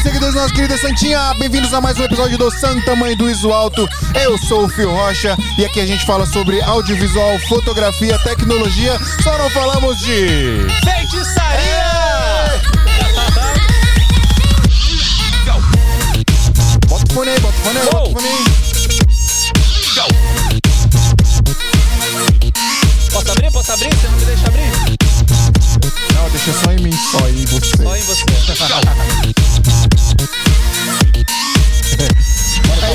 salve, seguidores da nossa querida Santinha! Bem-vindos a mais um episódio do Santa Mãe do Iso Alto. Eu sou o Fio Rocha e aqui a gente fala sobre audiovisual, fotografia, tecnologia. Só não falamos de. Feitiçaria! Bota o fone aí, bota o fone aí, bota o fone aí. Posso abrir? Posso abrir? Você não me deixa abrir? Não, deixa só em mim, só em você. Só em você.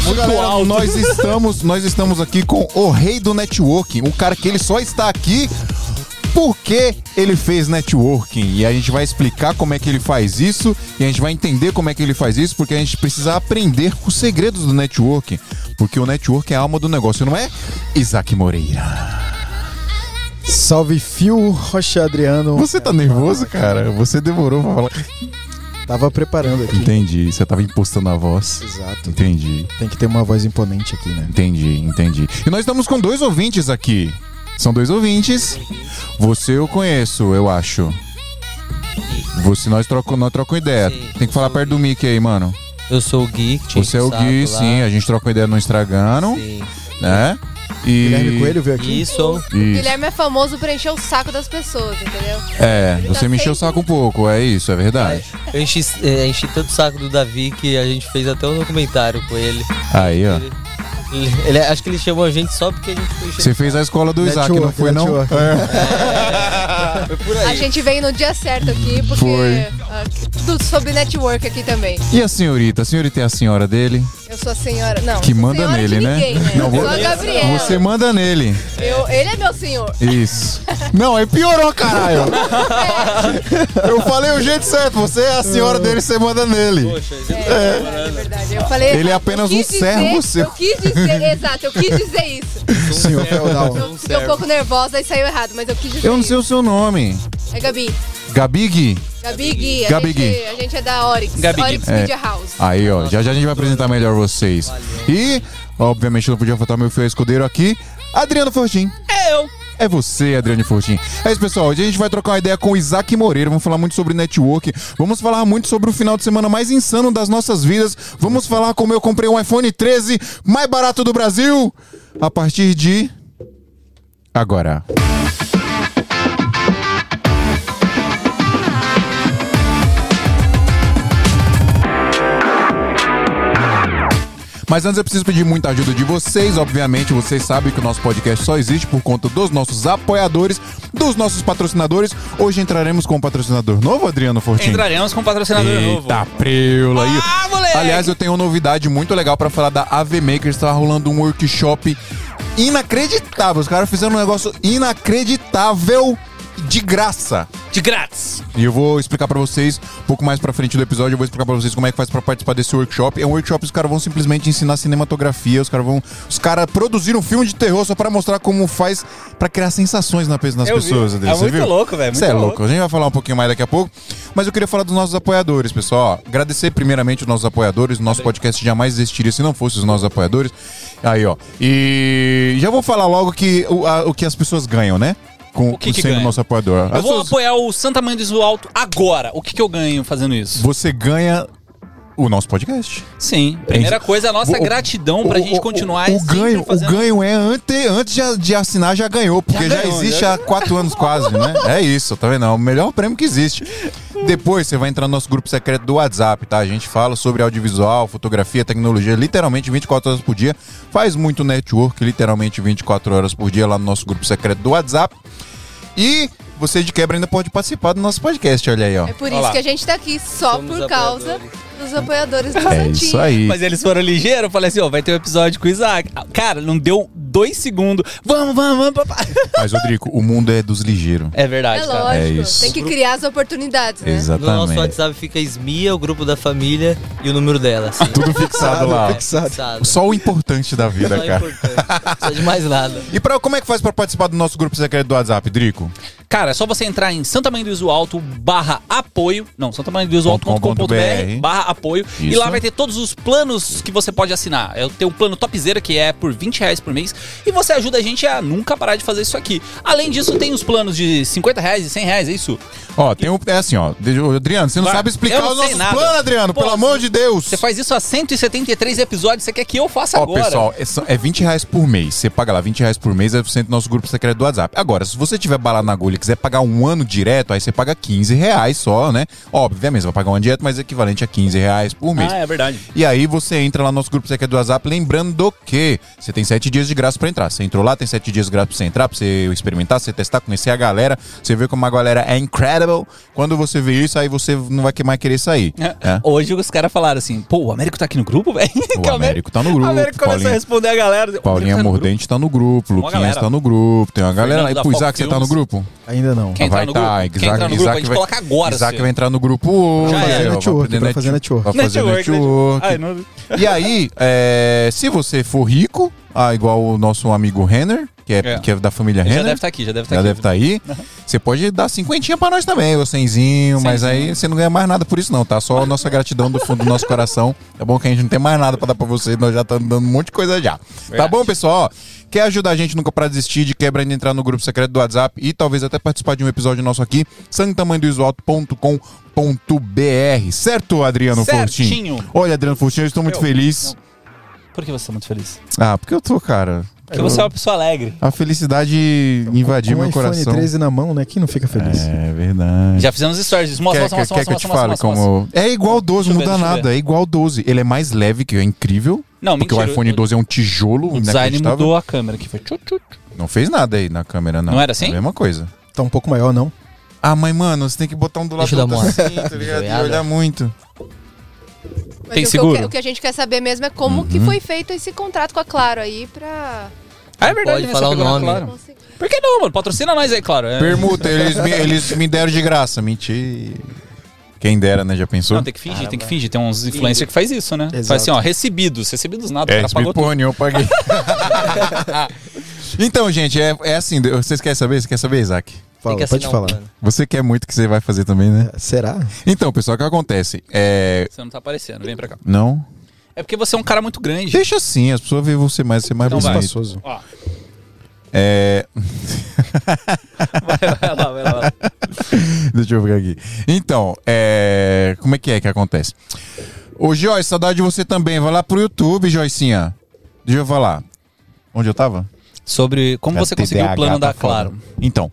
Muito galera. alto. Nós estamos, nós estamos aqui com o rei do networking, o cara que ele só está aqui porque ele fez networking. E a gente vai explicar como é que ele faz isso e a gente vai entender como é que ele faz isso, porque a gente precisa aprender os segredos do networking, porque o networking é a alma do negócio, não é? Isaac Moreira. Salve Fio Rocha Adriano. Você tá nervoso, cara? Você demorou pra falar. Tava preparando aqui. Entendi, você tava impostando a voz. Exato. Entendi. Tem que ter uma voz imponente aqui, né? Entendi, entendi. E nós estamos com dois ouvintes aqui. São dois ouvintes. Você eu conheço, eu acho. Você, nós trocamos nós troca ideia. Sim, Tem que falar perto do Mickey aí, mano. Eu sou o Gui. Você é o Gui, saco sim. lá. A gente troca ideia no Instagram, Sim. né? E... Guilherme Coelho veio aqui. Isso. Isso. Guilherme é famoso por encher o saco das pessoas, entendeu? É, Ele você tá me encheu o saco um pouco, é isso, é verdade. Eu enchi, é, enchi tanto o saco do Davi que a gente fez até um documentário com ele. Aí, ó. Ele, ele- ele- acho que ele chamou a gente só porque a gente foi encher Você fez a escola do Isaac, não Network, foi, não? network. É. Foi por A aí. gente veio no dia certo aqui, porque Foi. ah, tudo sobre network aqui também. E a senhorita? A senhorita é a senhora dele? Eu sou a senhora. Não, Que sou manda nele, né? ninguém, né? Não, eu sou vou- a Gabriela. Você manda nele. Eu- ele é meu senhor. Isso. Não, aí piorou, caralho. Eu falei o jeito certo. Você é a senhora dele, você manda nele. Poxa, É, é verdade, é verdade. Eu falei Ele é apenas Eu um dizer- servo seu. Eu quis dizer, exato, eu quis dizer isso. Senhor Feudal. Eu fiquei um pouco nervosa e saiu errado, mas eu quis dizer Eu não sei o isso. seu nome. É Gabi. Gabi Gui? Gabi Gui. A, gente, Gui. a gente é da Oryx. Gabi Gui. Oryx É. Media House. Aí, ó. Já já a gente vai apresentar melhor vocês. E, obviamente, não podia faltar meu fiel escudeiro aqui, Adriano Fortin. É eu. É você, Adriano Fortin. É isso, pessoal. Hoje a gente vai trocar uma ideia com o Isaac Moreira. Vamos falar muito sobre network. Vamos falar muito sobre o final de semana mais insano das nossas vidas. Vamos falar como eu comprei um iPhone 13 mais barato do Brasil a partir de. Agora. Mas antes eu preciso pedir muita ajuda de vocês. Obviamente, vocês sabem que o nosso podcast só existe por conta dos nossos apoiadores, dos nossos patrocinadores. Hoje entraremos com um patrocinador novo, Adriano Fortin. Entraremos com um patrocinador novo. Eita, preula aí. Ah, moleque! Aliás, eu tenho uma novidade muito legal pra falar da AV Makers. Tá rolando um workshop inacreditável. Os caras fizeram um negócio inacreditável de graça. De grátis. E eu vou explicar pra vocês, um pouco mais pra frente do episódio, eu vou explicar pra vocês como é que faz pra participar desse workshop. É um workshop que os caras vão simplesmente ensinar cinematografia, os caras vão... Os caras produziram um filme de terror só pra mostrar como faz pra criar sensações na, nas Eu vi. pessoas. É Adriano. Você muito viu? louco, velho, Você é louco. louco. A gente vai falar um pouquinho mais daqui a pouco. Mas eu queria falar dos nossos apoiadores, pessoal. Agradecer primeiramente os nossos apoiadores. O nosso podcast jamais existiria se não fosse os nossos apoiadores. Aí, ó. E já vou falar logo que o, a- o que as pessoas ganham, né? Com, O que que sendo ganha? nosso apoiador. Eu As vou suas- apoiar o Santa Mãe do Iso Alto agora. O que, que eu ganho fazendo isso? Você ganha o nosso podcast. Sim. Primeira coisa, a nossa O- gratidão pra O- gente continuar o, ganho, fazendo... o ganho é ante, antes de, de assinar já ganhou, porque já, ganhou, existe já há quatro anos quase, né? É isso, tá vendo? É o melhor prêmio que existe. Depois você vai entrar no nosso grupo secreto do WhatsApp, tá? A gente fala sobre audiovisual, fotografia, tecnologia, literalmente 24 horas por dia. Faz muito network, literalmente 24 horas por dia lá no nosso grupo secreto do WhatsApp. E você de quebra ainda pode participar do nosso podcast, olha aí, ó. É por isso que a gente tá aqui, só Somos por causa apoiadores. Dos apoiadores do É Santinho. isso aí. Mas eles foram ligeiros, eu falei assim, ó, vai ter um episódio com o Isaac. Ah, Cara, não deu dois segundos. Vamos, vamos, vamos, papai. Mas, Rodrigo, o mundo é dos ligeiros. É verdade, É cara. lógico, É isso. tem que criar as oportunidades, né? No nosso Exatamente. WhatsApp fica Esmia, o grupo da família e o número dela. Assim. Tudo fixado lá. Fixado. Fixado. Só o importante da vida, Só cara. importante. Não precisa de mais nada. E pra, como é que faz pra participar do nosso grupo secreto do WhatsApp, Drico? Cara, é só você entrar em Santa Mãe do Iso Alto barra apoio. Não, santamanhodoisoalto.com.br barra apoio. E Isso. lá vai ter todos os planos que você pode assinar. Eu tenho um plano topzera que é por 20 reais por mês. E você ajuda a gente a nunca parar de fazer isso aqui. Além disso, tem os planos de 50 reais e 100 reais, é isso? Ó, tem um. É assim, ó. Adriano, você não Vai. sabe explicar Eu não os sei nossos nada. planos, Adriano, Pô, pelo amor de Deus. Você faz isso há 173 episódios, você quer que eu faça Ó, agora? pessoal, é, é 20 reais por mês. Você paga lá 20 reais por mês, aí você entra no nosso grupo secreto do WhatsApp. Agora, se você tiver bala na agulha e quiser pagar um ano direto, aí você paga 15 reais só, né? Obviamente, você vai pagar um ano direto, mas é equivalente a 15 reais por mês. Ah, é verdade. E aí você entra lá no nosso grupo secreto do WhatsApp, lembrando que você tem sete dias de graça pra entrar. Você entrou lá, tem sete dias de graça pra você entrar, pra você experimentar, você testar, conhecer a galera, você vê como a galera é incredible. Quando você vê isso, aí você não vai mais querer sair. É. Hoje os caras falaram assim, pô, o Américo tá aqui no grupo, velho? Que Américo tá no grupo, O Américo começou Paulinha- a responder a galera. O Paulinha tá Mordente tá no grupo, Luquinhas tá no grupo, tem uma galera. Fernando E Fox Isaac, você tá no grupo? Ainda não. Quem vai entrar no tá, grupo? Quem entrar no grupo, a gente vai- coloca agora, Isaac vai entrar no grupo hoje. Já Fazer vai network, pra fazer net- network. Vai fazer Network, network. Ai, não- E aí, é, se você for rico, ah, igual o nosso amigo Renner, que é, É. que é da família Já Renner. deve estar aqui, já deve estar Já aqui. deve estar aí. Você pode dar cinquentinha pra nós também, ou cenzinho, mas aí você não ganha mais nada por isso não, tá? Só a nossa gratidão do fundo do nosso coração. É bom que a gente não tem mais nada pra dar pra você, nós já estamos dando um monte de coisa já. Tá Verdade. bom, pessoal? Quer ajudar a gente nunca pra desistir de quebra ainda entrar no grupo secreto do WhatsApp e talvez até participar de um episódio nosso aqui, santamanhodoisoalto.com.br. Certo, Adriano Fortin? Certinho. Olha, Adriano Fortin, eu estou muito Eu- feliz. Por que você tá muito feliz? Ah, porque eu tô, cara. Porque você é uma pessoa alegre. A felicidade invadiu Com o meu iPhone coração. 13 na mão, né? Quem não fica feliz? É verdade. Já fizemos stories disso. Mostra, Quer, mostra, quer, mostra, quer que eu mostra, te mostra, como. É igual o 12, Deixa eu não muda nada. É igual o 12. Ele é mais leve, que é incrível. Não, porque mentira. o iPhone 12 é um tijolo. O design mudou a câmera aqui. Foi tchu, tchu, tchu. Não fez nada aí na câmera, não. Não era assim? É a mesma coisa. Tá um pouco maior, não? Ah, mas, mano, você tem que botar um do lado do outro assim, tá ligado? E olhar muito. Mas Tem o seguro? que- o que a gente quer saber mesmo é como que foi feito esse contrato com a Claro aí pra Ah, é verdade. Pode né? falar o nome. Claro. Por que não, mano? Patrocina nós aí, claro. É. Permuta, eles me, eles me deram de graça. Mentira. Quem dera, né? Já pensou? Não, tem que fingir, tem que fingir. Tem uns influencers que faz isso, né? Exato. Faz assim, ó, recebidos. Recebidos nada, É, cara pagou tudo. Spipone, eu paguei. então, gente, é, é assim. Vocês querem saber? Você quer saber, Isaac? Fala, Tem que pode um falar. plano. Você quer muito que você vai fazer também, né? Será? Então, pessoal, o que acontece? É. Você não tá aparecendo, vem pra cá. Não? É porque você é um cara muito grande. Deixa assim, as pessoas veem você mais, você mais Então. Espaçoso. Ó, É. vai, vai lá, vai lá. vai lá. Deixa eu ver aqui. Então, é. Como é que é que acontece? Ô, Joyce, saudade de você também. Vai lá pro YouTube, Joicinha. Deixa eu falar. Onde eu tava? Sobre como você A conseguiu o TDAH plano tá da. Claro. Então,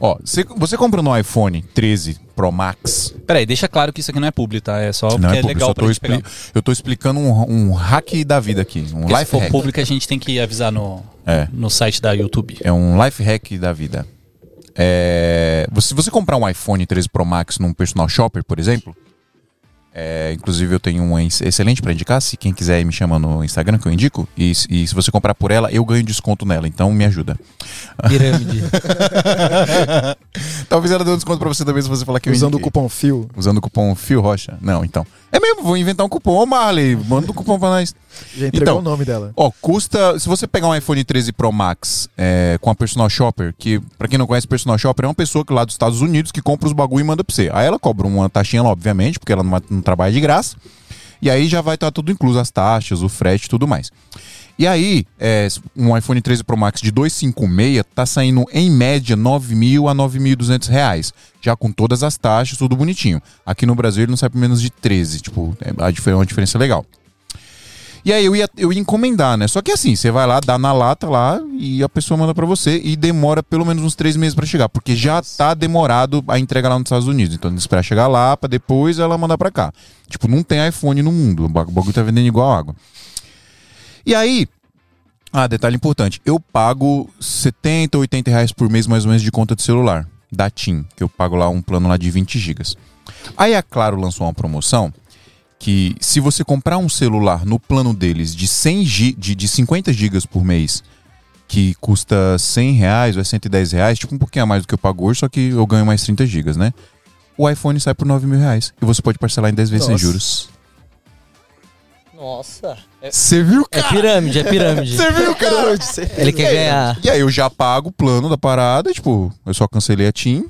ó, você, você comprou no iPhone 13 Pro Max. Peraí, deixa claro que isso aqui não é público, tá? É só porque Não é, é público, legal pra gente pegar. expli- eu tô explicando um, um hack da vida aqui. Um Porque se life for hack. público, a gente tem que avisar no, É. no site da YouTube. É um life hack da vida. É, você- se você comprar um iPhone 13 Pro Max num personal shopper, por exemplo, é, inclusive eu tenho um ex- excelente para indicar, se quem quiser me chama no Instagram que eu indico, e, se- e se você comprar por ela, eu ganho desconto nela, então me ajuda. Pirâmide. Talvez ela dê um desconto pra você também se você falar que eu Usando o cupom FIO. Usando o cupom Fio Rocha. Não, então. É mesmo, vou inventar um cupom. Ô Marley, manda um cupom pra nós. Já entregou Então, o nome dela. Ó, custa. Se você pegar um iPhone 13 Pro Max é, com a Personal Shopper, que pra quem não conhece, Personal Shopper é uma pessoa que lá dos Estados Unidos que compra os bagulho e manda pra você. Aí ela cobra uma taxinha lá, obviamente, porque ela não, não trabalha de graça. E aí já vai estar tudo incluso, as taxas, o frete e tudo mais. E aí, é, um iPhone 13 Pro Max de 256 tá saindo em média 9.000 a 9.200 reais. Já com todas as taxas, tudo bonitinho. Aqui no Brasil ele não sai por menos de 13. Tipo, é uma diferença legal. E aí eu ia, eu ia encomendar, né? Só que assim, você vai lá, dá na lata lá e a pessoa manda pra você e demora pelo menos uns três meses pra chegar, porque já tá demorado a entrega lá nos Estados Unidos. Então tem esperar chegar lá pra depois ela mandar pra cá. Tipo, não tem iPhone no mundo, o bagulho tá vendendo igual água. E aí, ah, detalhe importante, eu pago 70, 80 reais por mês mais ou menos de conta de celular, da TIM, que eu pago lá um plano lá de 20 gigas. Aí a Claro lançou uma promoção que se você comprar um celular no plano deles de 100 gi- de, de 50 gigas por mês, que custa 100 reais ou é 110 reais, tipo um pouquinho a mais do que eu pago hoje, só que eu ganho mais 30 gigas, né? O iPhone sai por 9 mil reais e você pode parcelar em 10 vezes sem Nossa. juros. Nossa. É, Você viu, é cara? pirâmide, é pirâmide. Você viu, cara? Ele quer ganhar. E aí eu já pago o plano da parada, tipo, eu só cancelei a TIM,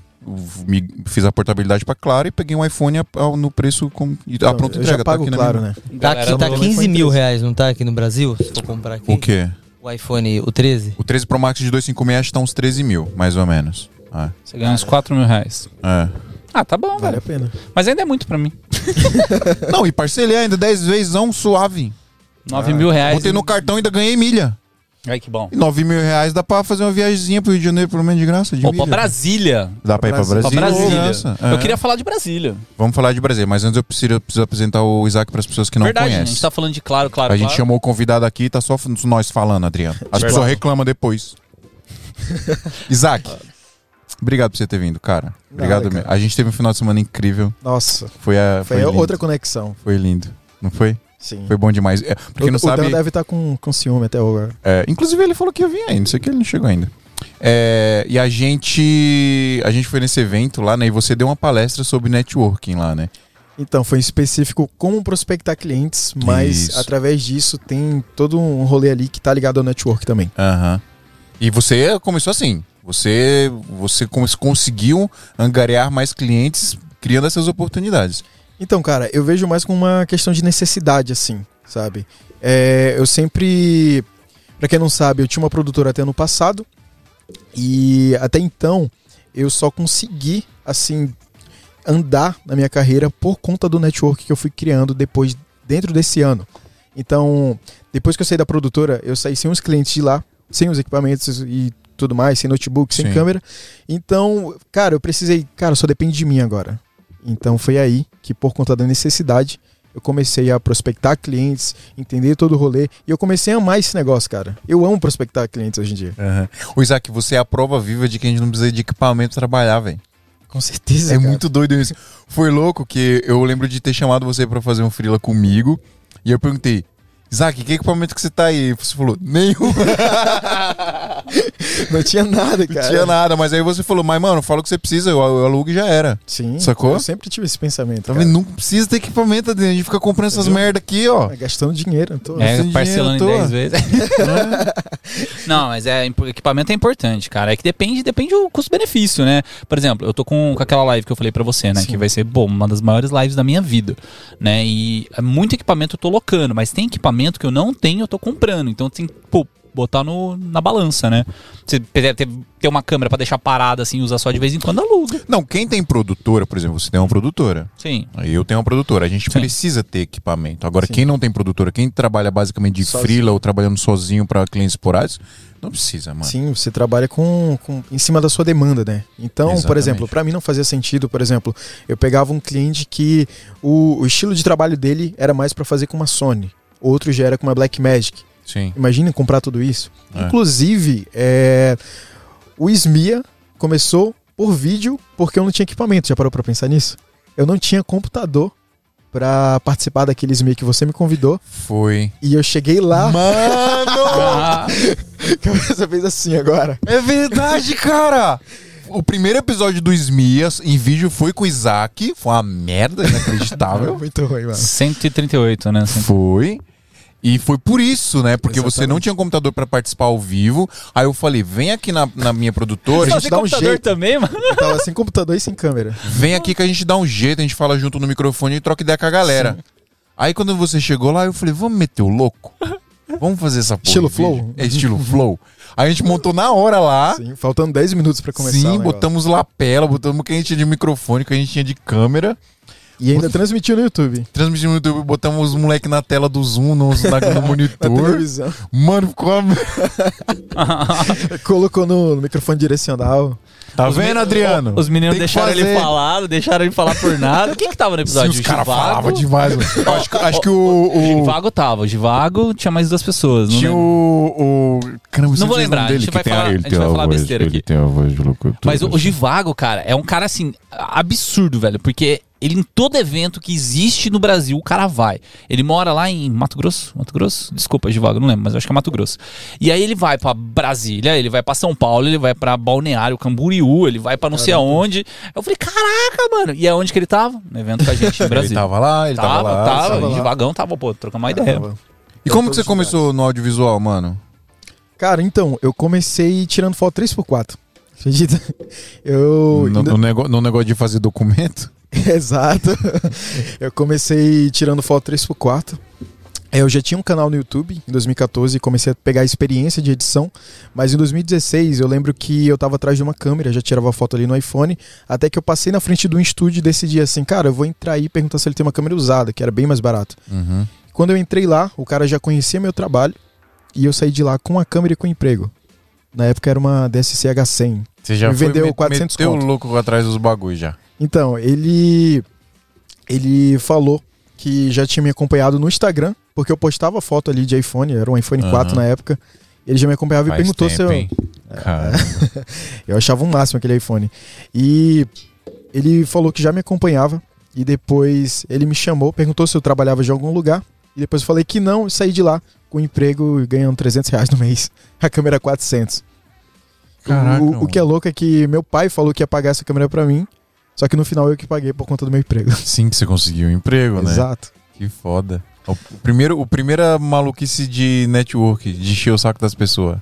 me- fiz a portabilidade pra Claro e peguei um iPhone a- a- no preço com, e a pronta eu entrega. já pago tá aqui claro, na minha... né? Tá Galera aqui, tá do- 15 mil reais, não tá aqui no Brasil? Se for comprar aqui. O quê? O iPhone, o 13? O 13 Pro Max de 256 acho que tá uns 13 mil, mais ou menos. É. Você ganha uns 4 mil reais. É. Ah, tá bom, Vale a velho. pena. Mas ainda é muito pra mim. Não, e parcelei ainda 10 vezes, não suave. 9 mil reais. Botei no cartão e ainda ganhei milha. Ai, que bom. E 9 mil reais dá pra fazer uma viagemzinha pro Rio de Janeiro, pelo menos de graça, de Pô, pra milha. Brasília. Dá pra ir pra Brasília. Pra Brasília. de graça. É. Eu queria falar de Brasília. Vamos falar de Brasília, mas antes eu preciso, eu preciso apresentar o Isaac para as pessoas que não Verdade, conhecem. a gente tá falando de claro, claro, A gente claro. chamou o convidado aqui e tá só f- nós falando, Adriano. As pessoas reclamam depois. Isaac, obrigado por você ter vindo, cara. Obrigado Nada, mesmo. A gente teve um final de semana incrível. Nossa, Foi, a, foi, lindo. outra conexão. Foi lindo. Não foi? Sim. Foi bom demais. É, pra quem o, não o sabe. Dan deve estar com, com ciúme até agora. é, inclusive, ele falou que ia vir ainda. Não sei que ele não chegou ainda. É, e a gente. A gente foi nesse evento lá, né? E você deu uma palestra sobre networking lá, né? Então, foi em específico como prospectar clientes, mas Isso. através disso tem todo um rolê ali que tá ligado ao network também. Aham. E você começou assim. Você, você conseguiu angariar mais clientes criando essas oportunidades. Então, cara, eu vejo mais como uma questão de necessidade, assim, sabe? É, eu sempre. Pra quem não sabe, eu tinha uma produtora até ano passado. E até então, eu só consegui, assim, andar na minha carreira por conta do network que eu fui criando depois, dentro desse ano. Então, depois que eu saí da produtora, eu saí sem os clientes de lá, sem os equipamentos e tudo mais, sem notebook, sem Sim. câmera. Então, cara, eu precisei, cara, só depende de mim agora. Então foi aí que, por conta da necessidade, eu comecei a prospectar clientes, entender todo o rolê. E eu comecei a amar esse negócio, cara. Eu amo prospectar clientes hoje em dia. O Isaac, você é a prova viva de que a gente não precisa de equipamento pra trabalhar, velho. Com certeza. É cara. muito doido isso. Foi louco que eu lembro de ter chamado você pra fazer um freela comigo. E eu perguntei, Isaac, que equipamento que você tá aí? Você falou, nenhum. Não tinha nada, Não cara. tinha nada. Mas aí você falou, mas mano, fala o que você precisa, eu, eu alugo e já era. Sim. Sacou? Eu sempre tive esse pensamento. Tá? Não precisa ter equipamento. A gente fica comprando essas merda aqui, ó. É, Gastando dinheiro. Tô... É, parcelando em dinheiro à 10 toa. vezes. Não, mas é, equipamento é importante, cara. É que depende, depende do custo-benefício, né? Por exemplo, eu tô com, com aquela live que eu falei pra você, né? Sim. Que vai ser, bom, uma das maiores lives da minha vida, né? E é muito equipamento eu tô locando, mas tem equipamento que eu não tenho, eu tô comprando. Então tem que, pô, botar no, na balança, né? Você ter, ter, uma câmera pra deixar parada assim, usar só de vez em quando, aluga. Não, quem tem produtora, por exemplo, você tem uma produtora. Sim. Aí eu tenho uma produtora. A gente Sim. precisa ter equipamento. Agora, Sim. quem não tem produtora, quem trabalha basicamente de Sozinho. freela ou trabalhando sozinho para clientes esporádicos, não precisa, mano. Sim, você trabalha com, com- em cima da sua demanda, né? Então, por Exatamente. exemplo, pra mim não fazia sentido, por exemplo, eu pegava um cliente que o, o estilo de trabalho dele era mais pra fazer com uma Sony, outro já era com uma Blackmagic. Sim. Imagina comprar tudo isso. É. Inclusive, é, o SMIA começou por vídeo porque eu não tinha equipamento. Já parou pra pensar nisso? Eu não tinha computador pra participar daquele SMIA que você me convidou. Foi. E eu cheguei lá, Mano! Cabeça fez assim agora. é verdade, cara! O primeiro episódio do Esmias em vídeo foi com o Isaac. Foi uma merda inacreditável. Muito ruim, mano. 138, né? Foi. E foi por isso, né? Porque você não Exatamente. tinha computador pra participar ao vivo. Aí eu falei, vem aqui na, na minha produtora, a gente dá um computador jeito. também, mano. Eu tava sem computador e sem câmera. vem aqui que a gente dá um jeito, a gente fala junto no microfone e troca ideia com a galera. Aí quando você chegou lá, eu falei, vamos meter o louco? Vamos fazer essa porra. Estilo flow? É estilo flow. Aí a gente montou na hora lá. Sim, faltando 10 minutos pra começar. Sim, botamos lapela, botamos o que a gente tinha de microfone, o que a gente tinha de câmera. E ainda transmitiu no YouTube. Transmitimos no YouTube, botamos os moleques na tela do Zoom, no, no monitor. Mano, ficou. Colocou no, no microfone direcional. Tá Os vendo, Adriano? Os meninos Tem deixaram ele falar, não deixaram ele falar por nada. Quem que tava no Sim, episódio? os O caras falavam demais. mano. Acho, que- acho que o... O o... Givago tava. O Givago tinha mais duas pessoas. Não Tinha o, o... Caramba, Não vou lembrar, nome a gente vai que tem falar- a gente vai falar voz- besteira Ele aqui. tem a voz de locutor. Mas o, o Givago, cara, é um cara assim, absurdo, velho. Porque Ele em todo evento que existe no Brasil, o cara vai. Ele mora lá em Mato Grosso? Mato Grosso? Desculpa, Givago, não lembro, mas eu acho que é Mato Grosso. E aí ele vai pra Brasília, ele vai pra São Paulo, ele vai pra Balneário Camboriú, ele vai pra não sei aonde. Eu falei, caraca, mano. E aonde que ele tava? No evento com a gente em Ele Brasília. tava lá, ele tava, tava, lá. tava. tava lá. Givagão tava, pô, trocando uma ideia. Tava. E como que você começou no audiovisual, mano? Cara, então, eu comecei tirando foto 3x4. Acredita? Eu. No, no nego- no negócio de fazer documento? Exato. Eu comecei tirando foto 3x4. É, Eu já tinha um canal no YouTube em 2014 e comecei a pegar a experiência de edição, mas em 2016 eu lembro que eu tava atrás de uma câmera, já tirava foto ali no iPhone, até que eu passei na frente de um estúdio e decidi assim, cara, eu vou entrar aí e perguntar se ele tem uma câmera usada, que era bem mais barato. Uhum. Quando eu entrei lá, o cara já conhecia meu trabalho e eu saí de lá com a câmera e com emprego. Na época era uma DSC H100. Você já Me foi vendeu met- 400 meteu o conto. louco atrás dos bagulhos já. Então, ele ele falou que já tinha me acompanhado no Instagram, porque eu postava foto ali de iPhone, era um iPhone 4 Aham. na época. Ele já me acompanhava e Faz perguntou se tempo, eu hein? Cara, eu achava um máximo aquele iPhone. E ele falou que já me acompanhava e depois ele me chamou, perguntou se eu trabalhava de algum lugar e depois eu falei que não, e saí de lá com emprego e ganhando 300 reais no mês. A câmera 400. Caraca, o, o que é louco é que meu pai falou que ia pagar essa câmera pra mim, só que no final eu que paguei por conta do meu emprego. sim que você conseguiu um emprego, né? Exato. Que foda. O primeiro, o primeira maluquice de network, de encher o saco das pessoas.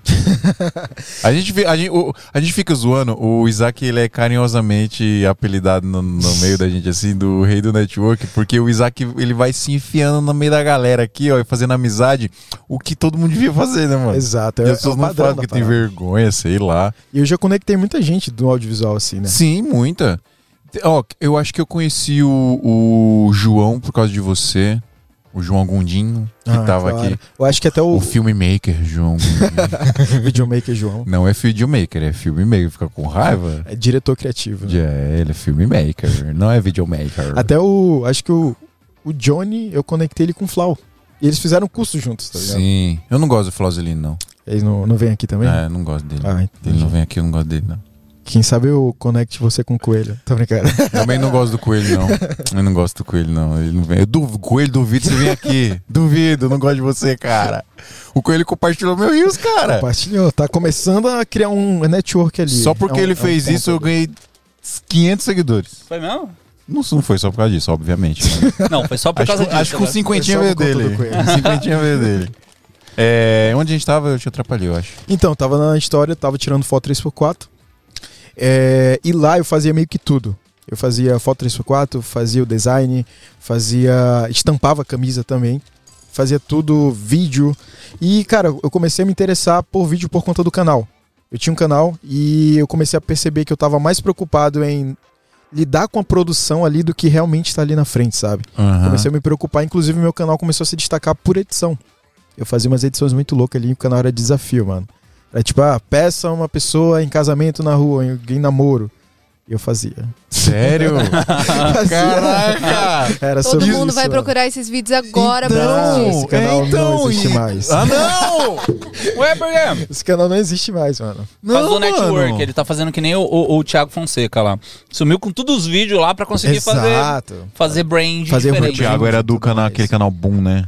a, gente, a, gente, o- a gente fica zoando, o Isaac ele é carinhosamente apelidado no, no meio da gente, assim, do rei do network, porque o Isaac ele vai se enfiando no meio da galera aqui, ó, e fazendo amizade, o que todo mundo devia fazer, né, mano? Exato. E É, as pessoas é o não falam porque tem vergonha, sei lá. E eu já conectei muita gente do audiovisual assim, né? Sim, muita. Ó, eu acho que eu conheci o, o João por causa de você. O João Gundinho, que Ah, tava claro. aqui. Eu acho que até o O filmmaker, João. Gundinho. videomaker João Não é videomaker, é filmmaker. Fica com raiva? é diretor criativo. né? É, ele é filmmaker, não é videomaker. Até o. Acho que o, o Johnny, eu conectei ele com o Flau. E eles fizeram curso juntos, tá ligado? Sim. Eu não gosto do Flauzelino, não. Eles não, não vêm aqui também? É, eu não gosto dele. Ah, ele entendi. não vem aqui, eu não gosto dele, não. Quem sabe eu conecte você com o Coelho. Tô brincando. Também não gosto do coelho, não. Eu não gosto do coelho, não. Ele não vem. Eu duvido, coelho, duvido você vir aqui. Duvido, não gosto de você, cara. O coelho compartilhou meu rios, cara. Compartilhou. Tá começando a criar um network ali. Só porque É um- ele é um fez isso, eu ganhei 500 seguidores. Foi mesmo? Não, não foi só por causa disso, obviamente. mas- Não, foi só por acho, causa que- disso. acho que o né? cinquentinha veio dele. cinquentinha veio dele. É, onde a gente tava, eu te atrapalhei, eu acho. Então, tava na história, tava tirando foto 3x4. É, e lá eu fazia meio que tudo. Eu fazia foto 3x4, fazia o design, fazia. estampava a camisa também. Fazia tudo, vídeo. E, cara, eu comecei a me interessar por vídeo por conta do canal. Eu tinha um canal e eu comecei a perceber que eu tava mais preocupado em lidar com a produção ali do que realmente estar ali na frente, sabe? Aham. Comecei a me preocupar, inclusive meu canal começou a se destacar por edição. Eu fazia umas edições muito loucas ali, o canal era desafio, mano. Era tipo, ah, peça uma pessoa em casamento na rua, em, em namoro. E eu fazia. Sério? Caraca! Era Todo sobre mundo isso, vai mano. procurar esses vídeos agora Então, pra assistir. Esse canal é, então, não existe e- mais. Ah, não! Ué, por quê? Esse canal não existe mais, mano. Não, do network, mano. ele tá fazendo que nem o, o, o Thiago Fonseca lá. Sumiu com todos os vídeos lá pra conseguir fazer, Exato. fazer brand Fazer O diferente. brand. Thiago era do canal, aquele canal Boom, né?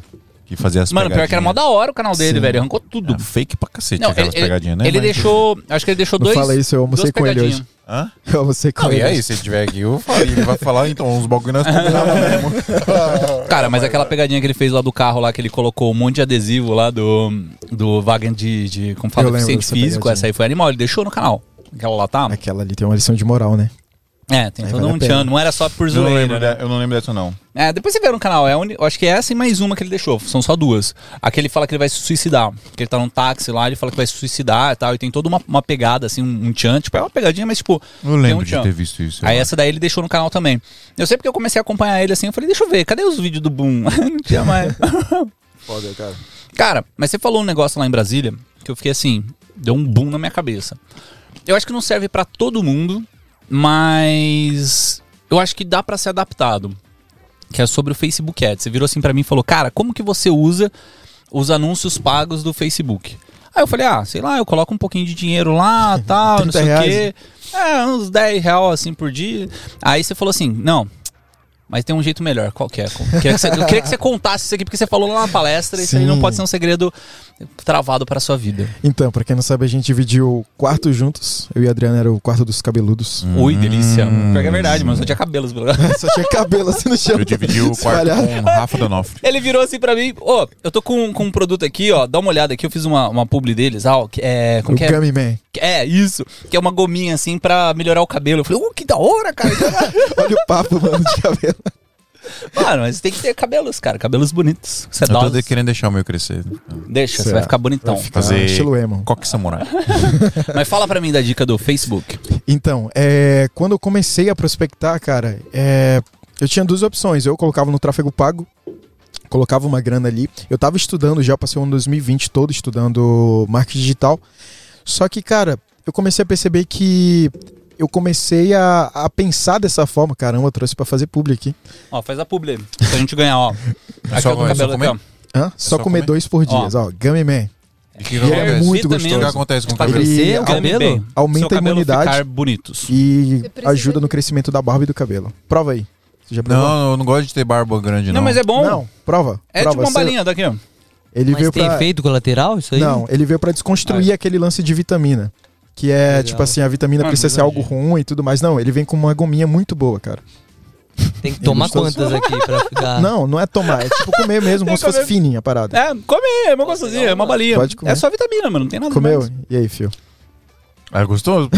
Que fazia as Mano, pior que era mó da hora o canal dele, Sim. velho. Arrancou tudo. É fake pra cacete Não, aquelas ele- pegadinhas, né? Ele Mas- deixou. Acho que ele deixou Não dois. fala isso, eu almocei com ele pegadinhas. hoje. Hã? Eu almocei com Não, ele e aí, se ele tiver aqui, eu falo, ele vai falar, então, uns bagulho nós combinamos mesmo. Cara, mas aquela pegadinha que ele fez lá do carro lá, que ele colocou um monte de adesivo lá do, do Wagen de, de como fala, deficiente físico. pegadinha. Essa aí foi animal. Ele deixou no canal. Aquela lá tá. Aquela ali tem uma lição de moral, né? É, tem Aí todo vale um tchan. Não era só por Eu não, zoeira. lembro né? de- eu não lembro dessa, não. É, depois você vê no canal. É eu acho que é essa e mais uma que ele deixou. São só duas. Aqui ele fala que ele vai se suicidar. Que ele tá num táxi lá, ele fala que vai se suicidar e tal. E tem toda uma, uma pegada, assim, um, um tchan. Tipo, é uma pegadinha, mas tipo. Eu lembro um de ter visto isso. Aí acho. essa daí ele deixou no canal também. Eu sei porque eu comecei a acompanhar ele assim, eu falei, deixa eu ver, cadê os vídeos do Boom? Não tinha mais. Foda, cara. Cara, mas você falou um negócio lá em Brasília que eu fiquei assim, deu um boom na minha cabeça. Eu acho que não serve pra todo mundo, mas eu acho que dá pra ser adaptado. Que é sobre o Facebook Ads. Você virou assim pra mim e falou: "Cara, como que você usa os anúncios pagos do Facebook?" Aí eu falei: "Ah, sei lá, eu coloco um pouquinho de dinheiro lá, tal, não 30 sei o quê. É, uns 10 reais assim por dia." Aí você falou assim: "Não, Mas tem um jeito melhor, qual que é? Eu queria que você, eu queria que você contasse isso aqui, porque você falou lá na palestra, isso aí não pode ser um segredo travado para sua vida. Então, pra quem não sabe, a gente dividiu o quarto juntos. Eu e a Adriana era o quarto dos cabeludos. Ui, delícia. Hum. Pior que é verdade, mas eu só tinha cabelos. pelo. Só tinha cabelo assim no chão. Eu dividi o quarto com o Rafa Donofre. Ele virou assim pra mim, ô, eu tô com, com um produto aqui, ó, dá uma olhada aqui, eu fiz uma, uma publi deles, ó, que é, como O que é? Gummy Man. É, isso, que é uma gominha assim pra melhorar o cabelo. Eu falei, uh, que da hora, cara. Olha o papo, mano, de cabelo. Mano, mas tem que ter cabelos, cara, cabelos bonitos. Eu tô Sedosos. de- querendo deixar o meu crescer. Deixa, você vai ficar bonitão. Vai ficar Fazer estilo emo. coque samurai. Mas fala pra mim da dica do Facebook. Então, é, quando eu comecei a prospectar, cara, é, eu tinha duas opções. Eu colocava no tráfego pago, colocava uma grana ali. Eu tava estudando já, passei o ano 2020 todo estudando marketing digital. Só que, cara, eu comecei a perceber que eu comecei a, a pensar dessa forma. Caramba, eu trouxe pra fazer publi aqui. Ó, faz a publi aí, pra gente ganhar, ó. Aqui Só- ó, do é cabelo aqui, comer? ó. Hã? Só, Só comer comer? dois por dia, ó. Gummy Man. E que, E ele é muito Vitamina. O que gostoso. acontece com o cabelo? Ele o cabelo aumenta- a imunidade. ficar bonitos. E ajuda no crescimento da barba e do cabelo. Prova aí. Você já provou? Não, eu não gosto de ter barba grande, não. Não, mas é bom. Não, prova. É prova. tipo uma Você- balinha daqui, ó. Ele Mas veio tem pra... efeito colateral isso aí? Não, ele veio pra desconstruir aquele lance de vitamina. Que é, Legal. tipo assim, a vitamina Ah, precisa ser algo ruim e tudo mais. Não, ele vem com uma gominha muito boa, cara. Tem que tomar quantas aqui pra ficar. Não, não é tomar, é tipo comer mesmo, como se fosse comer. fininha a parada. É, come, é uma gostosinha, é uma balinha. Pode comer. É só vitamina, mano, não tem nada Comeu? demais. E aí, fio? É gostoso?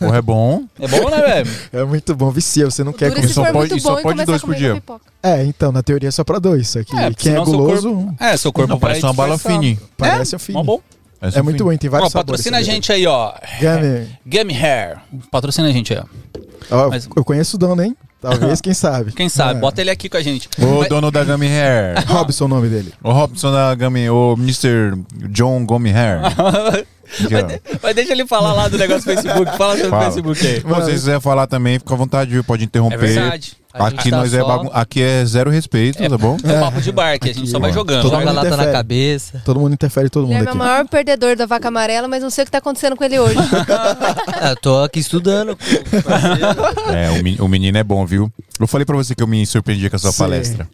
Porra, é bom. É bom, né, velho? É muito bom, vicia, você não quer Dura comer. só pode- muito só bom e pode dois por comer dia. É, então, na teoria é só pra dois. Que É, quem é guloso corpo- É, seu corpo Não, parece uma bala fininha. parece é, um fininho. mó É muito bom, tem vários Ó, patrocina a sabores, gente aí, ó. Gummy. Gummy Hair. Patrocina a gente aí, ó. Ó, Mas- Eu conheço o dono, hein? Talvez, quem sabe. Quem sabe, É. bota ele aqui com a gente. O Mas- dono da Gummy Hair. Robson, o nome dele. O Robson da Gummy, o Mr. John Gummy Hair. Aqui, ó. Mas deixa ele falar lá do negócio do Facebook. Fala sobre o Fala. Facebook aí. Se você quiser falar também, fica à vontade, viu? pode É interromper. verdade. A gente Aqui tá nós é só- bagun... aqui é zero respeito, É- tá bom? É papo de bar, que a gente Aqui, só vai jogando. Todo Joga mundo lata na interfere. cabeça. Todo mundo interfere todo Ele mundo é o aqui. maior perdedor da vaca amarela, mas não sei o que tá acontecendo com ele hoje. Ah, eu tô aqui estudando. É, o, o menino é bom, viu? Eu falei pra você que eu me surpreendi com a sua Sim. palestra.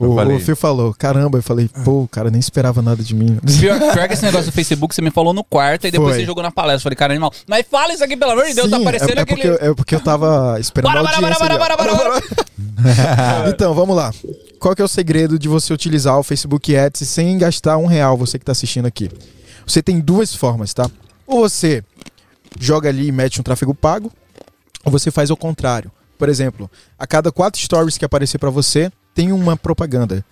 Eu O, falei. o Fio falou, caramba, eu falei, pô, cara, nem esperava nada de mim. Pior, pior que esse negócio do Facebook, você me falou no quarto e depois Foi. você jogou na palestra. Eu falei, cara, animal. Mas fala isso aqui, pelo amor de Deus, tá Sim, aparecendo é, é aquele. porque, é porque eu tava esperando Bora, bora, audiência. bora, ó. bora, bora, bora, Então, vamos lá. Qual que é o segredo de você utilizar o Facebook Ads sem gastar um real, você que tá assistindo aqui? Você tem duas formas, tá? Ou você joga ali e mete um tráfego pago, ou você faz o contrário. Por exemplo, a cada quatro stories que aparecer pra você, tem uma propaganda.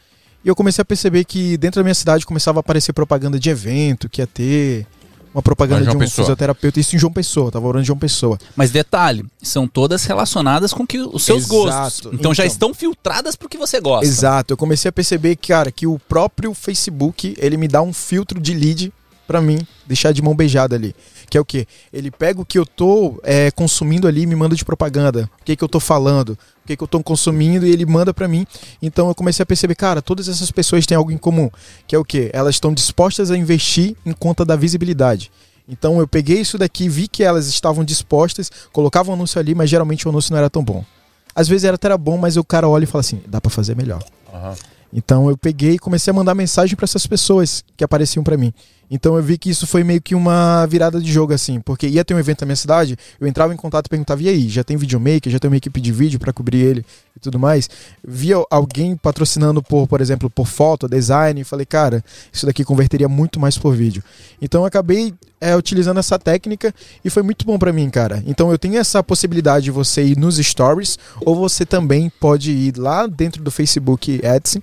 E eu comecei a perceber que dentro da minha cidade começava a aparecer propaganda de evento, que ia ter uma propaganda de um Pessoa. fisioterapeuta. Isso em João Pessoa, tava morando em João Pessoa. Mas detalhe, são todas relacionadas com que, os seus Exato. gostos. Então, já Então. estão filtradas pro que você gosta. Exato, eu comecei a perceber, cara, que o próprio Facebook, ele me dá um filtro de lead pra mim deixar de mão beijada ali. Que é o quê? Ele pega o que eu tô é, consumindo ali e me manda de propaganda. O que que eu tô falando, o que que eu tô consumindo e ele manda pra mim. Então eu comecei a perceber, cara, todas essas pessoas têm algo em comum, que é o quê? Elas estão dispostas a investir em conta da visibilidade. Então eu peguei isso daqui, vi que elas estavam dispostas, colocava o anúncio ali, mas geralmente o anúncio não era tão bom. Às vezes era até era bom, mas o cara olha e fala assim, dá pra fazer melhor. Então eu peguei e comecei a mandar mensagem para essas pessoas que apareciam para mim. Então eu vi que isso foi meio que uma virada de jogo assim, porque ia ter um evento na minha cidade, eu entrava em contato e perguntava: "E aí, já tem videomaker, já tem uma equipe de vídeo para cobrir ele e tudo mais?". Via alguém patrocinando por, por exemplo, por foto, design, e falei: "Cara, isso daqui converteria muito mais por vídeo". Então eu acabei é, utilizando essa técnica e foi muito bom para mim, cara. Então eu tenho essa possibilidade de você ir nos stories ou você também pode ir lá dentro do Facebook Ads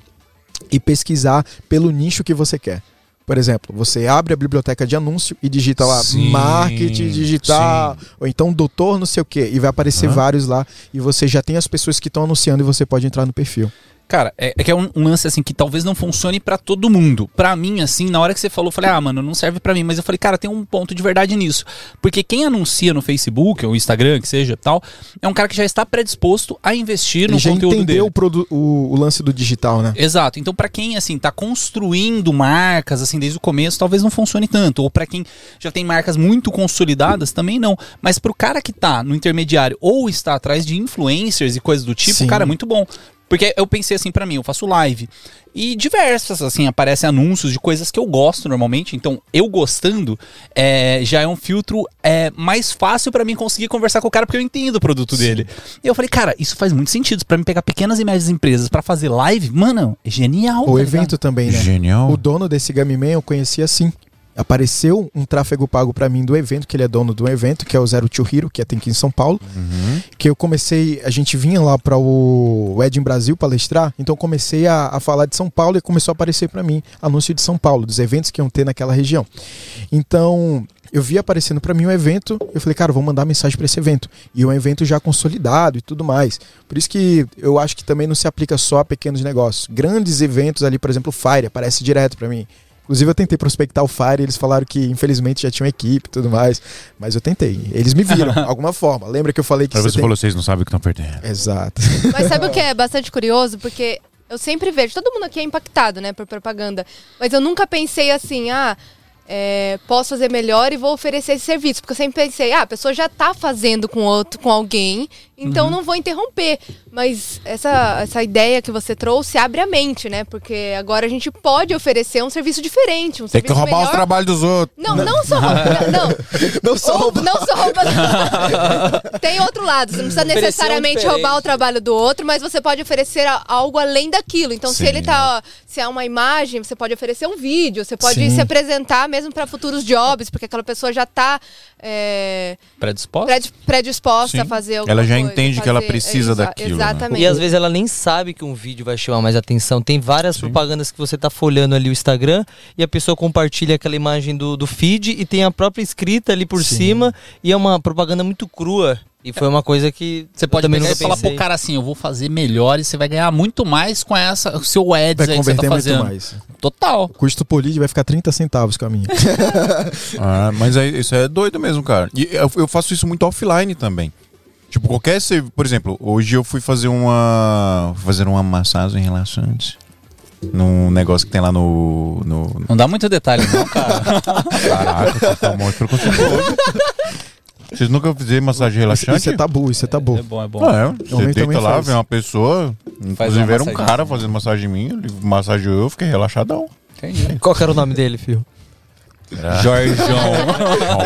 e pesquisar pelo nicho que você quer. Por exemplo, você abre a biblioteca de anúncio e digita lá Sim, marketing digital, ou então doutor não sei o que, e vai aparecer vários lá, e você já tem as pessoas que estão anunciando e você pode entrar no perfil. Cara, é, é que é um, um lance assim que talvez não funcione pra todo mundo. Pra mim, assim, na hora que você falou, eu falei, ah, mano, não serve pra mim. Mas eu falei, cara, tem um ponto de verdade nisso. Porque quem anuncia no Facebook ou Instagram, que seja tal, é um cara que já está predisposto a investir Ele no já conteúdo entendeu dele. o, produ- o, o lance do digital, né? Exato. Então, pra quem assim tá construindo marcas assim desde o começo, talvez não funcione tanto. Ou pra quem já tem marcas muito consolidadas, também não. Mas pro cara que tá no intermediário ou está atrás de influencers e coisas do tipo, Sim. cara, é muito bom. Porque eu pensei assim pra mim, eu faço live e diversas, assim, aparecem anúncios de coisas que eu gosto normalmente. Então, eu gostando é, já é um filtro é, mais fácil pra mim conseguir conversar com o cara porque eu entendo o produto dele. E eu falei, cara, isso faz muito sentido Pra mim pegar pequenas e médias empresas pra fazer live. Mano, é genial. O tá evento ligado? também, né? Genial. O dono desse Gamiman eu conheci assim. Apareceu um tráfego pago pra mim do evento, que ele é dono do evento, que é o Zero Two Hero, que é tem aqui em São Paulo. Uhum. Que eu comecei, a gente vinha lá para o Ed em Brasil palestrar, então comecei a, a falar de São Paulo e começou a aparecer pra mim anúncio de São Paulo, dos eventos que iam ter naquela região. Então, eu vi aparecendo pra mim um evento, eu falei, cara, vou mandar mensagem pra esse evento. E é um evento já consolidado e tudo mais. Por isso que eu acho que também não se aplica só a pequenos negócios. Grandes eventos ali, por exemplo, o Fire, aparece direto pra mim. Inclusive eu tentei prospectar o Fire, eles falaram que infelizmente já tinham equipe e tudo mais, mas eu tentei. Eles me viram, de alguma forma. Lembra que eu falei que Aí você tem- falou, vocês não sabem o que estão perdendo. Exato. Mas sabe o que é bastante curioso? Porque eu sempre vejo, todo mundo aqui é impactado, né, por propaganda. Mas eu nunca pensei assim, ah, é, posso fazer melhor e vou oferecer esse serviço. Porque eu sempre pensei, ah, a pessoa já tá fazendo com outro, com alguém, então não vou interromper. Mas essa, essa ideia que você trouxe abre a mente, né? Porque agora a gente pode oferecer um serviço diferente, um Tem que serviço roubar melhor. os trabalhos dos outros. Não, não só rouba. Não, Não só ou roubar. não só rouba. Tem outro lado. Você não precisa um necessariamente diferente. roubar o trabalho do outro, mas você pode oferecer a- algo além daquilo. Então, se Sim. ele tá. Se é uma imagem, você pode oferecer um vídeo, você pode Sim. se apresentar mesmo para futuros jobs, porque aquela pessoa já tá é, Predisposto? pred- predisposta Sim. a fazer alguma Ela já coisa, entende que ela fazer- precisa daquilo, né? Exatamente. E às vezes ela nem sabe que um vídeo vai chamar mais atenção. Tem várias propagandas que você tá folhando ali o Instagram e a pessoa compartilha aquela imagem do, do feed e tem a própria escrita ali por Sim. cima e é uma propaganda muito crua. E foi uma coisa que Você pode também pegar e falar pro cara assim, eu vou fazer melhor e você vai ganhar muito mais com essa, o seu ads Vai aí que você tá converter muito fazendo. mais. Total. O custo por lead vai ficar 30 centavos com a minha. Ah, mas aí, isso é doido mesmo, cara. E eu, eu faço isso muito offline também. Tipo, qualquer. servi- Por exemplo, hoje eu fui fazer uma. fazer uma massagem relaxante. Num negócio que tem lá no. no Não dá muito detalhe não, cara. caraca, tá um monte de preconceituoso. Vocês nunca fizeram massagem relaxante? Isso é tabu, isso é tabu. é bom, é bom. Ah, é. Você deita lá, faz. vem uma pessoa. Inclusive uma era um cara assim. fazendo massagem em mim, ele massageou, eu fiquei relaxadão. Entendi. Qual que era o nome dele, filho? Jorjão.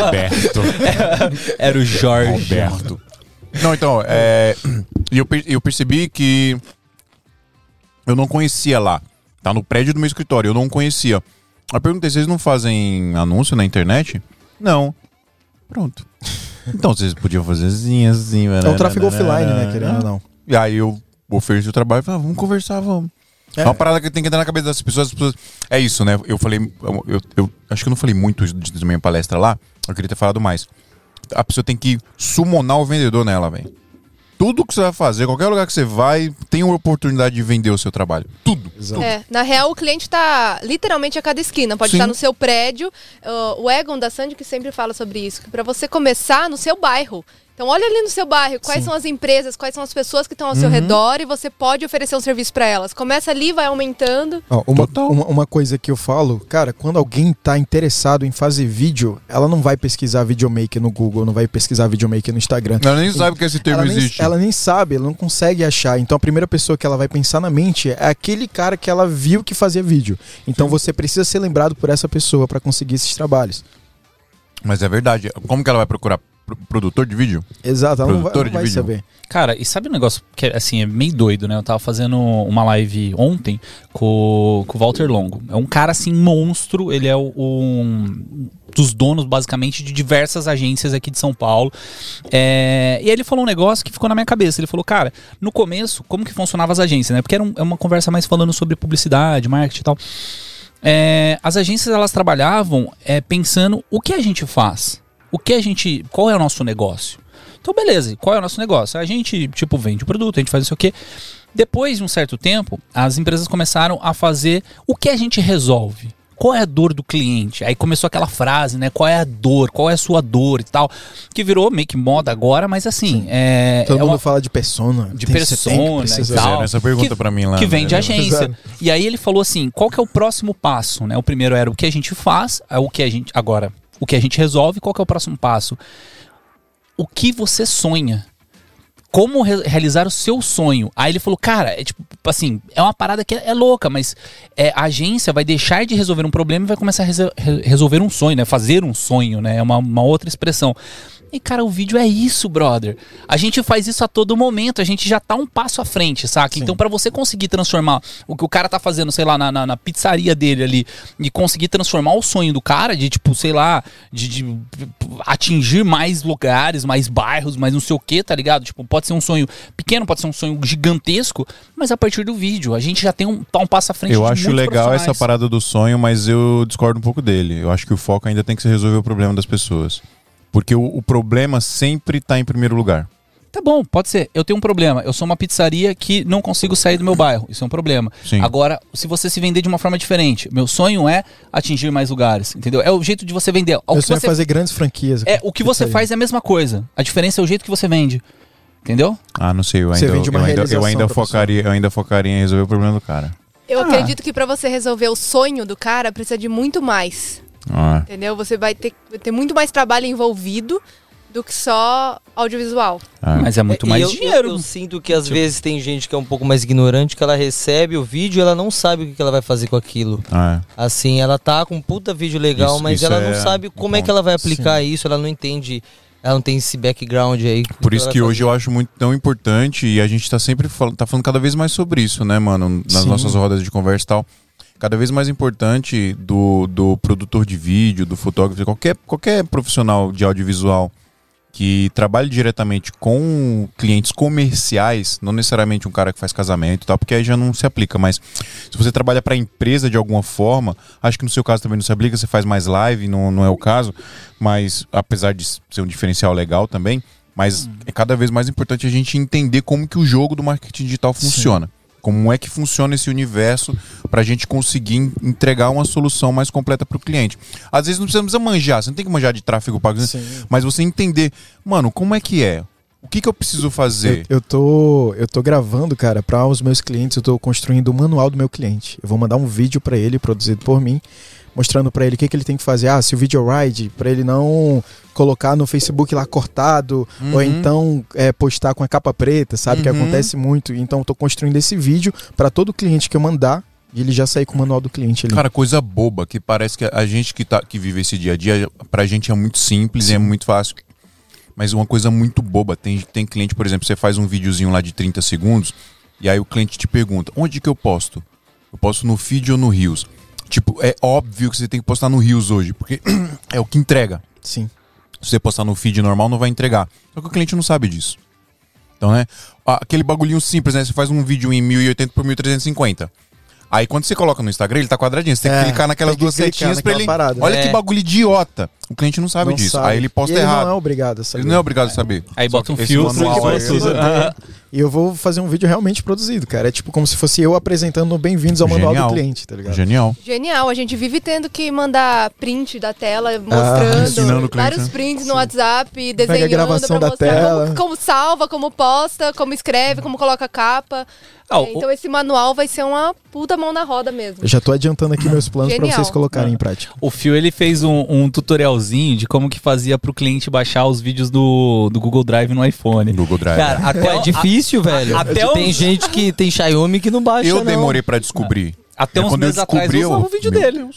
Roberto. Era o Jorge. Roberto. Não, então, é, eu, eu percebi que eu não conhecia lá. Tá no prédio do meu escritório, eu não conhecia. Aí perguntei, vocês não fazem anúncio na internet? Não. Pronto. Então vocês podiam fazer assim, assim. É um tráfego offline, né, querendo ou não. E aí eu ofereci o trabalho e falei, ah, vamos conversar, vamos. É. É. uma parada que tem que entrar na cabeça das pessoas, as pessoas. É isso, né? Eu falei. Eu, eu- eu acho que eu não falei muito isso na minha palestra lá. Eu queria ter falado mais. A pessoa tem que summonar o vendedor nela, velho. Tudo que você vai fazer, qualquer lugar que você vai, tem uma oportunidade de vender o seu trabalho. Tudo. Exato. É, na real, o cliente tá literalmente a cada esquina. Pode Sim. estar no seu prédio. Uh, o Egon da Sandy que sempre fala sobre isso. Que para você começar no seu bairro. Então, olha ali no seu bairro quais são as empresas, quais são as pessoas que estão ao seu Uhum. redor e você pode oferecer um serviço para elas. Começa ali, vai aumentando. Ó, uma, Total. uma, uma coisa que eu falo, cara, quando alguém tá interessado em fazer vídeo, ela não vai pesquisar videomaker no Google, não vai pesquisar videomaker no Instagram. Ela nem sabe que esse termo ela nem, existe. ela nem sabe, ela não consegue achar. Então a primeira pessoa que ela vai pensar na mente é aquele cara que ela viu que fazia vídeo. Então você precisa ser lembrado por essa pessoa para conseguir esses trabalhos. Mas é verdade. Como que ela vai procurar pro- produtor de vídeo? Exato, ela não vai, não de vai vídeo. saber. Cara, e sabe um negócio que assim é meio doido, né? Eu tava fazendo uma live ontem com, com o Walter Longo. É um cara assim monstro, ele é o, um dos donos basicamente de diversas agências aqui de São Paulo. É, e ele falou um negócio que ficou na minha cabeça. Ele falou, cara, no começo, como que funcionavam as agências, né? Porque era um- é uma conversa mais falando sobre publicidade, marketing e tal. É, as agências elas trabalhavam é, pensando o que a gente faz, o que a gente, qual é o nosso negócio. Então beleza, qual é o nosso negócio? A gente tipo vende o produto, a gente faz isso aqui. Depois de um certo tempo, as empresas começaram a fazer o que a gente resolve. Qual é a dor do cliente? Aí começou aquela frase, né? Qual é a dor? Qual é a sua dor e tal? Que virou meio que moda agora, mas assim, é, Todo é mundo uma- fala de persona. de tem- você tem persona e tal. Fizeram essa pergunta que- pra mim lá. que né? vem de agência. Fizeram. E aí ele falou assim: qual que é o próximo passo? Né? O primeiro era o que a gente faz, é o que a gente. Agora, o que a gente resolve, qual é o próximo passo? O que você sonha? como re- realizar o seu sonho. Aí ele falou, cara, é tipo, assim, é uma parada que é, é louca, mas é, a agência vai deixar de resolver um problema e vai começar a re- resolver um sonho, né? Fazer um sonho, né? É uma, uma outra expressão. E, cara, o vídeo é isso, brother. A gente faz isso a todo momento, a gente já tá um passo à frente, saca? Então, pra você conseguir transformar o que o cara tá fazendo, sei lá, na, na, na pizzaria dele ali, e conseguir transformar o sonho do cara de, tipo, sei lá, de, de atingir mais lugares, mais bairros, mais não sei o que, tá ligado? Tipo, pode ser um sonho pequeno, pode ser um sonho gigantesco, mas a partir do vídeo, a gente já tem um, tá um passo à frente Eu acho legal essa parada do sonho, mas eu discordo um pouco dele. Eu acho que o foco ainda tem que ser resolver o problema das pessoas. Porque o, o problema sempre tá em primeiro lugar. Tá bom, pode ser. Eu tenho um problema. Eu sou uma pizzaria que não consigo sair do meu bairro. Isso é um problema. Sim. Agora, se você se vender de uma forma diferente, meu sonho é atingir mais lugares, entendeu? É o jeito de você vender. O Eu que sonho você, é fazer grandes franquias. é, o que você faz é a mesma coisa. A diferença é o jeito que você vende. Entendeu? Ah, não sei, eu Você ainda, vende uma eu ainda, eu ainda pessoa. focaria, eu ainda focaria em resolver o problema do cara. Eu Ah. acredito que pra você resolver o sonho do cara, precisa de muito mais. Ah, Entendeu? Você vai ter, vai ter muito mais trabalho envolvido do que só audiovisual. ah. Mas é muito E mais eu, dinheiro. Eu, eu sinto que às vezes tem gente que é um pouco mais ignorante, que ela recebe o vídeo e ela não sabe o que ela vai fazer com aquilo. Ah, Assim, ela tá com um puta vídeo legal, Isso- mas isso ela é não sabe um como é que ela vai aplicar isso, ela não entende, ela não tem esse background aí. Por isso que hoje eu acho muito tão importante e a gente tá sempre falando, tá falando cada vez mais sobre isso, né, mano? Nas Sim. nossas rodas de conversa e tal. Cada vez mais importante do, do produtor de vídeo, do fotógrafo, qualquer, qualquer profissional de audiovisual que trabalhe diretamente com clientes comerciais, não necessariamente um cara que faz casamento e tal, porque aí já não se aplica, mas se você trabalha para empresa de alguma forma, acho que no seu caso também não se aplica, você faz mais live, não, não é o caso, mas apesar de ser um diferencial legal também, mas é cada vez mais importante a gente entender como que o jogo do marketing digital funciona. Como é que funciona esse universo para a gente conseguir en- entregar uma solução mais completa para o cliente. Às vezes não precisa, não precisa manjar, você não tem que manjar de tráfego pago, Sim. mas você entender, mano, como é que é? O que, que eu preciso fazer? Eu, eu tô, eu tô gravando, cara, para os meus clientes, eu tô construindo o manual do meu cliente. Eu vou mandar um vídeo para ele, produzido por mim, mostrando para ele o que, que ele tem que fazer. Ah, se o vídeo ride, para ele não colocar no Facebook lá cortado, Uhum. ou então é, postar com a capa preta, sabe? Que Uhum. acontece muito. Então, eu tô construindo esse vídeo para todo cliente que eu mandar, e ele já sair com o manual do cliente ali. Cara, coisa boba, que parece que a gente que, tá, que vive esse dia a dia, pra gente é muito simples e é muito fácil. Mas uma coisa muito boba, tem, tem cliente, por exemplo, você faz um videozinho lá de 30 segundos, e aí o cliente te pergunta, onde que eu posto? Eu posto no feed ou no Reels? Tipo, é óbvio que você tem que postar no Reels hoje, porque é o que entrega. Sim. Se você postar no feed normal, não vai entregar. Só que o cliente não sabe disso. Então, né? Aquele bagulhinho simples, né? Você faz um vídeo em 1080 por 1350. Aí quando você coloca no Instagram, ele tá quadradinho. Você tem que É, clicar naquelas duas clicar setinhas pra ele. parada. Olha É. que bagulho idiota. O cliente não sabe Não disso. sabe. Aí ele posta e ele errado. não é obrigado a saber. Ele não é obrigado a saber. Aí Só bota um filtro manual e usa. É. E eu vou fazer um vídeo realmente produzido, cara. É tipo como se fosse eu apresentando Bem-vindos ao Manual Genial. do Cliente, tá ligado? Genial. Genial, a gente vive tendo que mandar print da tela, mostrando ensinando o cliente, vários né? prints no WhatsApp, desenhando gravação pra da mostrar tela. Como, como salva, como posta, como escreve, como coloca a capa. Ah, É, o- então esse manual vai ser uma puta mão na roda mesmo. Eu já tô adiantando aqui meus planos pra Genial. vocês colocarem em prática. O Fio ele fez um, um tutorialzinho de como que fazia pro cliente baixar os vídeos do, do Google Drive no iPhone. Google Drive. Cara, né? até É o- difícil, velho. até tem os- gente que tem Xiaomi que não baixa, eu demorei pra descobrir. Até É uns meses atrás eu usava o vídeo meu dele.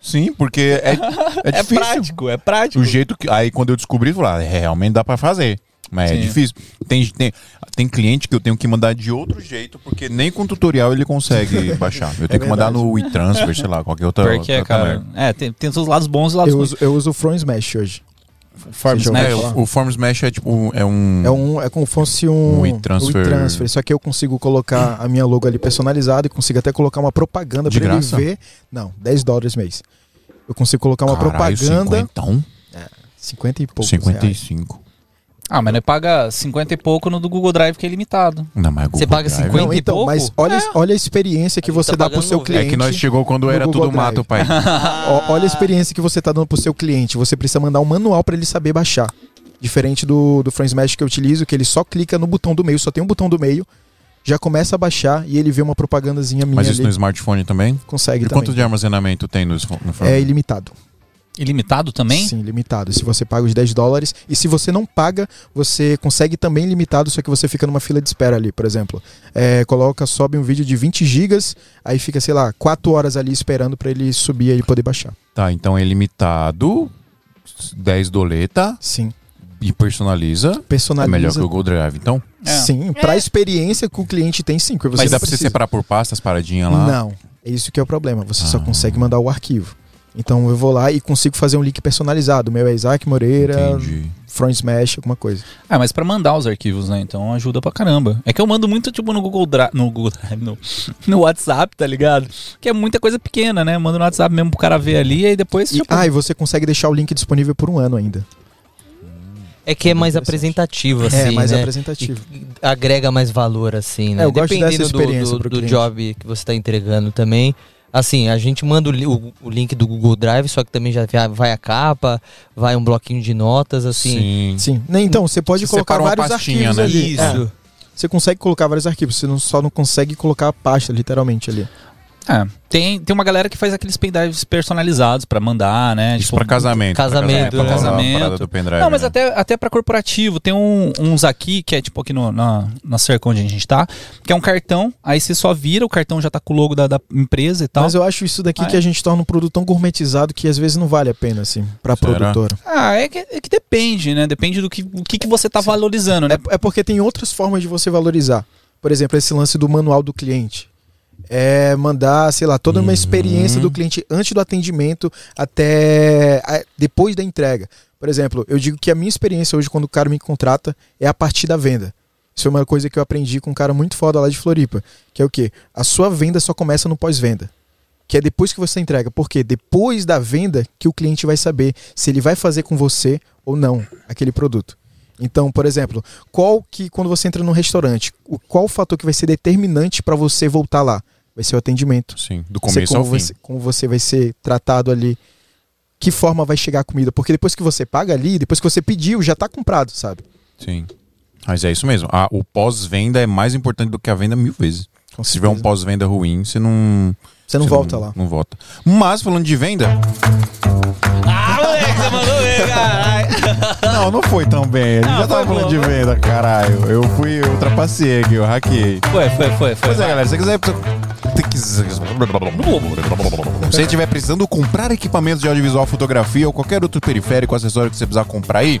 Sim, porque é, é É difícil. prático, é prático. O jeito que. Aí quando eu descobri, eu falei, ah, é, realmente dá pra fazer. Mas é Sim. difícil. Tem, tem, tem cliente que eu tenho que mandar de outro jeito, porque nem com tutorial ele consegue baixar. Eu tenho que mandar no WeTransfer, sei lá, qualquer outra. Porque, outra cara, é, tem, tem os seus lados bons e os lados Eu ruins. uso, eu uso o From Smash hoje. Forms, Seja né? É, o, o Forms Mesh é tipo. É um. É, um, é como se fosse um Um e-transfer. Só que eu consigo colocar a minha logo ali personalizada e consigo até colocar uma propaganda De pra ele ver. Não, 10 dólares mês. Eu consigo colocar uma Caralho, propaganda. 50, 50 e poucos. reais. 55. Ah, mas não paga 50 e pouco no do Google Drive que é ilimitado. Não, mas Você Google paga Drive- 50 Não, e então, pouco? mas olha, olha a experiência que você tá dá pro seu 90. cliente. É que nós chegou quando era Google tudo mato, pai. Olha a experiência que você tá dando pro seu cliente. Você precisa mandar um manual para ele saber baixar. Diferente do, do Frames Mesh que eu utilizo, que ele só clica no botão do meio, só tem um botão do meio, já começa a baixar e ele vê uma propagandazinha minha Mas isso ali. no smartphone também? Consegue E quanto também. de armazenamento tem no, no É ilimitado. Ilimitado também? Sim, limitado. Se você paga os 10 dólares. E se você não paga, você consegue também limitado, só que você fica numa fila de espera ali, por exemplo. É, coloca, sobe um vídeo de 20 gigas, aí fica, sei lá, 4 horas ali esperando pra ele subir e poder baixar. Tá, então é limitado, 10 doleta Sim. e personaliza. Personaliza. É melhor que o Google Drive, então? É. Sim, pra experiência que o cliente tem, sim. Mas dá pra você separar por pastas, paradinha lá? Não, é isso que é o problema. Você só Ah. consegue mandar o arquivo. Então eu vou lá e consigo fazer um link personalizado. O meu é Isaac Moreira, Entendi. Front Smash, alguma coisa. Ah, mas pra mandar os arquivos, né? Então ajuda pra caramba. É que eu mando muito, tipo, no Google Drive. No Google Drive, no, no WhatsApp, tá ligado? Que é muita coisa pequena, né? Eu mando no WhatsApp mesmo pro cara ver ali e aí depois. E, tipo, ah, e você consegue deixar o link disponível por um ano ainda. É que é mais apresentativo, assim, é, mais né? apresentativo. E agrega mais valor, assim, né? É, eu gosto dessa Dependendo do- experiência do, do, cliente. job que você está entregando também. Assim, a gente manda o, o- o link do Google Drive, só que também já vai- vai a capa, vai um bloquinho de notas, assim. Sim. Sim. Então, você pode Você colocar vários pastinha, arquivos né? ali. Isso. É, você consegue colocar vários arquivos, você não, só não consegue colocar a pasta, literalmente, ali. É, tem, tem uma galera que faz aqueles pendrives personalizados pra mandar, né? Isso Tipo, pra casamento. Casamento, pra casamento. Casamento. parada do pendrive, Não, mas né? até, até pra corporativo. Tem um, uns aqui, que é tipo aqui no, na, na cerca onde a gente tá, que é um cartão, aí você só vira, o cartão já tá com o logo da, da empresa e tal. Mas eu acho isso daqui Ah, que é? a gente torna um produto tão gourmetizado que às vezes não vale a pena, assim, pra Será? produtora. Ah, é que, é que depende, né? Depende do que, o que, que você tá valorizando, né? É, é porque tem outras formas de você valorizar. Por exemplo, esse lance do manual do cliente. É mandar, sei lá, toda uma Uhum. experiência do cliente antes do atendimento até a- depois da entrega. Por exemplo, eu digo que a minha experiência hoje quando o cara me contrata é a partir da venda. Isso foi uma coisa que eu aprendi com um cara muito foda lá de Floripa. Que é o quê? A sua venda só começa no pós-venda. Que é depois que você entrega. Porque depois da venda que o cliente vai saber se ele vai fazer com você ou não aquele produto. Então, por exemplo, qual que quando você entra num restaurante, qual o fator que vai ser determinante para você voltar lá? Vai ser o atendimento. Sim, do começo ao como fim. você, como você vai ser tratado ali. Que forma vai chegar a comida? Porque depois que você paga ali, depois que você pediu, já tá comprado, sabe? Sim. Mas é isso mesmo. Ah, o pós-venda é mais importante do que a venda mil vezes. Com Se tiver um pós-venda ruim, você não. Você não volta lá. Não volta. Mas, falando de venda. Ah, moleque, você mandou ver, caralho. Não, não foi tão bem. A gente já tava falando bom, de foi. venda, caralho. Eu fui, eu ultrapassei aqui, eu hackeei. Foi, foi, foi, foi. Pois é, galera, se você quiser. Se você estiver precisando comprar equipamentos de audiovisual, fotografia ou qualquer outro periférico, acessório que você precisar comprar aí,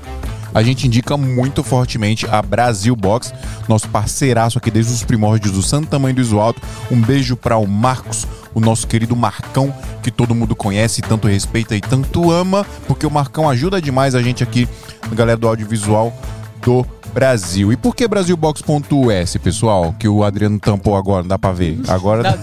a gente indica muito fortemente a Brasil Box, nosso parceiraço aqui desde os primórdios do Santo Tamanho do Iso Alto. Um beijo para o Marcos, o nosso querido Marcão, que todo mundo conhece, tanto respeita e tanto ama, porque o Marcão ajuda demais a gente aqui, a galera do audiovisual do Brasil. E por que BrasilBox.us, pessoal? Que o Adriano tampou agora, não dá pra ver. Agora.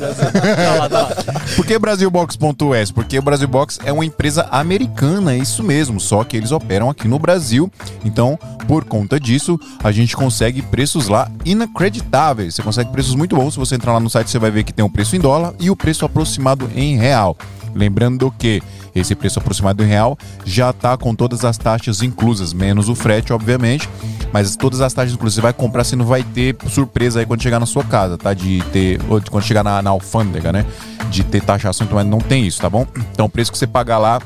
Por que BrasilBox.us? Porque o BrasilBox é uma empresa americana, é isso mesmo, só que eles operam aqui no Brasil. Então, por conta disso, a gente consegue preços lá inacreditáveis. Você consegue preços muito bons. Se você entrar lá no site, você vai ver que tem o preço em dólar e o preço aproximado em real. Lembrando que esse preço aproximado em real já está com todas as taxas inclusas, menos o frete, obviamente. Mas todas as taxas inclusas você vai comprar, você não vai ter surpresa aí quando chegar na sua casa, tá? De ter. Quando chegar na, na alfândega, né? De ter taxação, então não tem isso, tá bom? Então o preço que você pagar lá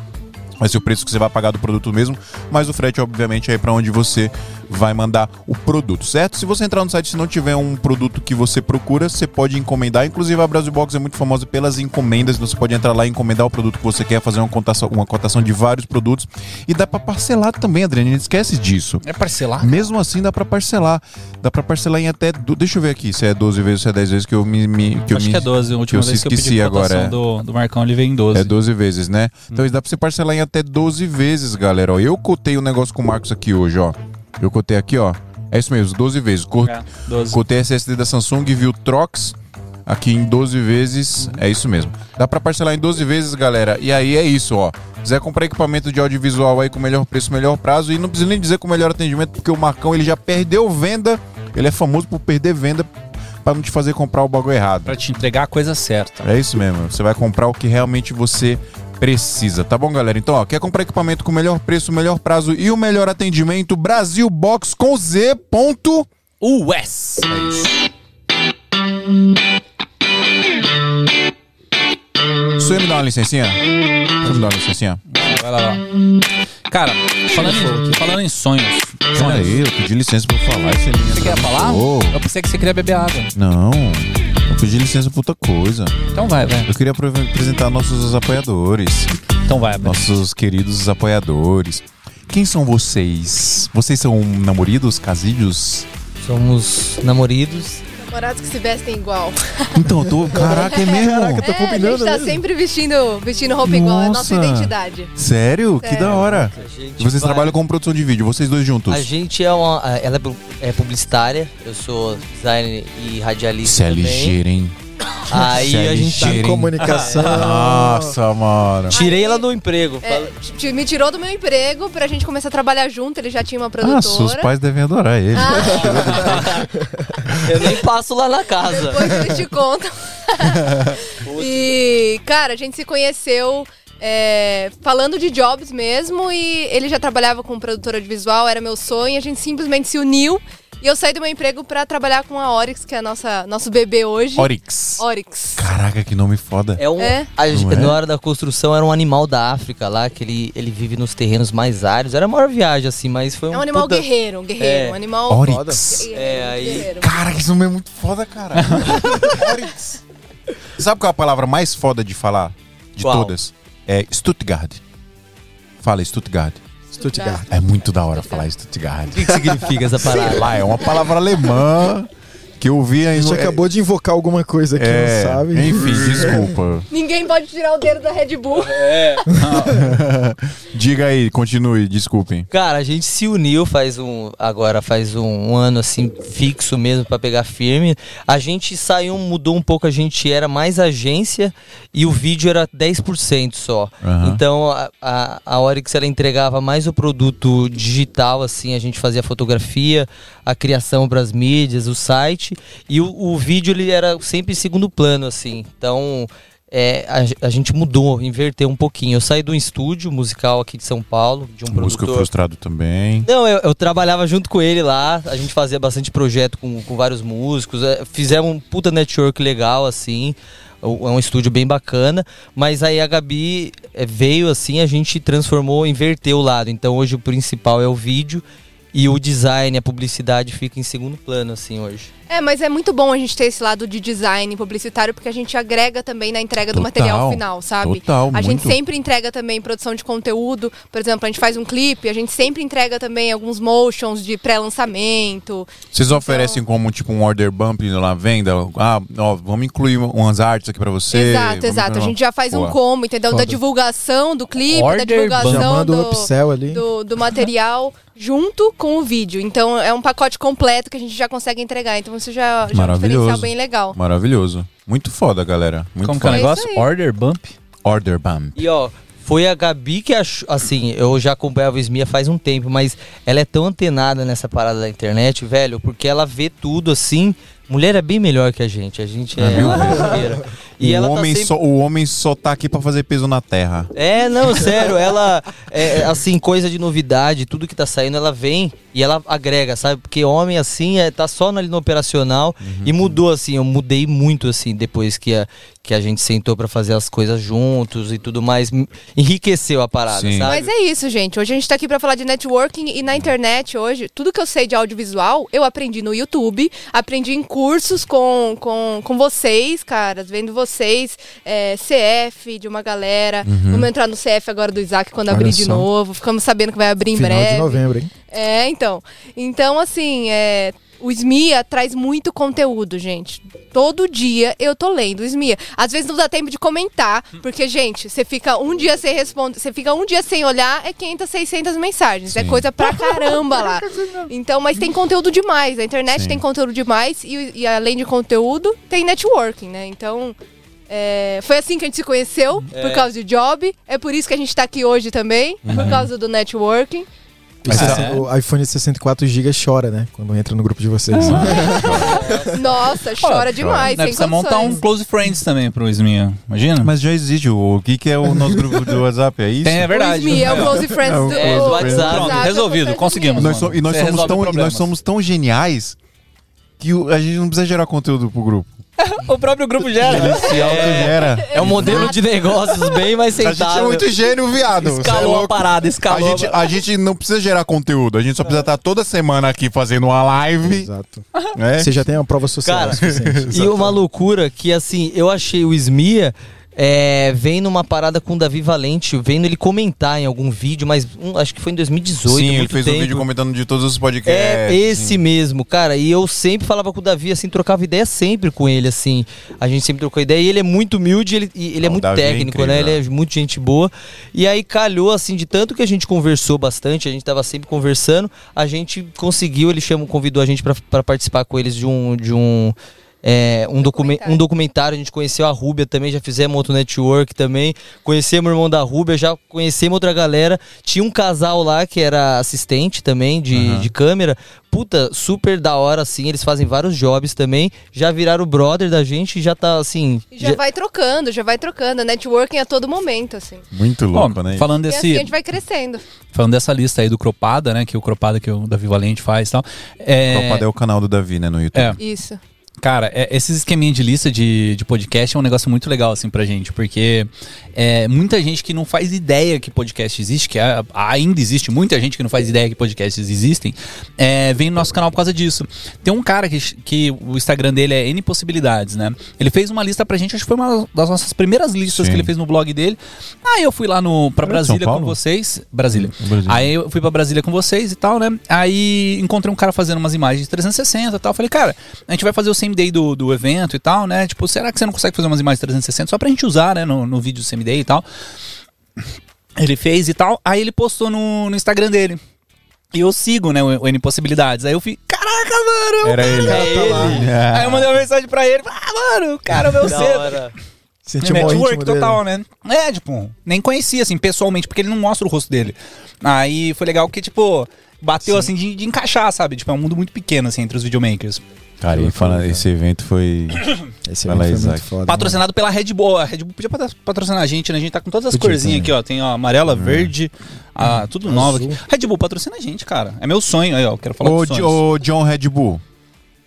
vai ser o preço que você vai pagar do produto mesmo, mas o frete, obviamente, é para onde você vai mandar o produto, certo? Se você entrar no site e não tiver um produto que você procura, você pode encomendar. Inclusive, a Brasil Box é muito famosa pelas encomendas. Você pode entrar lá e encomendar o produto que você quer, fazer uma cotação, uma cotação de vários produtos. E dá para parcelar também, Adriane. Não esquece disso. É parcelar? Mesmo assim, dá para parcelar. Dá para parcelar em até. do- Deixa eu ver aqui se é 12 vezes ou se é 10 vezes que eu me. me- que eu Acho me- que é 12. A última eu vez que eu pedi agora, é. do, do Marcão, ele veio em 12. É 12 vezes, né? Então isso dá pra você parcelar em até 12 vezes, galera. Ó, eu cotei o negócio com o Marcos aqui hoje, ó. Eu cotei aqui, ó. É isso mesmo, 12 vezes. Co É, 12. Cotei SSD da Samsung, viu Trox aqui em 12 vezes. É isso mesmo. Dá pra parcelar em 12 vezes, galera. E aí é isso, ó. Quiser comprar equipamento de audiovisual aí com melhor preço, melhor prazo. E não precisa nem dizer com melhor atendimento, porque o Marcão ele já perdeu venda. Ele é famoso por perder venda pra não te fazer comprar o bagulho errado. Pra te entregar a coisa certa. É isso mesmo. Você vai comprar o que realmente você precisa, tá bom, galera? Então, ó, quer comprar equipamento com o melhor preço, o melhor prazo e o melhor atendimento? Brasil Box com Z. Ponto. US. Você me dá uma licencinha? Você me dá uma licencinha? vai lá, vai lá. Cara, falando em, falando em sonhos. Aí, eu pedi licença pra eu falar. Esse linha Você quer falar? Eu pensei que você queria beber água. não, eu pedi licença pra outra coisa. Então vai, vai. Eu queria apresentar nossos apoiadores. Então vai, vai. Nossos queridos apoiadores. Quem são vocês? Vocês são namoridos, casilhos? Somos namoridos. Namorados que se vestem igual. Então, eu tô. Caraca, é mesmo? Caraca, tá é, a gente tá mesmo. sempre vestindo, vestindo roupa igual, é a nossa Nossa. identidade. Sério? Que Sério. da hora. E vocês vai- trabalham com produção de vídeo, vocês dois juntos? A gente é uma. Ela é é publicitária, eu sou designer e radialista. Você é ligeiro, hein? Aí a gente. Tá em comunicação. Nossa, mano. Tirei ela do emprego. É, me tirou do meu emprego pra gente começar a trabalhar junto, ele já tinha uma Ah, produtora. seus pais devem adorar ele. Eu nem passo lá na casa. Depois eles te contam. e, cara, a gente se conheceu é, falando de jobs mesmo e ele já trabalhava com produtora de visual, era meu sonho, a gente simplesmente se uniu e eu saí do meu emprego pra trabalhar com a Oryx, que é a nossa nosso bebê hoje. Oryx. Oryx. Caraca, que nome foda. É um, É? a- é? Na hora da construção era um animal da África lá, que ele, ele vive nos terrenos mais áridos. Era a maior viagem, assim, mas foi um. É um animal puta- guerreiro, um guerreiro, É. um animal Oryx. guerreiro, É, aí- guerreiro. Caraca, esse nome é muito foda, cara. Oryx. Sabe qual é a palavra mais foda de falar? De Qual? todas? É Stuttgart. Fala Stuttgart. Stuttgart. É muito da hora falar Stuttgart. O que, que significa essa Sei parada? lá, é uma palavra alemã que eu vi A gente no- acabou de invocar alguma coisa aqui, é, não sabe? Enfim, desculpa. Ninguém pode tirar o dedo da Red Bull. Diga aí, continue, desculpem. Cara, a gente se uniu faz um. Agora faz um, um ano assim, fixo mesmo pra pegar firme. A gente saiu, mudou um pouco, a gente era mais agência e o vídeo era 10% só. Aham. Então a, a, a Oryx ela entregava mais o produto digital, assim, a gente fazia a fotografia, a criação para as mídias, o site, e o, o vídeo ele era sempre em segundo plano, assim. Então é, a, a gente mudou, inverteu um pouquinho. Eu saí do estúdio musical aqui de São Paulo, de um Músico produtor. frustrado também. Não, eu, eu trabalhava junto com ele lá, a gente fazia bastante projeto com, com vários músicos, é, fizemos um puta network legal, assim, é um estúdio bem bacana, mas aí a Gabi é, veio assim, a gente transformou, inverteu o lado, então hoje o principal é o vídeo e o design, a publicidade fica em segundo plano, assim, hoje. É, mas é muito bom a gente ter esse lado de design publicitário, porque a gente agrega também na entrega do Total, material final, sabe? total, a gente muito. sempre entrega também produção de conteúdo. Por exemplo, a gente faz um clipe, a gente sempre entrega também alguns motions de pré-lançamento. Vocês Então- oferecem como tipo um order bump na venda? Ah, ó, vamos incluir umas artes aqui pra você. exato, vamos- exato. A gente já faz um Boa. combo, entendeu? Da Foda. divulgação do clipe, da Order divulgação Já manda o do, upsell ali. do, do material junto com o vídeo. Então é um pacote completo que a gente já consegue entregar. Então isso já, já é um Maravilhoso. diferencial bem legal. Maravilhoso. Muito foda, galera. Muito Como que é o foda. É negócio? aí. Order bump? Order bump. E ó, foi a Gabi que achou. Assim, eu já acompanhava o Smia faz um tempo, mas ela é tão antenada nessa parada da internet, velho, porque ela vê tudo assim. Mulher é bem melhor que a gente. A gente é Ah, E o, ela homem tá sempre... só, o homem só tá aqui pra fazer peso na terra. É, não, sério, ela é assim, coisa de novidade, tudo que tá saindo, ela vem e ela agrega, sabe? Porque homem assim é, tá só ali no operacional Uhum. e mudou assim, eu mudei muito assim depois que a, que a gente sentou pra fazer as coisas juntos e tudo mais, enriqueceu a parada, Sim. sabe? Mas é isso, gente. Hoje a gente tá aqui pra falar de networking e na internet hoje, tudo que eu sei de audiovisual, eu aprendi no YouTube, aprendi em cursos com, com, com vocês, caras, vendo vocês, é, CF de uma galera. Vamos entrar no CF agora do Isaac quando Olha abrir de novo. Ficamos sabendo que vai abrir em Final breve. de novembro, hein? É, então. Então, assim, é, o SMIA traz muito conteúdo, gente. Todo dia eu tô lendo o SMIA. Às vezes não dá tempo de comentar, porque, gente, você fica um dia sem responder, você fica um dia sem olhar, é 500, 600 mensagens. É Sim. coisa pra caramba lá. Então, mas tem conteúdo demais. A internet Sim. tem conteúdo demais e, e além de conteúdo, tem networking, né? Então. É, foi assim que a gente se conheceu, por causa de job. É por isso que a gente tá aqui hoje também, por causa do networking. O, 60 o iPhone de 64 GB chora, né? Quando entra no grupo de vocês. Nossa, chora demais, Né, sem precisa montar um condições. Close Friends também pro Isminha. Imagina? Mas já existe. O, que, que é o nosso grupo do WhatsApp? É isso? Tem, é verdade. O SMI é o Close Friends É o do, Close do WhatsApp. Pronto, resolvido, conseguimos. Nós so- e nós somos, tão, e nós somos tão geniais que a gente não precisa gerar conteúdo pro grupo. o próprio grupo gera. Se autogera. É um modelo de negócios bem mais A gente é muito gênio, viado. É Escalou a louco. parada, A escalou. gente, a gente não precisa gerar conteúdo, a gente só precisa estar toda semana aqui fazendo uma live. Exato. Né? Você já tem uma prova social Cara, suficiente. E uma loucura que, assim, eu achei o Smia é, vem numa parada com o Davi Valente, vendo ele comentar em algum vídeo, mas um, acho que foi em 2018. Sim, ele fez um tempo. vídeo comentando de todos os podcasts. É esse sim. mesmo, cara. E eu sempre falava com o Davi, assim, trocava ideia sempre com ele, assim. A gente sempre trocou ideia. E ele é muito humilde, ele, ele é Ah, o muito Davi é técnico, né? incrível. Ele é muito gente boa. E aí calhou, assim, de tanto que a gente conversou bastante, a gente tava sempre conversando, a gente conseguiu, ele chamou, convidou a gente pra- pra participar com eles de um. De um é, um, documen- Documentário. um documentário, a gente conheceu a Rúbia também, já fizemos outro network também, conhecemos o irmão da Rúbia, já conhecemos outra galera. Tinha um casal lá que era assistente também de, Aham. de câmera. Puta, super da hora, assim. Eles fazem vários jobs também. Já viraram brother da gente e já tá assim. E já, vai trocando, já vai trocando. Networking a todo momento, assim. Muito Bom, louco, né? falando E desse, assim a gente vai crescendo. falando dessa lista aí do Cropada, né? Que o Cropada que o Davi Valente faz e tal. É, Copada é o canal do Davi, né, no YouTube. É. Isso. Cara, é, esses esqueminha de lista de, de podcast é um negócio muito legal, assim, pra gente, porque é muita gente que não faz ideia que podcast existe, que ainda existe muita gente que não faz ideia que podcasts existem, é, vem no nosso canal por causa disso. Tem um cara que, que o Instagram dele é N Possibilidades, né? Ele fez uma lista pra gente, acho que foi uma das nossas primeiras listas Sim. que ele fez no blog dele. Aí eu fui lá no, pra Brasília com vocês. Brasília. Brasília. Aí eu fui pra Brasília com vocês e tal, né? Aí encontrei um cara fazendo umas imagens 360 e tal. Falei, cara, a gente vai fazer o 100 do, do evento e tal, né? Tipo, será que você não consegue fazer umas imagens 360 só pra gente usar, né? No, no vídeo do day e tal. Ele fez e tal. Aí ele postou no, no Instagram dele. E eu sigo, né, o, N Possibilidades. Aí eu fui, caraca, mano! Era ele. Era né? tá ele. Aí eu mandei uma mensagem pra ele. Ah, mano, cara, é meu cedo. Sentiu Network total, dele. né? É, tipo, nem conhecia, assim, pessoalmente, porque ele não mostra o rosto dele. Aí foi legal que, tipo, bateu, Sim. assim, de, de encaixar, sabe? Tipo, é um mundo muito pequeno, assim, entre os videomakers. Cara, e fala, esse evento foi. Esse Vai lá, evento foi Isaac. muito foda. Patrocinado pela Red Bull. A Red Bull podia patro- patrocinar a gente, né? A gente tá com todas as Podia corzinhas também. aqui, ó. Tem ó, amarela, verde, a, tudo novo Azul. aqui. Red Bull, patrocina a gente, cara. É meu sonho aí, ó. Quero falar Ô, Di- sonhos. ô, John Red Bull.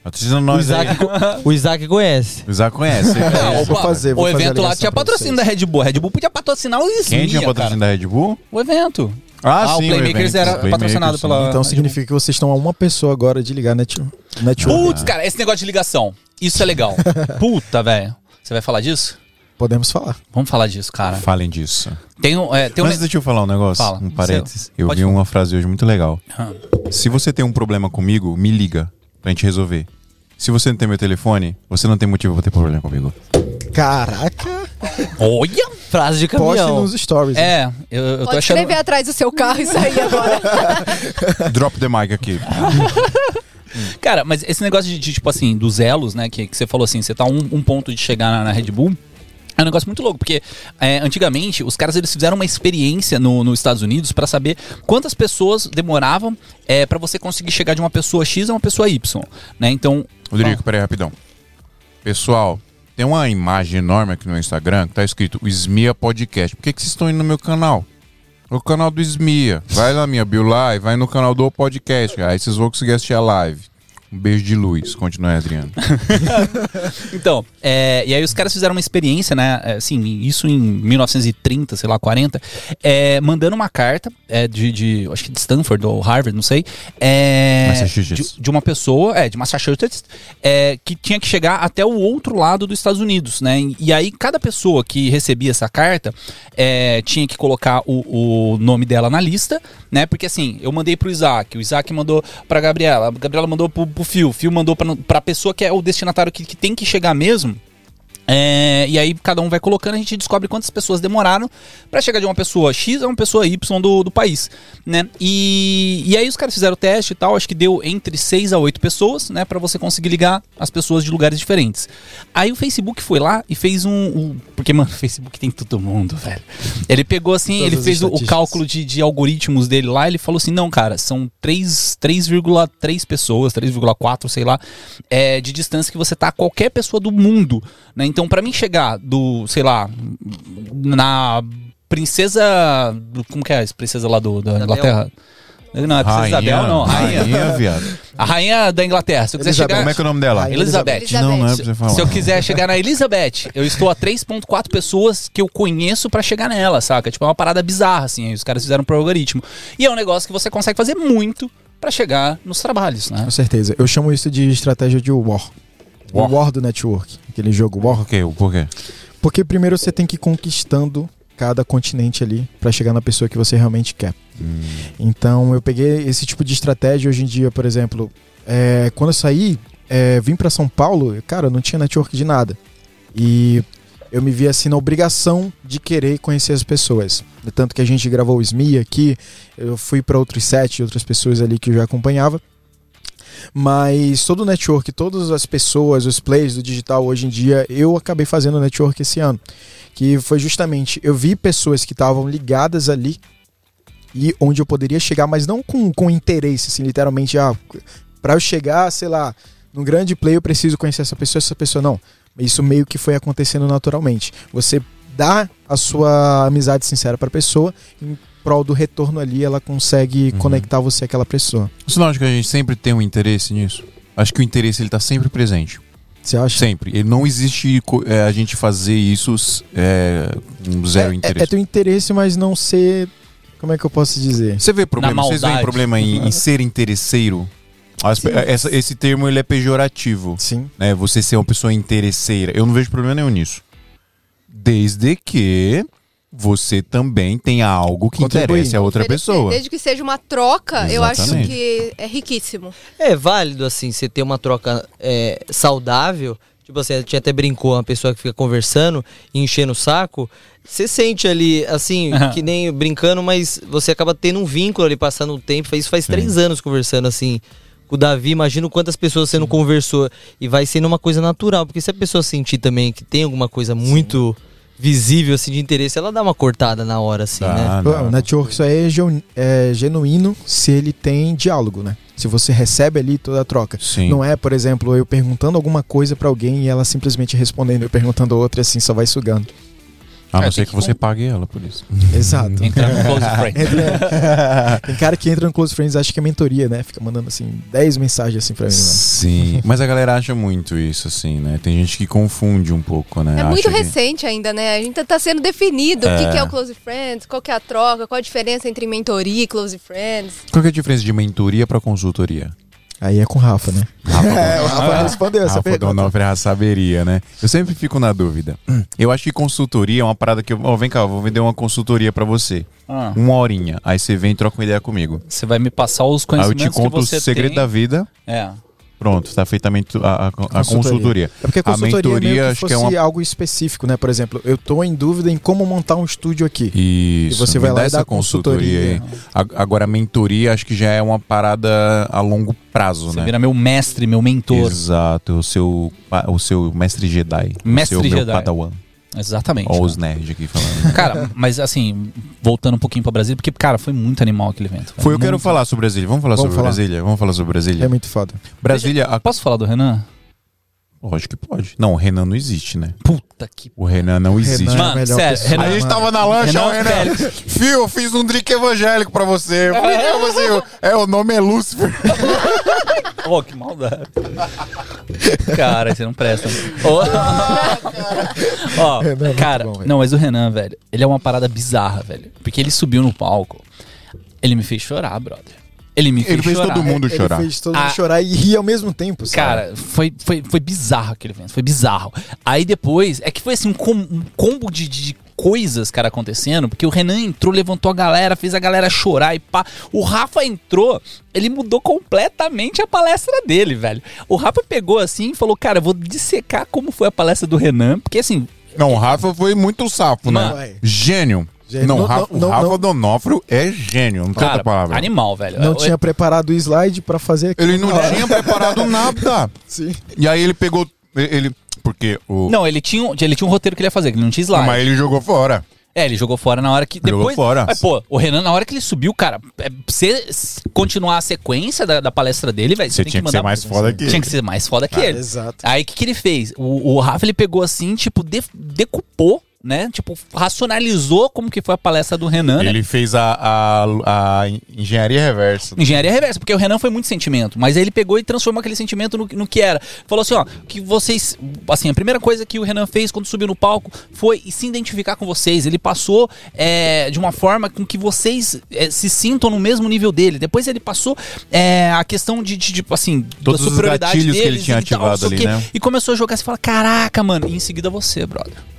Patrocina O nós aí. Isaac, o Isaac conhece. O Isaac conhece. Não, vou fazer, vou o evento lá tinha patrocínio da Red Bull. A Red Bull podia patrocinar o Quem tinha patrocínio cara. da Red Bull? O evento. Ah, Ah, o sim. Playmakers evento. era patrocinado pela- Então significa que vocês estão a uma pessoa agora de ligar net, network. Putz, cara, esse negócio de ligação. Isso é legal. Puta, velho. Você vai falar disso? Podemos falar. Vamos falar disso, cara. Falem disso. Tem um. É, tem um Mas deixa eu falar um negócio, Fala. um parênteses. Eu Pode vi falar. uma frase hoje muito legal. Ah. Se você tem um problema comigo, me liga pra gente resolver. Se você não tem meu telefone, você não tem motivo pra ter problema comigo. Caraca! Olha! Frase de Poste caminhão. nos stories. né? É, eu, eu tô Pode achando. escrever atrás do seu carro e sair agora. Drop the mic aqui. Cara, mas esse negócio de, de, tipo assim, dos elos, né? Que, que você falou assim, você tá um, um ponto de chegar na, na Red Bull. É um negócio muito louco, porque é, antigamente os caras eles fizeram uma experiência no, nos Estados Unidos pra saber quantas pessoas demoravam é, para você conseguir chegar de uma pessoa X a uma pessoa Y, né? Então, Rodrigo, peraí, rapidão. Pessoal, tem uma imagem enorme aqui no Instagram que tá escrito o Smia Podcast. Por que, que vocês estão indo no meu canal? O canal do Smia. Vai na minha bio lá e vai no canal do podcast. Aí vocês vão conseguir assistir a live. Um beijo de luz. Continue, Adriano. Então, é, e aí os caras fizeram uma experiência, né? Assim, isso em 1930, sei lá, 40, é, mandando uma carta é, de, de, acho que de Stanford ou Harvard, não sei, é, Massachusetts. De, de uma pessoa, é, de Massachusetts, é, que tinha que chegar até o outro lado dos Estados Unidos, né? E aí cada pessoa que recebia essa carta tinha que colocar o, o nome dela na lista, né? Porque assim, eu mandei pro Isaac, o Isaac mandou pra Gabriela, a Gabriela mandou pro, pro Fio, o Fio mandou pra, pra pessoa que é o destinatário que, que tem que chegar mesmo. É, e aí cada um vai colocando, a gente descobre quantas pessoas demoraram pra chegar de uma pessoa X a uma pessoa Y do, do país, né? E, e aí os caras fizeram o teste e tal, acho que deu entre 6 a 8 pessoas, né, Pra você conseguir ligar as pessoas de lugares diferentes. Aí o Facebook foi lá e fez um, um- porque mano, o Facebook tem todo mundo, velho. Ele pegou assim, Todas ele fez o, o cálculo de, de algoritmos dele lá, ele falou assim: "Não, cara, são 3 3,3 pessoas, 3,4, sei lá, é, de distância que você tá a qualquer pessoa do mundo, né? Então, pra mim chegar do, sei lá, na princesa, como que é a princesa lá do, da Inglaterra? Não, é Princesa Isabel, não. Rainha. Rainha, viado. A rainha da Inglaterra. Se eu quiser Elizabeth. chegar. Como é que é o nome dela? Elizabeth. Elizabeth. Não, não é pra você falar. Se eu quiser chegar na Elizabeth, eu estou a 3.4 pessoas que eu conheço pra chegar nela, saca? Tipo, é uma parada bizarra, assim. Aí os caras fizeram pro algoritmo. E é um negócio que você consegue fazer muito pra chegar nos trabalhos, né? Com certeza. Eu chamo isso de estratégia de War. War. O War do Network. Aquele jogo War. Por quê? Por quê? Porque primeiro você tem que ir conquistando cada continente ali pra chegar na pessoa que você realmente quer. Então eu peguei esse tipo de estratégia hoje em dia, por exemplo, é, quando eu saí, é, vim pra São Paulo, cara, não tinha network de nada. E eu me vi assim na obrigação de querer conhecer as pessoas. Tanto que a gente gravou o SMI aqui, eu fui pra outros sete, outras pessoas ali que eu já acompanhava. Mas todo o network, todas as pessoas, os players do digital hoje em dia, eu acabei fazendo network esse ano. Que foi justamente, eu vi pessoas que estavam ligadas ali e onde eu poderia chegar, mas não com, com interesse, assim, literalmente, ah, para eu chegar, sei lá, num grande play eu preciso conhecer essa pessoa, essa pessoa não. Isso meio que foi acontecendo naturalmente. Você dá a sua amizade sincera para a pessoa, prol do retorno ali, ela consegue Uhum. conectar você àquela pessoa. Você não acha que a gente sempre tem um interesse nisso? Acho que o interesse ele tá sempre presente. Você acha? Sempre. Ele não existe é, a gente fazer isso é, com zero é, interesse. é ter interesse, mas não ser. Como é que eu posso dizer? Você vê problema, vocês veem problema em, em ser interesseiro? As essa- esse termo ele é pejorativo, Sim. né? Você ser uma pessoa interesseira. Eu não vejo problema nenhum nisso. Desde que você também tenha algo que Contribuir. interesse a outra pessoa. Desde que seja uma troca, eu acho Exatamente. que é riquíssimo. É válido, assim, você ter uma troca é, saudável. Tipo assim, a gente até brincou, uma pessoa que fica conversando e enchendo o saco. Você sente ali, assim, que nem brincando, mas você acaba tendo um vínculo ali, passando o tempo. Isso faz Sim. três anos conversando, assim. Com o Davi, imagino quantas pessoas você não conversou. E vai sendo uma coisa natural. Porque se a pessoa sentir também que tem alguma coisa muito visível, assim, de interesse, ela dá uma cortada na hora, assim, né? Dá. O network só é, é genuíno se ele tem diálogo, né? Se você recebe ali toda a troca. Sim. Não é, por exemplo, eu perguntando alguma coisa pra alguém e ela simplesmente respondendo, eu perguntando outra e assim só vai sugando. A não É, ser que que você pague ela por isso. Exato. Entrar no close friend. Entra- tem cara que entra no Close Friends acha que é mentoria, né? Fica mandando assim 10 mensagens assim pra mim, mano. Sim. Mas a galera acha muito isso, assim, né? Tem gente que confunde um pouco, né? É Acha muito que- recente ainda, né? A gente tá sendo definido o É. que, que é o Close Friends, qual que é a troca, qual a diferença entre mentoria e Close Friends. Qual que é a diferença de mentoria pra consultoria? Aí é com o Rafa, né? É, o Rafa respondeu essa Rafa pergunta. Donofre já saberia, né? Eu sempre fico na dúvida. Eu acho que consultoria é uma parada que eu. Ó, vem cá, eu vou vender uma consultoria pra você. Ah, Uma horinha. Aí você vem e troca uma ideia comigo. você vai me passar os Aí eu conhecimentos te conto que o você segredo tem. da vida. É. Pronto, tá feita a, a- a- a consultoria. É porque a consultoria mentoria, meio que acho que é uma- algo específico, né? Por exemplo, eu tô em dúvida em como montar um estúdio aqui. Isso. E você vai dá lá e essa dá consultoria aí. A- Agora, a mentoria acho que já é uma parada a longo prazo, Você né? vira meu mestre, meu mentor. Exato, o seu, o seu mestre Jedi. Mestre o seu meu Jedi. padawan. Exatamente. Ó os nerds aqui falando. Cara, mas assim, voltando um pouquinho pra Brasília, porque, cara, foi muito animal aquele evento. Foi, eu quero falar sobre Brasília. Vamos falar Vamos sobre falar. Brasília? Vamos falar sobre Brasília? É muito foda. Brasília, a... Posso falar do Renan? lógico que pode. Não, o Renan não existe, né? Puta que. O Renan não existe. Renan é a Mano, melhor sério. Renan- A gente mano. tava na lancha, Renan, ó, Renan. Fio, eu fiz um drink evangélico pra você. Eu falei, é, você, é, o nome é Lúcifer. Oh, que maldade. cara, você não presta. Ó, Renan é muito cara, bom, não, mas o Renan, velho, ele é uma parada bizarra, velho. Porque ele subiu no palco, ele me fez chorar, brother. Ele me fez Ele fez chorar. todo mundo Ele chorar. fez todo mundo Ah. chorar e rir ao mesmo tempo, sabe? Cara, foi, foi, foi bizarro aquele evento, foi bizarro. Aí depois, é que foi assim, um, com- um combo de, de coisas, cara, acontecendo, porque o Renan entrou, levantou a galera, fez a galera chorar e pá. O Rafa entrou, ele mudou completamente a palestra dele, velho. O Rafa pegou assim e falou, cara, eu vou dissecar como foi a palestra do Renan, porque assim, Não, o Rafa foi muito sapo, Mano. né? Gênio. Gênio. Não, Não, o Rafa, não, o Rafa não. Donofrio é gênio, não tem outra palavra. animal, velho. Não Eu- tinha preparado o slide pra fazer aquilo Ele não tinha preparado nada. Sim. E aí ele pegou. Ele. Porque o. Não, ele tinha, um- ele tinha um roteiro que ele ia fazer, que ele não tinha slide. mas ele jogou fora. É, ele jogou fora na hora que. Jogou Depois, fora. Mas, pô, o Renan, na hora que ele subiu, cara, é, se, se continuar a sequência da, da palestra dele, velho, Você tem tinha que, ser mandar- mais foda que Tinha ele. que ser mais foda que ele. Exato. Aí o que, que ele fez? O, o Rafa ele pegou assim, tipo, de- decupou né? Tipo, racionalizou como que foi a palestra do Renan, né? Ele fez a, a, a engenharia reversa. Engenharia reversa, porque o Renan foi muito sentimento, mas aí ele pegou e transformou aquele sentimento no, no que era. Falou assim, ó, que vocês, assim, a primeira coisa que o Renan fez quando subiu no palco foi se identificar com vocês. Ele passou é, de uma forma com que vocês é, se sintam no mesmo nível dele. Depois ele passou é, a questão de, de, de assim, Todos da os superioridade gatilhos que ele deles tinha e tal, ativado o ali, né? E começou a jogar, você fala, caraca, mano, e em seguida você, brother.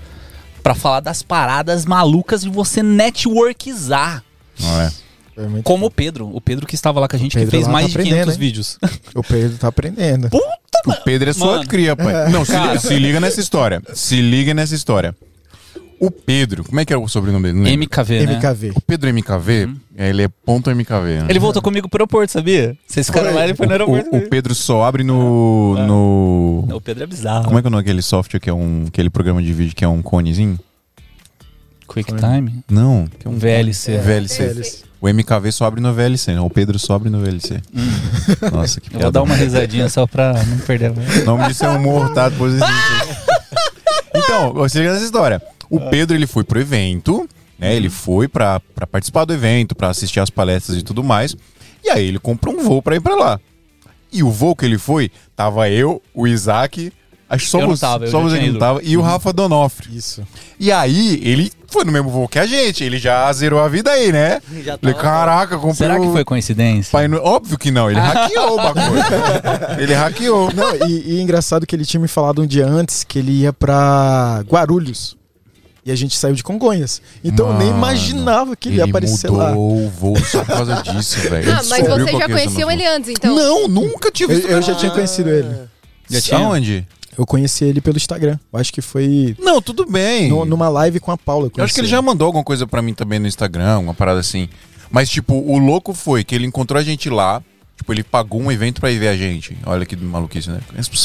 Pra falar das paradas malucas de você networkizar. Não é? Como o Pedro. O Pedro que estava lá com a gente, que fez mais tá de aprendendo, 500 hein? vídeos. O Pedro tá aprendendo. O Pedro é só Mano. cria, pai. Não, se, se liga nessa história. Se liga nessa história. O Pedro, como é que é o sobrenome dele? MKV, né? MKV. O Pedro MKV, ele é ponto MKV. né? Ele voltou comigo pro aeroporto, sabia? Vocês ficaram lá, ele foi no aeroporto. O, o comigo. Pedro só abre no. no... O Pedro é bizarro. Como é que é o nome daquele software que é um. aquele programa de vídeo que é um conezinho? QuickTime? Não, que é um VLC. VLC. VLC. O MKV só abre no VLC, não. O Pedro só abre no VLC. Nossa, que Eu vou piada. dar uma risadinha só pra não perder a O nome disso é um mortado positivo. então, você liga nessa história. O Pedro, ele foi pro evento, né? Ele foi pra, pra participar do evento, pra assistir as palestras e tudo mais. E aí ele comprou um voo pra ir pra lá. E o voo que ele foi, tava eu, o Isaac, acho que só você, tava, eu só você que não tava, e o Rafa Donofre. Isso. E aí, ele foi no mesmo voo que a gente, ele já zerou a vida aí, né? Já tava- caraca, comprei Será que foi coincidência? Pai Óbvio que não, ele hackeou o bagulho. ele hackeou. Não, e, e engraçado que ele tinha me falado um dia antes que ele ia pra Guarulhos. E a gente saiu de Congonhas. Então eu nem Mano, imaginava que ele, ia aparecer mudou lá. o voo só por causa disso, velho. Ah, Ele mas vocês já conheciam ele antes, então? Não, nunca tive Eu, visto. eu já tinha conhecido ele. Já tinha? Aonde? Eu conheci ele pelo Instagram. Eu acho que foi Não, tudo bem. no- numa live com a Paula. Eu acho que ele já mandou alguma coisa pra mim também no Instagram, uma parada assim. Mas, tipo, o louco foi que ele encontrou a gente lá. Tipo, ele pagou um evento pra ir ver a gente. Olha que maluquice, né?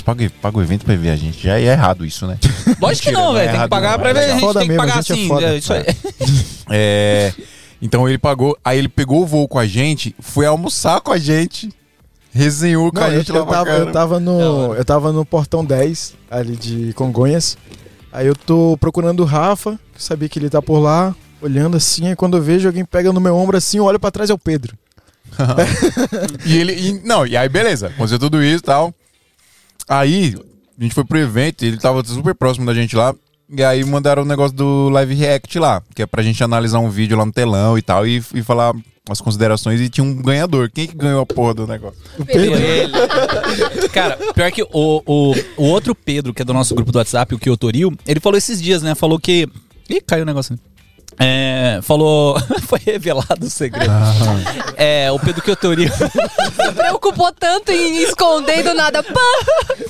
Pagam, pagam o evento pra ir ver a gente. Já é errado isso, né? Lógico que não, é velho. Tem que pagar não. pra É ver. A gente foda tem que mesmo, pagar é assim. foda. é isso aí. É. Então ele pagou. Aí ele pegou o voo com a gente, foi almoçar com a gente. Resenhou com Não, a eu, gente lá eu, tava, eu, tava no, eu tava no portão 10, ali de Congonhas. Aí eu tô procurando o Rafa, que eu sabia que ele tá por lá, olhando assim. Aí quando eu vejo alguém pega no meu ombro assim, eu olho pra trás é o Pedro. E ele. e- não, e aí beleza, aconteceu tudo isso e tal. Aí, a gente foi pro evento, e ele tava super próximo da gente lá. E aí mandaram o negócio do live react lá, que é pra gente analisar um vídeo lá no telão e tal, e, e falar as considerações e tinha um ganhador. Quem que ganhou a porra do negócio? O Pedro. Cara, pior que o, o, o outro Pedro, que é do nosso grupo do WhatsApp, o Kyotoril, ele falou esses dias, né? Falou que. Ih, caiu o negócio. É, falou. Foi revelado o segredo. É, o Pedro Kyotoril. Se preocupou tanto em esconder do nada. Pá!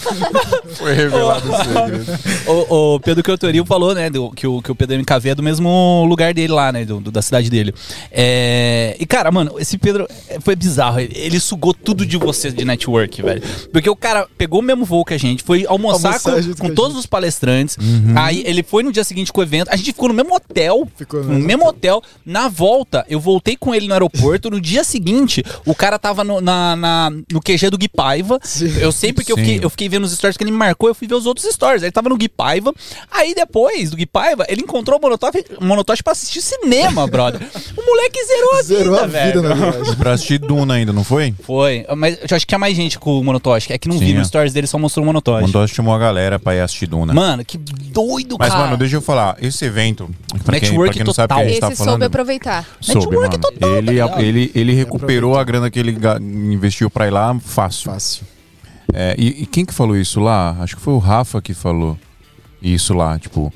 Foi revelado o segredo. o, o Pedro Kyotoril falou, né, do- que, o, que o Pedro MKV é do mesmo lugar dele lá, né, do, do- da cidade dele. É, e, cara, mano, esse Pedro é, foi bizarro. Ele, ele sugou tudo de você de network, velho. Porque o cara pegou o mesmo voo que a gente, foi almoçar, Almoçar com, com todos gente. os palestrantes. Aí ele foi no dia seguinte com o evento. A gente ficou no mesmo hotel. Ficou no no mesmo hotel. Na volta, eu voltei com ele no aeroporto. No dia seguinte, o cara tava no, na, na- no QG do Gui Paiva. Sim. Eu sei porque eu fiquei, eu fiquei vendo os stories que ele me marcou, eu fui ver os outros stories. Ele tava no Gui Paiva. Aí depois do Gui Paiva, ele encontrou o Monotosh, Monotosh pra assistir cinema, brother. O moleque zerou a Zerou vida, a vida velho. na pra assistir Duna ainda, não foi? Foi, mas eu acho que tinha mais gente com o Monotosh. É que não vi Sim, no é. stories dele, só mostrou o Monotosh. Quando nós chamou a galera pra ir assistir Duna. Mano, que doido, Mas, cara. mano, deixa eu falar. Esse evento, pra quem, Network pra quem não sabe o que a gente tá Esse falando... soube aproveitar. Soube, Network mano. total, tá ele, ligado? ele, ele recuperou a grana que ele investiu pra ir lá fácil. Fácil. É, e, e quem que falou isso lá? Acho que foi o Rafa que falou isso lá. Tipo,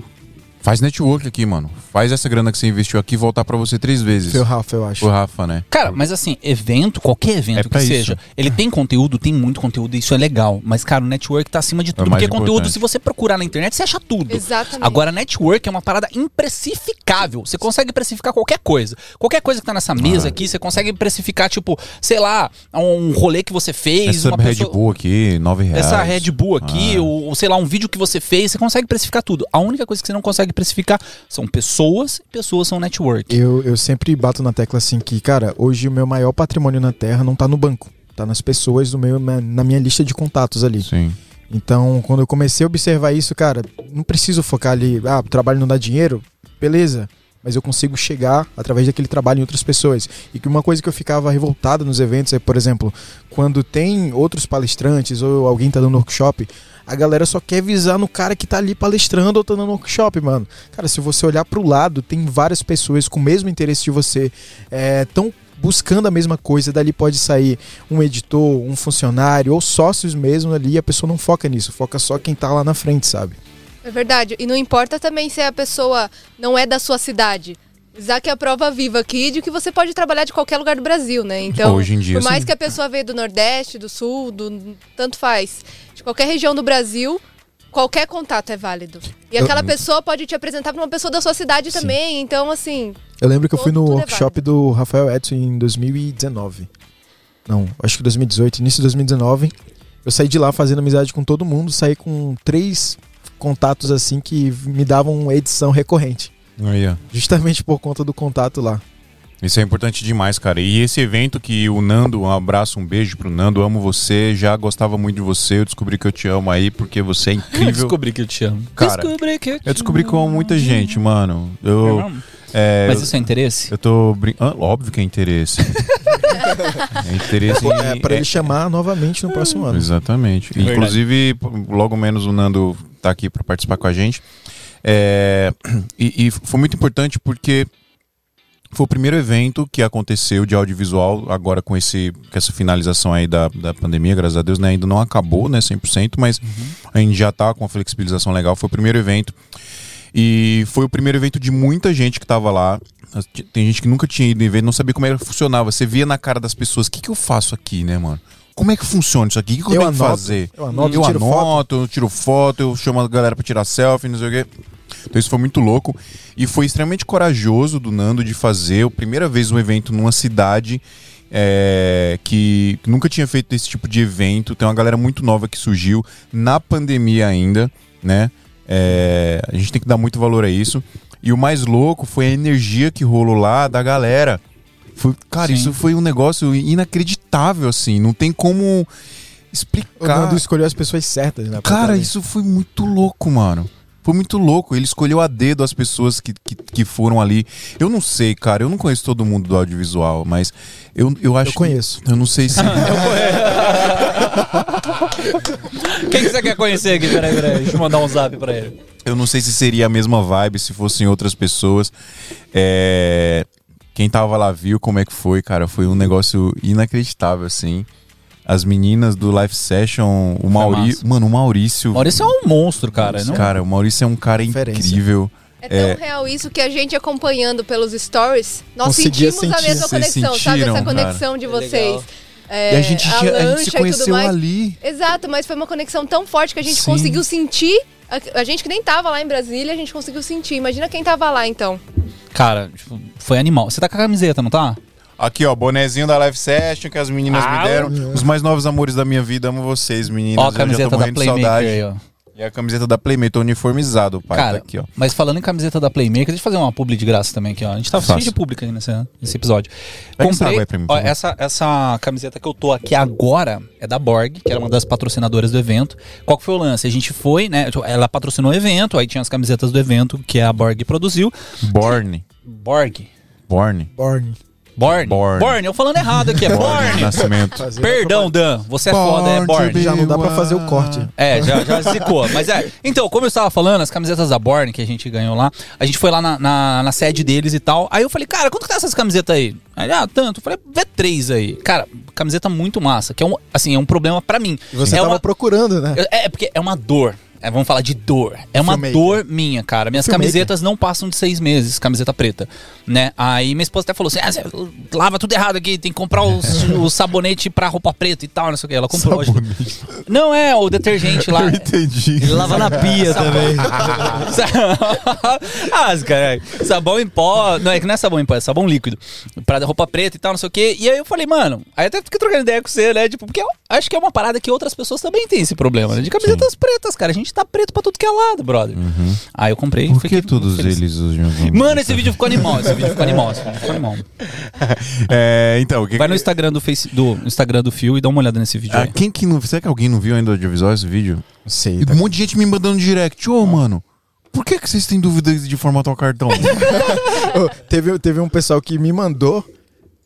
faz network aqui, mano. Faz essa grana que você investiu aqui voltar pra você três vezes. Foi o Rafa, eu acho. Foi o Rafa, né? Cara, mas assim, evento, qualquer evento É que pra isso. seja, ele tem conteúdo, tem muito conteúdo, isso é legal. Mas, cara, o network tá acima de tudo. mais porque conteúdo, importante. se você procurar na internet, você acha tudo. Exatamente. Agora, network é uma parada imprecificável. Você consegue precificar qualquer coisa. Qualquer coisa que tá nessa mesa Ah. aqui, você consegue precificar, tipo, sei lá, um rolê que você fez. Essa uma Red pessoa- Bull aqui, nove reais. Essa Red Bull aqui, Ah. ou, ou sei lá, um vídeo que você fez, você consegue precificar tudo. A única coisa que você não consegue precificar são pessoas, e pessoas são network. Eu, eu sempre bato na tecla assim que, cara, hoje o meu maior patrimônio na Terra não tá no banco. Tá nas pessoas do meu, na na minha lista de contatos ali. Sim. Então, quando eu comecei a observar isso, cara, não preciso focar ali, ah, o trabalho não dá dinheiro, beleza. Mas eu consigo chegar através daquele trabalho em outras pessoas. E que uma coisa que eu ficava revoltado nos eventos é, por exemplo, quando tem outros palestrantes ou alguém tá dando workshop, a galera só quer visar no cara que tá ali palestrando ou tá dando workshop, mano. Cara, se você olhar pro lado, tem várias pessoas com o mesmo interesse de você, é, tão buscando a mesma coisa, dali pode sair um editor, um funcionário ou sócios mesmo ali, a pessoa não foca nisso, foca só quem tá lá na frente, sabe? É verdade. E não importa também se a pessoa não é da sua cidade. Isaac é a prova viva aqui de que você pode trabalhar de qualquer lugar do Brasil, né? Então, Hoje em dia, por mais sim. que a pessoa veio do Nordeste, do Sul, do tanto faz, de qualquer região do Brasil, qualquer contato é válido. E Eu- aquela pessoa pode te apresentar para uma pessoa da sua cidade Sim. também. Então, assim, Eu lembro que eu fui no é workshop do Rafael Edson em 2019. Não, acho que 2018, início de 2019. Eu saí de lá fazendo amizade com todo mundo, saí com três contatos assim que me davam edição recorrente. Aí, ó. Justamente por conta do contato lá. Isso é importante demais, cara. E esse evento que o Nando, um abraço, um beijo pro Nando, amo você, já gostava muito de você, eu descobri que eu te amo aí, porque você é Eu incrível. descobri que eu te amo. Cara, descobri que eu te Eu descobri que eu amo muita gente, mano. É Eu, mesmo? é, Mas eu, isso é interesse? eu tô brincando. óbvio que é interesse. é interesse em... É, para ele chamar novamente no próximo ano. Exatamente. Verdade. Inclusive, logo menos o Nando tá aqui para participar com a gente. É, e, e foi muito importante porque foi o primeiro evento que aconteceu de audiovisual, agora com, esse, com essa finalização aí da, da pandemia, graças a Deus, né? Ainda não acabou, né, 100%, mas a gente já tá com uma flexibilização legal. Foi o primeiro evento. E foi o primeiro evento de muita gente que tava lá. Tem gente que nunca tinha ido em evento, não sabia como que funcionava. Você via na cara das pessoas, o que, que eu faço aqui, né, mano? Como é que funciona isso aqui? O que, que eu, Eu tenho que anoto, fazer? eu anoto, eu tiro foto. anoto, eu tiro foto, eu chamo a galera pra tirar selfie, não sei o quê. Então isso foi muito louco. E foi extremamente corajoso do Nando de fazer a primeira vez um evento numa cidade é, que nunca tinha feito esse tipo de evento. Tem uma galera muito nova que surgiu na pandemia ainda, né? É, a gente tem que dar muito valor a isso. E o mais louco foi a energia que rolou lá da galera. Foi, cara, Sim. isso foi um negócio inacreditável, assim. Não tem como O explicar. Nando escolheu as pessoas certas, né? Cara, isso foi muito louco, mano. Foi muito louco. Ele escolheu a dedo as pessoas que, que, que foram ali. Eu não sei, cara. Eu não conheço todo mundo do audiovisual, mas eu, eu acho. Eu conheço. que- eu não sei se. Quem que você quer conhecer aqui? Peraí, peraí. Deixa eu mandar um zap pra ele. eu não sei se seria a mesma vibe se fossem outras pessoas. É, Quem tava lá viu como é que foi, cara. Foi um negócio inacreditável, assim. As meninas do Live Session, o Maurício. Mano, o Maurício. Maurício é um monstro, cara. Não... Cara, o Maurício é um cara Referência. incrível. é tão real isso que a gente acompanhando pelos stories, nós Conseguia sentimos a sentir. mesma Vocês conexão, sabe? sentiram, Essa cara? conexão de É vocês. É, e a gente, tinha- a gente se e tudo conheceu mais. ali. Exato, mas foi uma conexão tão forte que a gente Sim. conseguiu sentir. A, a gente que nem tava lá em Brasília, a gente conseguiu sentir. Imagina quem tava lá, então. Cara, tipo, foi animal. Você tá com a camiseta, não tá? Aqui, ó, bonezinho da Live Session que as meninas Ah, me deram. Os mais novos amores da minha vida, amo vocês, meninas. Ó a Eu já tô camiseta da morrendo de Playmaker saudade. aí, ó. E a camiseta da Playmaker, uniformizado, pai. Cara, tá aqui, ó. mas falando em camiseta da Playmaker, deixa eu fazer uma publi de graça também aqui, ó. A gente tá Faça. cheio de público aí nesse, nesse episódio. Pega essa aí pra mim, ó, essa, essa camiseta que eu tô aqui agora é da Borg, que era uma das patrocinadoras do evento. Qual que foi o lance? A gente foi, né? Ela patrocinou o evento, aí tinha as camisetas do evento que a Borg produziu. Born. Borg. Born. Born. Born. Born. Born, eu falando errado aqui, é Born Born. nascimento. Perdão, Dan, você é foda, é Born Born. Já não dá pra fazer o corte. É, já, já zicou. Mas é. Então, como eu estava falando, as camisetas da Born que a gente ganhou lá, a gente foi lá na, na, na sede deles e tal. Aí eu falei, cara, quanto que tá essas camisetas aí? Aí, ah, tanto. Eu falei, vê três aí. Cara, camiseta muito massa, que é um, assim, é um problema pra mim. E você é tava uma, procurando, né? é, é porque é uma dor. É, vamos falar de dor. É uma Filmmaker. dor minha, cara. Minhas Filmmaker. camisetas não passam de seis meses, camiseta preta, né? Aí minha esposa até falou assim, ah, você lava tudo errado aqui, tem que comprar os- o sabonete pra roupa preta e tal, não sei o que. Ela comprou. lógico. Não, é, o detergente lá. Eu entendi. Ele lava na pia também. ah, cara, sabão em pó. Não, é que não é sabão em pó, é sabão líquido. Pra roupa preta e tal, não sei o quê. E aí eu falei, mano, aí até fiquei trocando ideia com você, né? Tipo, porque eu acho que é uma parada que outras pessoas também têm esse problema, né? De camisetas pretas, cara. A gente tá preto pra tudo que é lado, brother. Aí eu comprei. Por que todos feliz. eles usam? Mano, esse vídeo ficou animal, esse vídeo ficou animal, esse vídeo ficou animal. É, então, o que Vai no Instagram do Face, do Instagram do Fio e dá uma olhada nesse vídeo Ah, aí. quem que não. Será que alguém não viu ainda o audiovisual esse vídeo? Sei. E um monte de gente me mandando direct. Ô, mano, por que, que vocês têm dúvida de formatar o cartão? Ô, teve, teve um pessoal que me mandou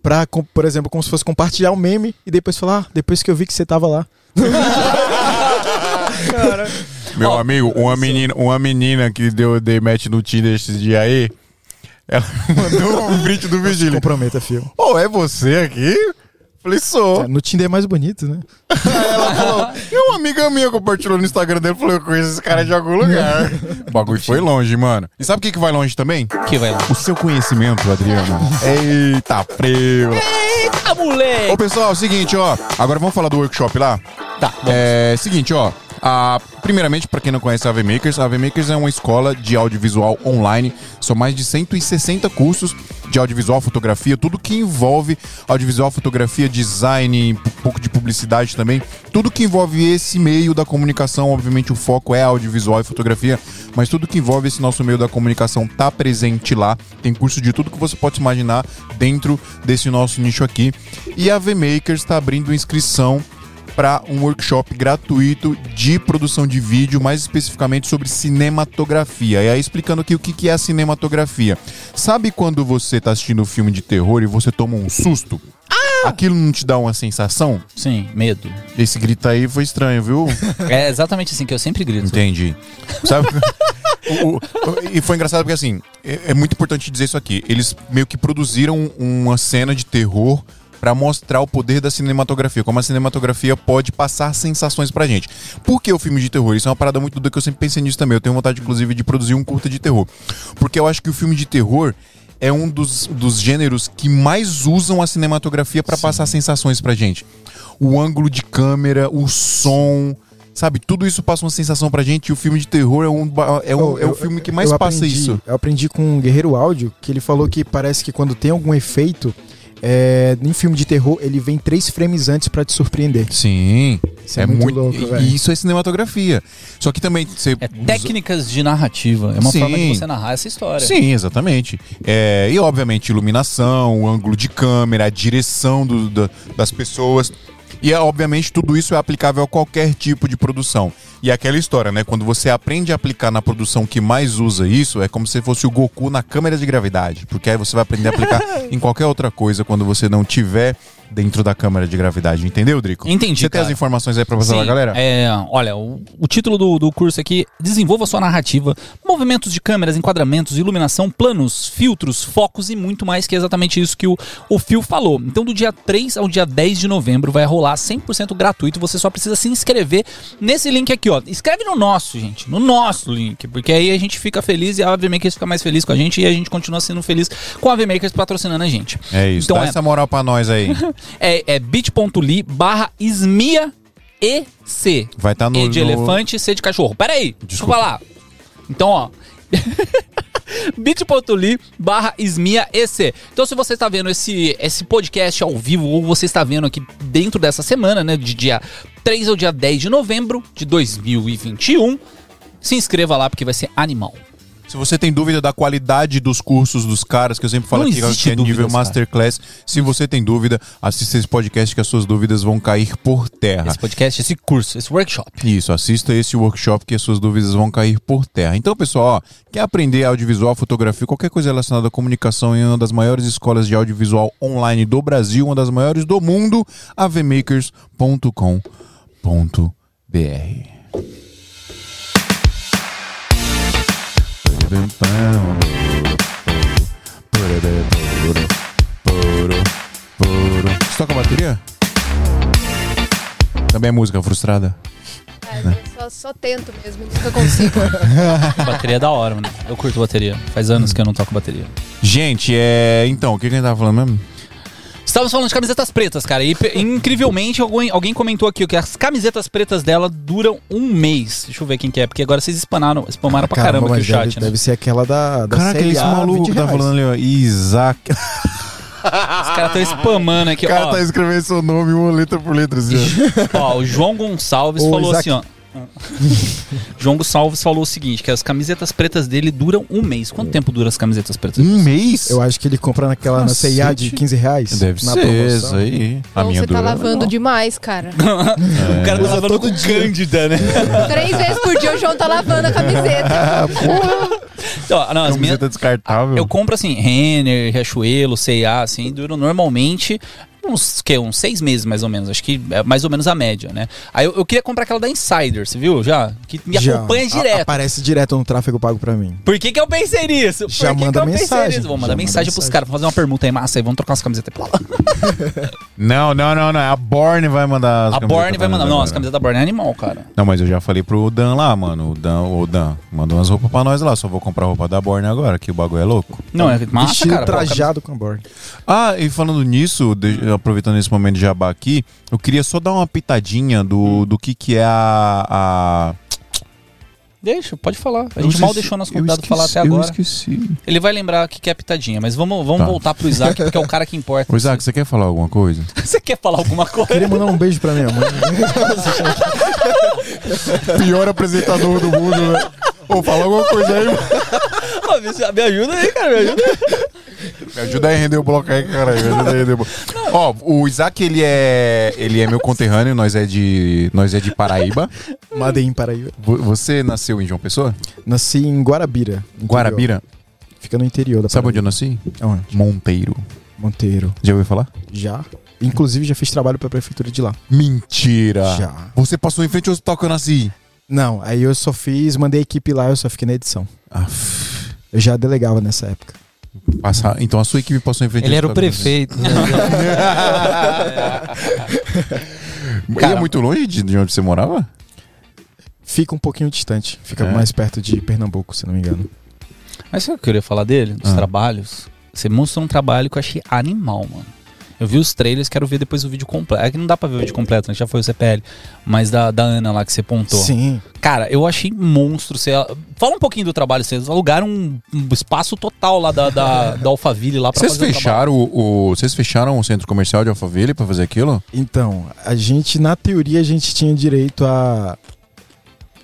pra, com- por exemplo, como se fosse compartilhar o meme e depois falar, ah, depois que eu vi que você tava lá. Meu amigo, uma menina, uma menina que deu de match no Tinder esses dias aí, ela mandou um print do ele, Comprometa, fio. Ô, é você aqui? Falei, sou. No Tinder é mais bonito, né? Aí ela falou, e uma amiga minha compartilhou no Instagram dele, falou, eu conheço esse cara de algum lugar. o bagulho foi longe, mano. E sabe o que, que vai longe também? Que vai lá. O seu conhecimento, Adriano. Eita, preula. Eita, moleque! Ô, pessoal, é o seguinte, ó. Agora vamos falar do workshop lá? Tá, vamos. É, seguinte, ó. A, primeiramente, para quem não conhece a AV Makers, a AV Makers é uma escola de audiovisual online. São mais de 160 cursos de audiovisual, fotografia, tudo que envolve audiovisual, fotografia, design, um pouco de publicidade também. Tudo que envolve esse meio da comunicação, obviamente o foco é audiovisual e fotografia, mas tudo que envolve esse nosso meio da comunicação tá presente lá. Tem curso de tudo que você pode imaginar dentro desse nosso nicho aqui. E a AV Makers está abrindo inscrição para um workshop gratuito de produção de vídeo, mais especificamente sobre cinematografia. E aí explicando aqui o que é a cinematografia. Sabe quando você tá assistindo um filme de terror e você toma um susto? Aquilo não te dá uma sensação? Sim, medo. Esse grito aí foi estranho, viu? É exatamente assim que eu sempre grito. Entendi. Sabe? O- o- o- e foi engraçado porque, assim, é, é muito importante dizer isso aqui. Eles meio que produziram uma cena de terror pra mostrar o poder da cinematografia, como a cinematografia pode passar sensações pra gente. Por que o filme de terror? Isso é uma parada muito doida que eu sempre pensei nisso também. Eu tenho vontade, inclusive, de produzir um curta de terror. Porque eu acho que o filme de terror é um dos, dos gêneros que mais usam a cinematografia pra passar sensações pra gente. O ângulo de câmera, o som, sabe? Tudo isso passa uma sensação pra gente e o filme de terror é um, é um, Eu- é o eu- filme que mais eu passa aprendi- isso. Eu aprendi com um Guerreiro Áudio que ele falou que parece que quando tem algum efeito, é, em filme de terror, ele vem três frames antes pra te surpreender. Sim, Isso é, é muito muito. louco, e- velho. isso é cinematografia. Só que também você É técnicas de narrativa. É uma Sim. forma de você narrar essa história. Sim, exatamente. É, e obviamente iluminação, o ângulo de câmera, a direção do- da- das pessoas. E é, obviamente tudo isso é aplicável a qualquer tipo de produção. E é aquela história, né? Quando você aprende a aplicar na produção que mais usa isso, é como se fosse o Goku na câmera de gravidade. Porque aí você vai aprender a aplicar em qualquer outra coisa quando você não tiver dentro da câmera de gravidade. Entendeu, Drico? Entendi, Você tem cara. as informações aí pra passar pra galera? É, olha, o, o título do, do curso aqui: Desenvolva sua narrativa, movimentos de câmeras, enquadramentos, iluminação, planos, filtros, focos e muito mais, que é exatamente isso que o, o Phil falou. Então, do dia 3 ao dia 10 de novembro vai rolar 100% gratuito. Você só precisa se inscrever nesse link aqui, ó. Escreve no nosso, gente, no nosso link, porque aí a gente fica feliz e a AV Makers fica mais feliz com a gente e a gente continua sendo feliz com a AV Makers patrocinando a gente. É isso. Então Dá é- essa moral pra nós aí. É, é bit.ly barra esmia EC. Vai estar no. E de no- elefante, C de cachorro. Pera aí, deixa eu Desculpa. falar. Então, ó. bit.ly barra esmia EC. Então, se você está vendo esse, esse podcast ao vivo, ou você está vendo aqui dentro dessa semana, né? De dia 3 ao dia 10 de novembro de 2021, se inscreva lá porque vai ser animal. Se você tem dúvida da qualidade dos cursos dos caras, que eu sempre falo Não aqui que é nível dúvidas, cara. masterclass, se você tem dúvida, assista esse podcast que as suas dúvidas vão cair por terra. Esse podcast, esse curso, esse workshop. Isso, assista esse workshop que as suas dúvidas vão cair por terra. Então, pessoal, ó, quer aprender audiovisual, fotografia, qualquer coisa relacionada à comunicação em uma das maiores escolas de audiovisual online do Brasil, uma das maiores do mundo, avmakers.com.br. Você toca bateria? Também é música frustrada? É, eu só, só tento mesmo, nunca consigo. Bateria é da hora, mano. Eu curto bateria. Faz anos que eu não toco bateria. Gente, é. Então, o que, que a gente tava falando mesmo? Estávamos falando de camisetas pretas, cara. E incrivelmente alguém, alguém comentou aqui que as camisetas pretas dela duram um mês. Deixa eu ver quem que é, porque agora vocês spanaram, spamaram pra caramba aqui o chat, deve, né? deve ser aquela da, da Caraca, esse maluco 20 que tá falando ali, ó. Isaac. Os caras estão spamando aqui, O cara ó. tá escrevendo seu nome uma letra por letra, assim, ó. Ó, o João Gonçalves Ô, falou Isaac. assim, ó. João Gonçalves falou o seguinte: que as camisetas pretas dele duram um mês. Quanto tempo duram as camisetas pretas? Um mês? Eu acho que ele compra naquela na. CIA de 15 reais. Deve na ser promoção. isso aí. A Então minha você tá dura lavando legal. demais, cara. O cara tá lavando com Cândida, né? Três vezes por dia o João tá lavando a camiseta. Ó, não, as minhas, Camiseta descartável. eu compro assim, Renner, Riachuelo, C&A, assim, duram normalmente uns, que, uns seis meses mais ou menos. Acho que é mais ou menos a média, né? Aí eu, eu queria comprar aquela da Insider, você viu já? Que me Já. acompanha A- direto. Aparece direto no tráfego pago pra mim. Por que, que eu pensei nisso? Por Já que manda que eu pensei mensagem. nisso? Vou mandar Já manda mensagem pros mensagem. caras, fazer uma permuta aí, massa aí, vamos trocar as camisetas pra lá. Não, não, não, não. A Borne vai mandar as A Borne vai mandar. Não, as camisetas da Borne é animal, cara. Não, mas eu já falei pro Dan lá, mano. O Dan, o Dan, mandou umas roupas pra nós lá. Só vou comprar roupa da Borne agora, que o bagulho é louco. Não, é massa, Vestido cara. a trajado com a borda. Ah, e falando nisso, de- aproveitando esse momento de jabá aqui, eu queria só dar uma pitadinha do, Hum. do que que é a... a... Deixa, pode falar. A Eu gente mal esqueci- deixou nosso eu convidado falar esqueci- até Eu agora. esqueci. Ele vai lembrar o que que é pitadinha, mas vamos, vamos Tá. voltar pro Isaac, porque é o cara que importa. Ô, Isaac, você quer falar alguma coisa? Você quer falar alguma coisa? Queria mandar um beijo pra minha mãe. Pior apresentador do mundo, né? Ô, fala alguma coisa aí, mano. Me ajuda aí, cara, me ajuda aí. Me ajuda aí a render o bloco aí, cara. Me ajuda aí a render o bloco. Ó, o Isaac, ele é, ele é meu conterrâneo, nós é de, nós é de Paraíba. Madem Paraíba. Vo- Você nasceu em João Pessoa? Nasci em Guarabira. interior. Guarabira? Fica no interior da Sabe onde eu Paraíba. nasci? Onde? Monteiro. Monteiro. Já ouviu falar? Já. Inclusive já fiz trabalho pra prefeitura de lá. Mentira! Já. Você passou em frente ao hospital que eu nasci? Não, aí eu só fiz, mandei a equipe lá, eu só fiquei na edição. Aff. Eu já delegava nessa época. Passar. Então a sua equipe passou em frente Ele era o eu prefeito. né? nasci. E é muito longe de de onde você morava? Fica um pouquinho distante. Fica É. mais perto de Pernambuco, se não me engano. Mas sabe o que eu queria falar dele? Dos Ah. trabalhos? Você mostrou um trabalho que eu achei animal, mano. Eu vi os trailers, quero ver depois o vídeo completo. É que não dá pra ver o vídeo completo, né? Já foi o CPL. Mas da, da Ana lá que você pontou. Sim. Cara, eu achei monstro. Você... Fala um pouquinho do trabalho. Vocês alugaram um, um espaço total lá da, da, da Alphaville lá pra Vocês fazer o trabalho. fecharam o, o- vocês fecharam o centro comercial de Alphaville pra fazer aquilo? Então, a gente, na teoria, a gente tinha direito a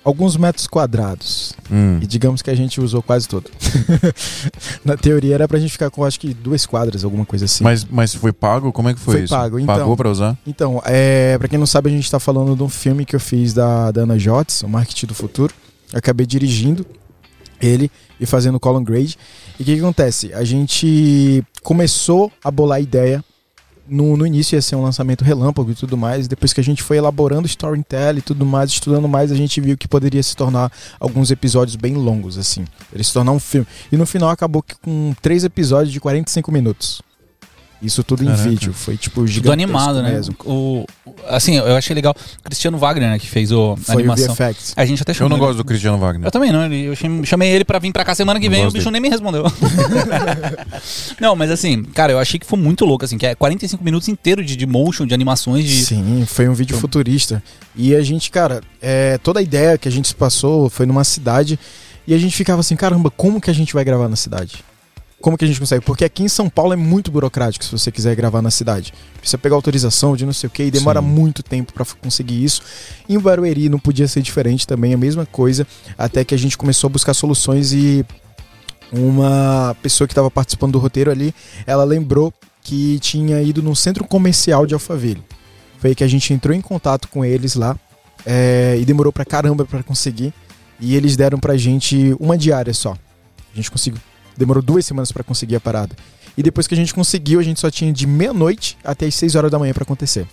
alguns metros quadrados. Hum. E digamos que a gente usou quase todo. na teoria era pra gente ficar com acho que duas quadras, alguma coisa assim. Mas, mas foi pago? Como é que foi, Foi isso? pago, então. Pagou pra usar? Então, é, para quem não sabe, a gente tá falando de um filme que eu fiz da, da Ana Jotes, o Marketing do Futuro. Eu acabei dirigindo ele e fazendo o column grade. E o que, que acontece? A gente começou a bolar a ideia. No, no início ia ser um lançamento relâmpago e tudo mais. Depois que a gente foi elaborando storytelling e tudo mais, estudando mais, a gente viu que poderia se tornar alguns episódios bem longos, assim. Ele se tornar um filme. E no final acabou com três episódios de 45 minutos. Isso tudo Caraca. em vídeo. Foi tipo Tudo gigantesco animado, né? mesmo. O, o- assim, eu achei legal. O Cristiano Wagner, né, que fez o, a Foi o animação. VFX. A gente até Eu chamou não ele- gosto do Cristiano Wagner. Eu também não, ele- eu cham- chamei ele pra vir pra cá semana que vem e o bicho dele. nem me respondeu. não, mas assim, cara, eu achei que foi muito louco, assim, que é 45 minutos inteiro de, de motion, de animações, de. Sim, foi um vídeo futurista. E a gente, cara, é, toda a ideia que a gente se passou foi numa cidade e a gente ficava assim, caramba, como que a gente vai gravar na cidade? Como que a gente consegue? Porque aqui em São Paulo é muito burocrático se você quiser gravar na cidade. Precisa pegar autorização de não sei o que e demora Sim. muito tempo pra conseguir isso. Em Barueri não podia ser diferente também, a mesma coisa, até que a gente começou a buscar soluções e uma pessoa que estava participando do roteiro ali, ela lembrou que tinha ido num centro comercial de Alphaville. Foi aí que a gente entrou em contato com eles lá é, e demorou pra caramba pra conseguir. E eles deram pra gente uma diária só. A gente conseguiu. Demorou duas semanas pra conseguir a parada. E depois que a gente conseguiu, a gente só tinha de meia-noite até as 6 horas da manhã pra acontecer.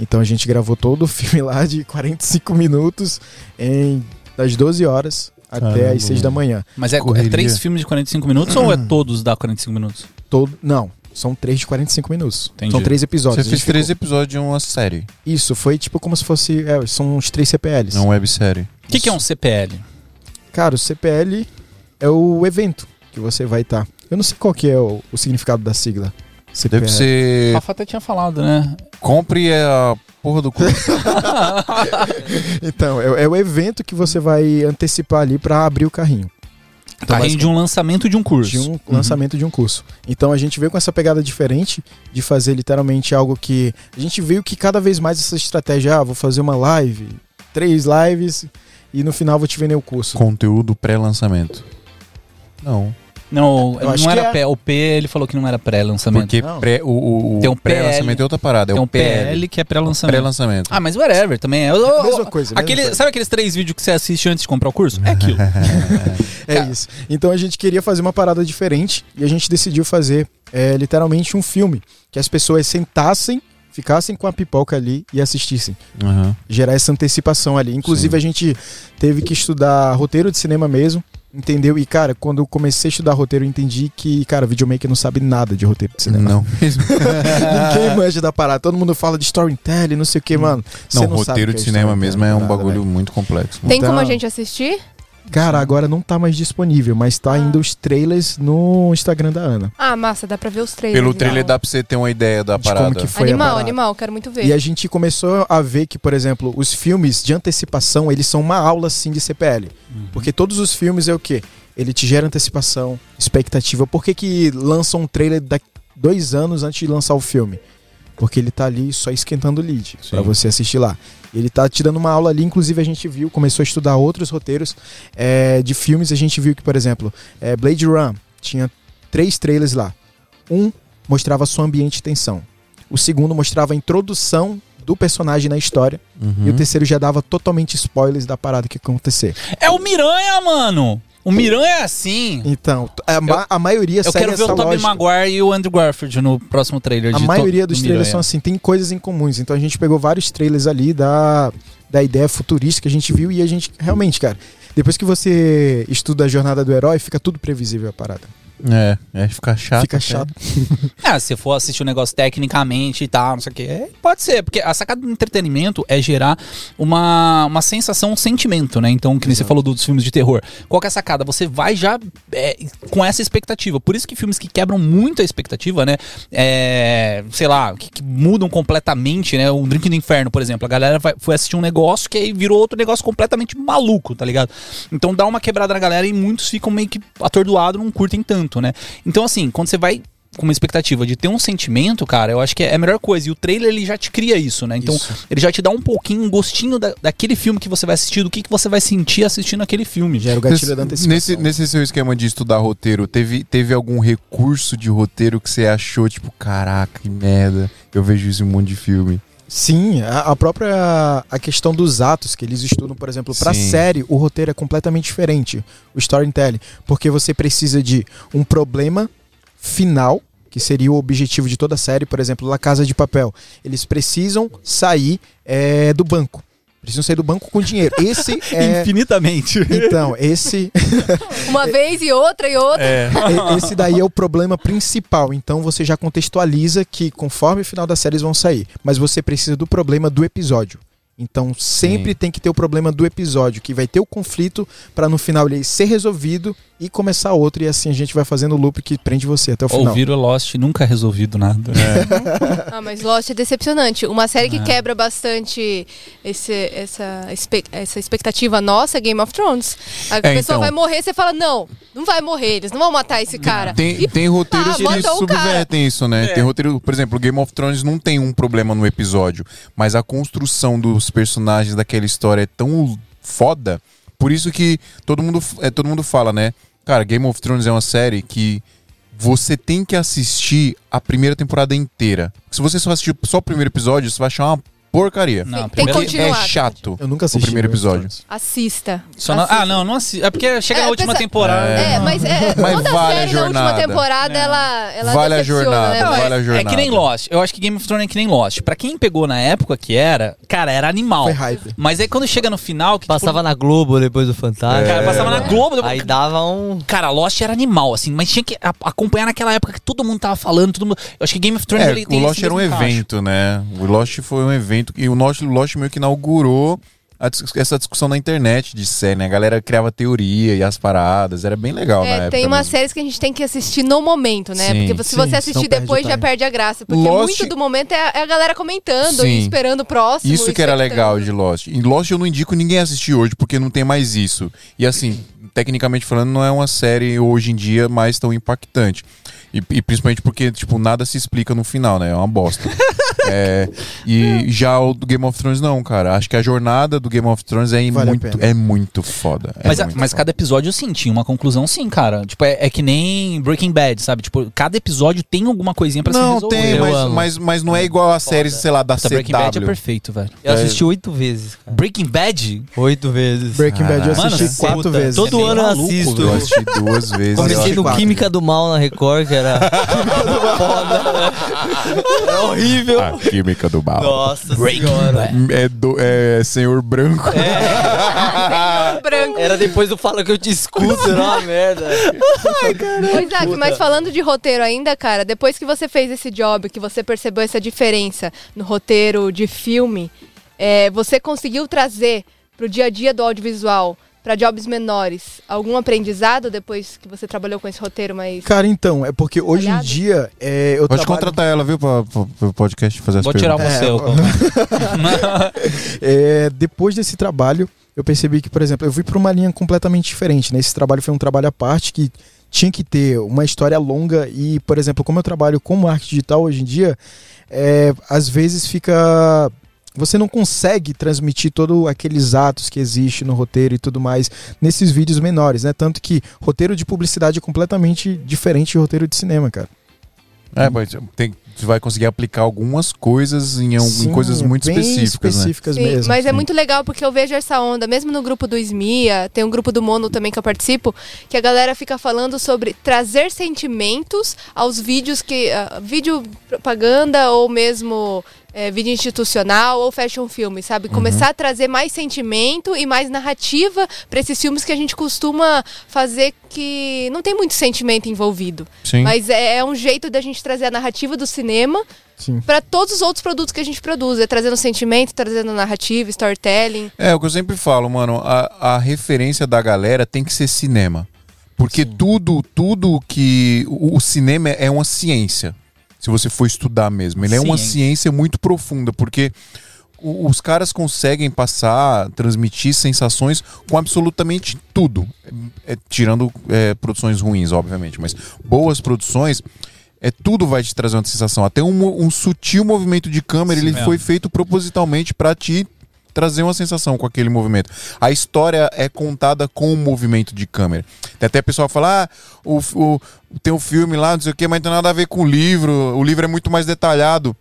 Então a gente gravou todo o filme lá de 45 minutos em das 12 horas até Caramba, as 6 da manhã. Mas é, é três filmes de 45 minutos ou é todos da 45 minutos? Todo, não, são três de 45 minutos. Entendi. São três episódios. Você fez gente ficou- três episódios de uma série, Isso, foi tipo como se fosse. é, são uns três CPLs. não websérie. O que, que é um CPL? Cara, o CPL é o evento que você vai estar. Eu não sei qual que é o, o significado da sigla. Deve ser. Rafa até tinha falado, né? Compre a porra do curso. Então, é, é o evento que você vai antecipar ali pra abrir o carrinho. Então, Carrinho de um lançamento de um curso. de um lançamento de um curso. Então a gente veio com essa pegada diferente de fazer literalmente algo que a gente veio que cada vez mais essa estratégia, ah, vou fazer uma live, três lives e no final vou te vender o curso. Conteúdo pré-lançamento. Não. Não, Eu não era é. pré. O P ele falou que não era pré-lançamento. Porque Não. pré, o, o, o Tem um pré-lançamento é outra parada. Tem é um o PL. PL que é pré-lançamento. Pré-lançamento. Ah, mas whatever também. é. Eu- eu- Mesma coisa, mesma aquele, coisa. Sabe aqueles três vídeos que você assiste antes de comprar o curso? É aquilo. É isso. Então a gente queria fazer uma parada diferente e a gente decidiu fazer é, literalmente um filme que as pessoas sentassem, ficassem com a pipoca ali e assistissem. Aham. Gerar essa antecipação ali. Inclusive Sim. a gente teve que estudar roteiro de cinema mesmo. Entendeu? E, cara, quando eu comecei a estudar roteiro, eu entendi que, cara, videomaker não sabe nada de roteiro de cinema. Não mesmo. Ninguém manja da parada. Todo mundo fala de storytelling, não sei o que, mano. Você Não, não sabe roteiro de é cinema mesmo é um nada, bagulho velho. muito complexo. Tem como Então- a gente assistir? Cara, agora não tá mais disponível, mas tá Ah. ainda os trailers no Instagram da Ana. Ah, massa, dá pra ver os trailers. Pelo então. trailer dá pra você ter uma ideia da De como parada. que foi a Animal, parada. animal, quero muito ver. E a gente começou a ver que, por exemplo, os filmes de antecipação, eles são uma aula, sim, de CPL. Porque todos os filmes é o quê? Ele te gera antecipação, expectativa. Por que que lançam um trailer daqui dois anos antes de lançar o filme? Porque ele tá ali só esquentando o lead pra você assistir lá. Ele tá te dando uma aula ali, inclusive a gente viu, começou a estudar outros roteiros é, de filmes. A gente viu que, por exemplo, é, Blade Run tinha três trailers lá. Um mostrava só ambiente de tensão. O segundo mostrava a introdução do personagem na história. Uhum. E o terceiro já dava totalmente spoilers da parada que ia acontecer. É o Miranha, mano. O Miranha é assim. Então, a, ma- a maioria Eu quero ver o Tobey. Maguire e o Andrew Garfield no próximo trailer. A maioria dos do trailers Miranha. são assim, tem coisas em comuns. Então a gente pegou vários trailers ali da, da ideia futurista que a gente viu e a gente, realmente, cara, depois que você estuda a jornada do herói, fica tudo previsível a parada. É, é, fica chato. fica até. chato. Ah, se for assistir um negócio tecnicamente e tal, não sei o que, é, pode ser, porque a sacada do entretenimento é gerar uma, uma sensação, um sentimento, né? Então, que nem você falou dos filmes de terror. Qual que é a sacada? Você vai já é, com essa expectativa. Por isso que filmes que quebram muito a expectativa, né? É, sei lá, que, que mudam completamente, né? Um Drink do Inferno, por exemplo. A galera vai- foi assistir um negócio que aí virou outro negócio completamente maluco, tá ligado? Então dá uma quebrada na galera e muitos ficam meio que atordoados, não curtem tanto, né? Então, assim, quando você vai com uma expectativa de ter um sentimento, cara, eu acho que é a melhor coisa. E o trailer, ele já te cria isso, né? Então, Isso. ele já te dá um pouquinho, um gostinho da- daquele filme que você vai assistir, do que, que você vai sentir assistindo aquele filme. Gera o gatilho da antecipação. Nesse, nesse seu esquema de estudar roteiro, teve, teve algum recurso de roteiro que você achou, tipo, caraca, que merda, eu vejo isso em um monte de filme. Sim, a, própria a questão dos atos que eles estudam, por exemplo, Sim. série, o roteiro é completamente diferente, o storytelling, porque você precisa de um problema final, que seria o objetivo de toda a série, por exemplo, La Casa de Papel. Eles precisam sair é, do banco. Precisam sair do banco com dinheiro. Esse é. Infinitamente. Então, esse, Uma vez e outra e outra. e- esse daí é o problema principal. Então você já contextualiza que conforme o final da série eles vão sair. Mas você precisa do problema do episódio. Então sempre Sim. tem que ter o problema do episódio, que vai ter o conflito pra no final ele ser resolvido e começar outro. E assim a gente vai fazendo o loop que prende você até o final. Ouvir o Lost nunca é resolvido nada. Ah, mas Lost é decepcionante. Uma série que É. quebra bastante esse, essa, essa expectativa nossa é Game of Thrones. A pessoa então. vai morrer, você fala, não, não vai morrer, eles não vão matar esse cara. Tem, E tem roteiros tá, que matou o cara. subvertem isso, né? É. Tem roteiro, por exemplo, Game of Thrones não tem um problema no episódio, mas a construção dos personagens daquela história é tão foda, por isso que todo mundo, é, todo mundo fala, né? Cara, Game of Thrones é uma série que você tem que assistir a primeira temporada inteira. Se você só assistir só o primeiro episódio, você vai achar uma porcaria. Não, Tem que primeiro- Porque continuar. é chato. Eu nunca assisti. O primeiro Game of episódio. Thrones. Assista. Só não- Assista. ah, não, não assi- É porque chega É, na última pensa- temporada. É, mas, é, Mas toda vale a série na última jornada. temporada, É. ela, ela Vale a decepciona, jornada, né? Não, Mas- vale a é, é jornada. que nem Lost. Eu acho que Game of Thrones é que nem Lost. Pra quem pegou na época que era, cara, era animal. Foi hype. Mas aí quando chega no final, que tipo, Passava na Globo depois do Fantástico. cara, passava na Globo, depois- Aí dava um. Cara, Lost era animal, assim, mas tinha que a- acompanhar naquela época que todo mundo tava falando, todo mundo. Eu acho que Game of Thrones É, ele o tem Lost esse era um mesmo encaixe. evento, né? O Lost foi um evento e o Lost, o Lost meio que inaugurou essa discussão na internet de série, né? A galera criava teoria e as paradas, era bem legal na É, época. tem umas mesmo. séries que a gente tem que assistir no momento, né? Sim, Porque se sim, você assistir perde depois o já perde a graça. Porque Lost- muito do momento é, a- é a galera comentando Sim. e esperando o próximo. Isso que era legal de Lost. Em Lost eu não indico ninguém assistir hoje, porque não tem mais isso. E assim, tecnicamente falando, não é uma série hoje em dia mais tão impactante. E, e principalmente porque, tipo, nada se explica no final, né? É uma bosta. É, e já o do Game of Thrones, não, cara. Acho que a jornada do Game of Thrones é, Vale muito, é muito foda. É Mas, muito mas foda. cada episódio, sim, tinha uma conclusão, sim, cara. Tipo, é, é que nem Breaking Bad, sabe? Tipo, cada episódio tem alguma coisinha pra se Não, resolver. tem, Eu mas, mas, mas não é igual a série, sei lá, da Puta, Breaking Bad é CW. perfeito, velho. Eu assisti oito vezes, cara. Breaking Bad? Oito vezes. Breaking Bad eu assisti Mano, quatro puta, vezes. Todo é ano eu assisto. Eu assisti duas vezes. Comecei no quatro. Química do Mal na Record, que era foda. Era horrível. A química do mal. Nossa Breaking senhora. É, do, é senhor branco. Branco. Era depois do Fala Que Eu Te Escuto, era uma merda. Ô, Isaac, mas falando de roteiro ainda, cara, depois que você fez esse job, que você percebeu essa diferença no roteiro de filme, é, você conseguiu trazer pro dia a dia do audiovisual, pra jobs menores, algum aprendizado depois que você trabalhou com esse roteiro mais... Cara, então, é porque hoje em Olhado? dia é, eu Pode trabalho... contratar ela, viu, pra, pro podcast fazer as Vou tirar perguntas. você, É, É, depois desse trabalho, eu percebi que, por exemplo, eu fui para uma linha completamente diferente. Né? Esse trabalho foi um trabalho à parte que tinha que ter uma história longa e, por exemplo, como eu trabalho com marketing digital hoje em dia, é, às vezes fica você não consegue transmitir todos aqueles atos que existe no roteiro e tudo mais nesses vídeos menores, né? Tanto que roteiro de publicidade é completamente diferente de roteiro de cinema, cara. É, mas tem, você vai conseguir aplicar algumas coisas em, um- em Sim, coisas muito bem específicas, né? específicas Sim, mesmo. mas é sim. muito legal porque eu vejo essa onda, mesmo no grupo do SMIA, tem um grupo do Mono também que eu participo, que a galera fica falando sobre trazer sentimentos aos vídeos que. ah, vídeo propaganda ou mesmo eh, vídeo institucional ou fashion filme, sabe? Começar a trazer mais sentimento e mais narrativa para esses filmes que a gente costuma fazer que não tem muito sentimento envolvido. Sim. Mas é, é um jeito da gente trazer a narrativa do cinema Sim. para todos os outros produtos que a gente produz, é trazendo sentimento, trazendo narrativa, storytelling. É, o que eu sempre falo, mano, a, a referência da galera tem que ser cinema. Porque tudo, tudo que. O, o cinema é uma ciência. Se você for estudar mesmo. Ele é uma Ciência. ciência muito profunda, porque os caras conseguem passar, transmitir sensações com absolutamente tudo. É, tirando é, produções ruins, obviamente, mas boas produções. É, tudo vai te trazer uma sensação. Até um, um sutil movimento de câmera, Sim ele mesmo. foi feito propositalmente para te trazer uma sensação com aquele movimento. A história é contada com o movimento de câmera. Tem até pessoal falar, ah, o, o- tem um filme lá, não sei o quê, mas não tem nada a ver com o livro. O livro é muito mais detalhado.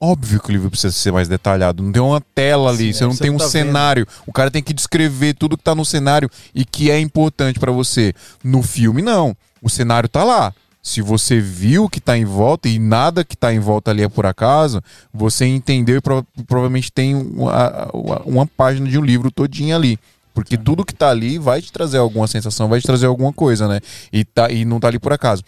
Óbvio que o livro precisa ser mais detalhado. Não tem uma tela ali, Sim, você não você tem um tá vendo. cenário. O cara tem que descrever tudo que tá no cenário e que é importante pra você. No filme, não. O cenário tá lá. Se você viu o que tá em volta e nada que tá em volta ali é por acaso, você entendeu e pro- provavelmente tem uma, uma- uma página de um livro todinha ali. Porque tudo que tá ali vai te trazer alguma sensação, vai te trazer alguma coisa, né? E, tá, e não tá ali por acaso.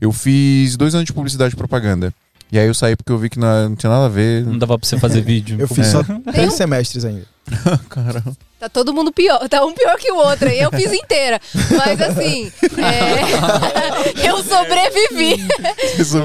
Eu fiz dois anos de publicidade e propaganda. E aí eu saí porque eu vi que não, não tinha nada a ver. Não dava pra você fazer vídeo. Eu fiz É. só três semestres ainda. Caramba. Tá todo mundo pior, tá um pior que o outro. E eu fiz inteira. Mas assim, é, eu sobrevivi.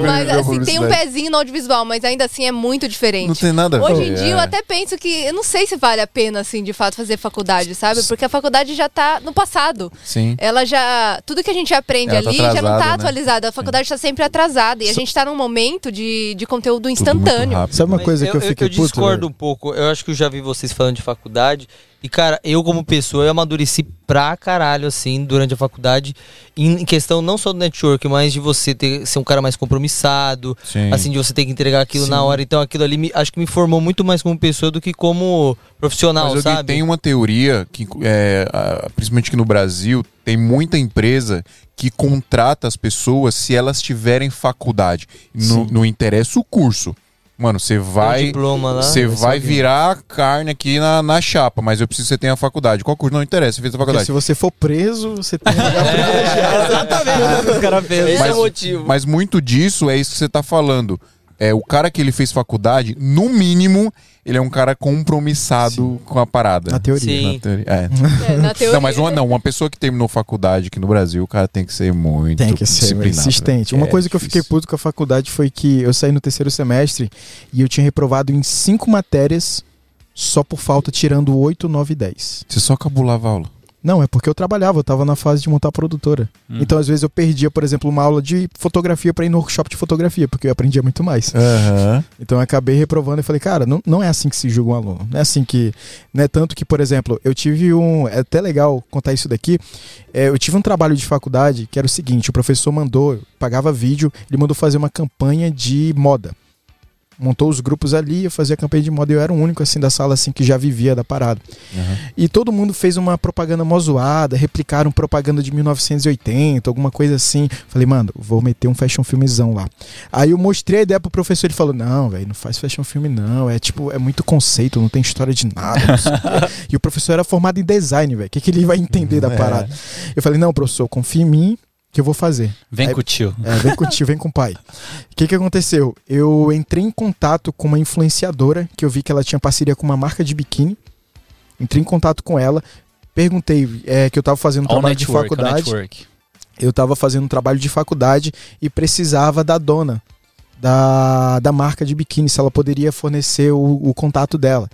Mas assim, tem um pezinho no audiovisual, mas ainda assim é muito diferente. Não tem nada a ver. Hoje em dia eu é. até penso que eu não sei se vale a pena, assim, de fato, fazer faculdade, sabe? Porque a faculdade já tá no passado. Sim. Ela já. Tudo que a gente aprende Ela tá ali já não tá né? atualizado. A faculdade está sempre atrasada. E a gente tá num momento de, de conteúdo instantâneo. Sabe uma Mas- coisa Mas que eu fiquei eu puto? discordo velho? um pouco. Eu acho que eu já vi vocês falando de faculdade. E, cara, eu como pessoa, eu amadureci pra caralho, assim, durante a faculdade. Em questão não só do network, mas de você ter, ser um cara mais compromissado. Sim. Assim, de você ter que entregar aquilo Sim. na hora. Então, aquilo ali, me- acho que me formou muito mais como pessoa do que como profissional, Mas sabe? tem uma teoria que, é, principalmente aqui no Brasil, tem muita empresa que contrata as pessoas se elas tiverem faculdade. Não, não interessa o curso. Mano, você vai. Você vai virar carne aqui na, na chapa, mas eu preciso que você tenha faculdade. Qual curso? Não interessa, você fez a Porque faculdade. se você for preso, você tem que É, exatamente. Os caras fez. Esse é Mas- o motivo. Mas muito disso é isso que você tá falando. É, o cara que ele fez faculdade, no mínimo, ele é um cara compromissado com a parada. Na teoria. Sim. Na teoria. É. É, na teoria. Não, mas uma, não, uma pessoa que terminou faculdade aqui no Brasil, o cara tem que ser muito Tem que ser disciplinado, insistente. né? Uma É coisa que eu fiquei puto com a faculdade foi que eu saí no terceiro semestre e eu tinha reprovado em cinco matérias só por falta, tirando 8, 9 e 10. Você só cabulava a aula. Não, é porque eu trabalhava, eu tava na fase de montar a produtora. Hum. Então, às vezes, eu perdia, por exemplo, uma aula de fotografia pra ir no workshop de fotografia, porque eu aprendia muito mais. Aham. Então eu acabei reprovando e falei, cara, não, não é assim que se julga um aluno. Não é assim que. Não é tanto que, por exemplo, eu tive um. É até legal contar isso daqui. É, eu tive um trabalho de faculdade que era o seguinte: o professor mandou, pagava vídeo, ele mandou fazer uma campanha de moda. Montou os grupos ali, eu fazia campanha de moda e eu era o único assim da sala assim que já vivia da parada. E todo mundo fez uma propaganda mó zoada, replicaram propaganda de 1980, alguma coisa assim. Falei, mano, vou meter um fashion filmezão lá. Aí eu mostrei a ideia pro professor, ele falou: "Não, velho, não faz fashion filme não, é tipo, é muito conceito, não tem história de nada". não sei o quê." e o professor era formado em design, velho. O que, que ele vai entender da É. parada? Eu falei: "Não, professor, confia em mim que eu vou fazer". Vem Aí- com o tio. É, vem com o tio, vem com o pai. O que, que aconteceu? Eu entrei em contato com uma influenciadora que eu vi que ela tinha parceria com uma marca de biquíni. Entrei em contato com ela, perguntei é, que eu tava fazendo um trabalho de network, all faculdade. Eu tava fazendo um trabalho de faculdade e precisava da dona da, da marca de biquíni, se ela poderia fornecer o, o contato dela.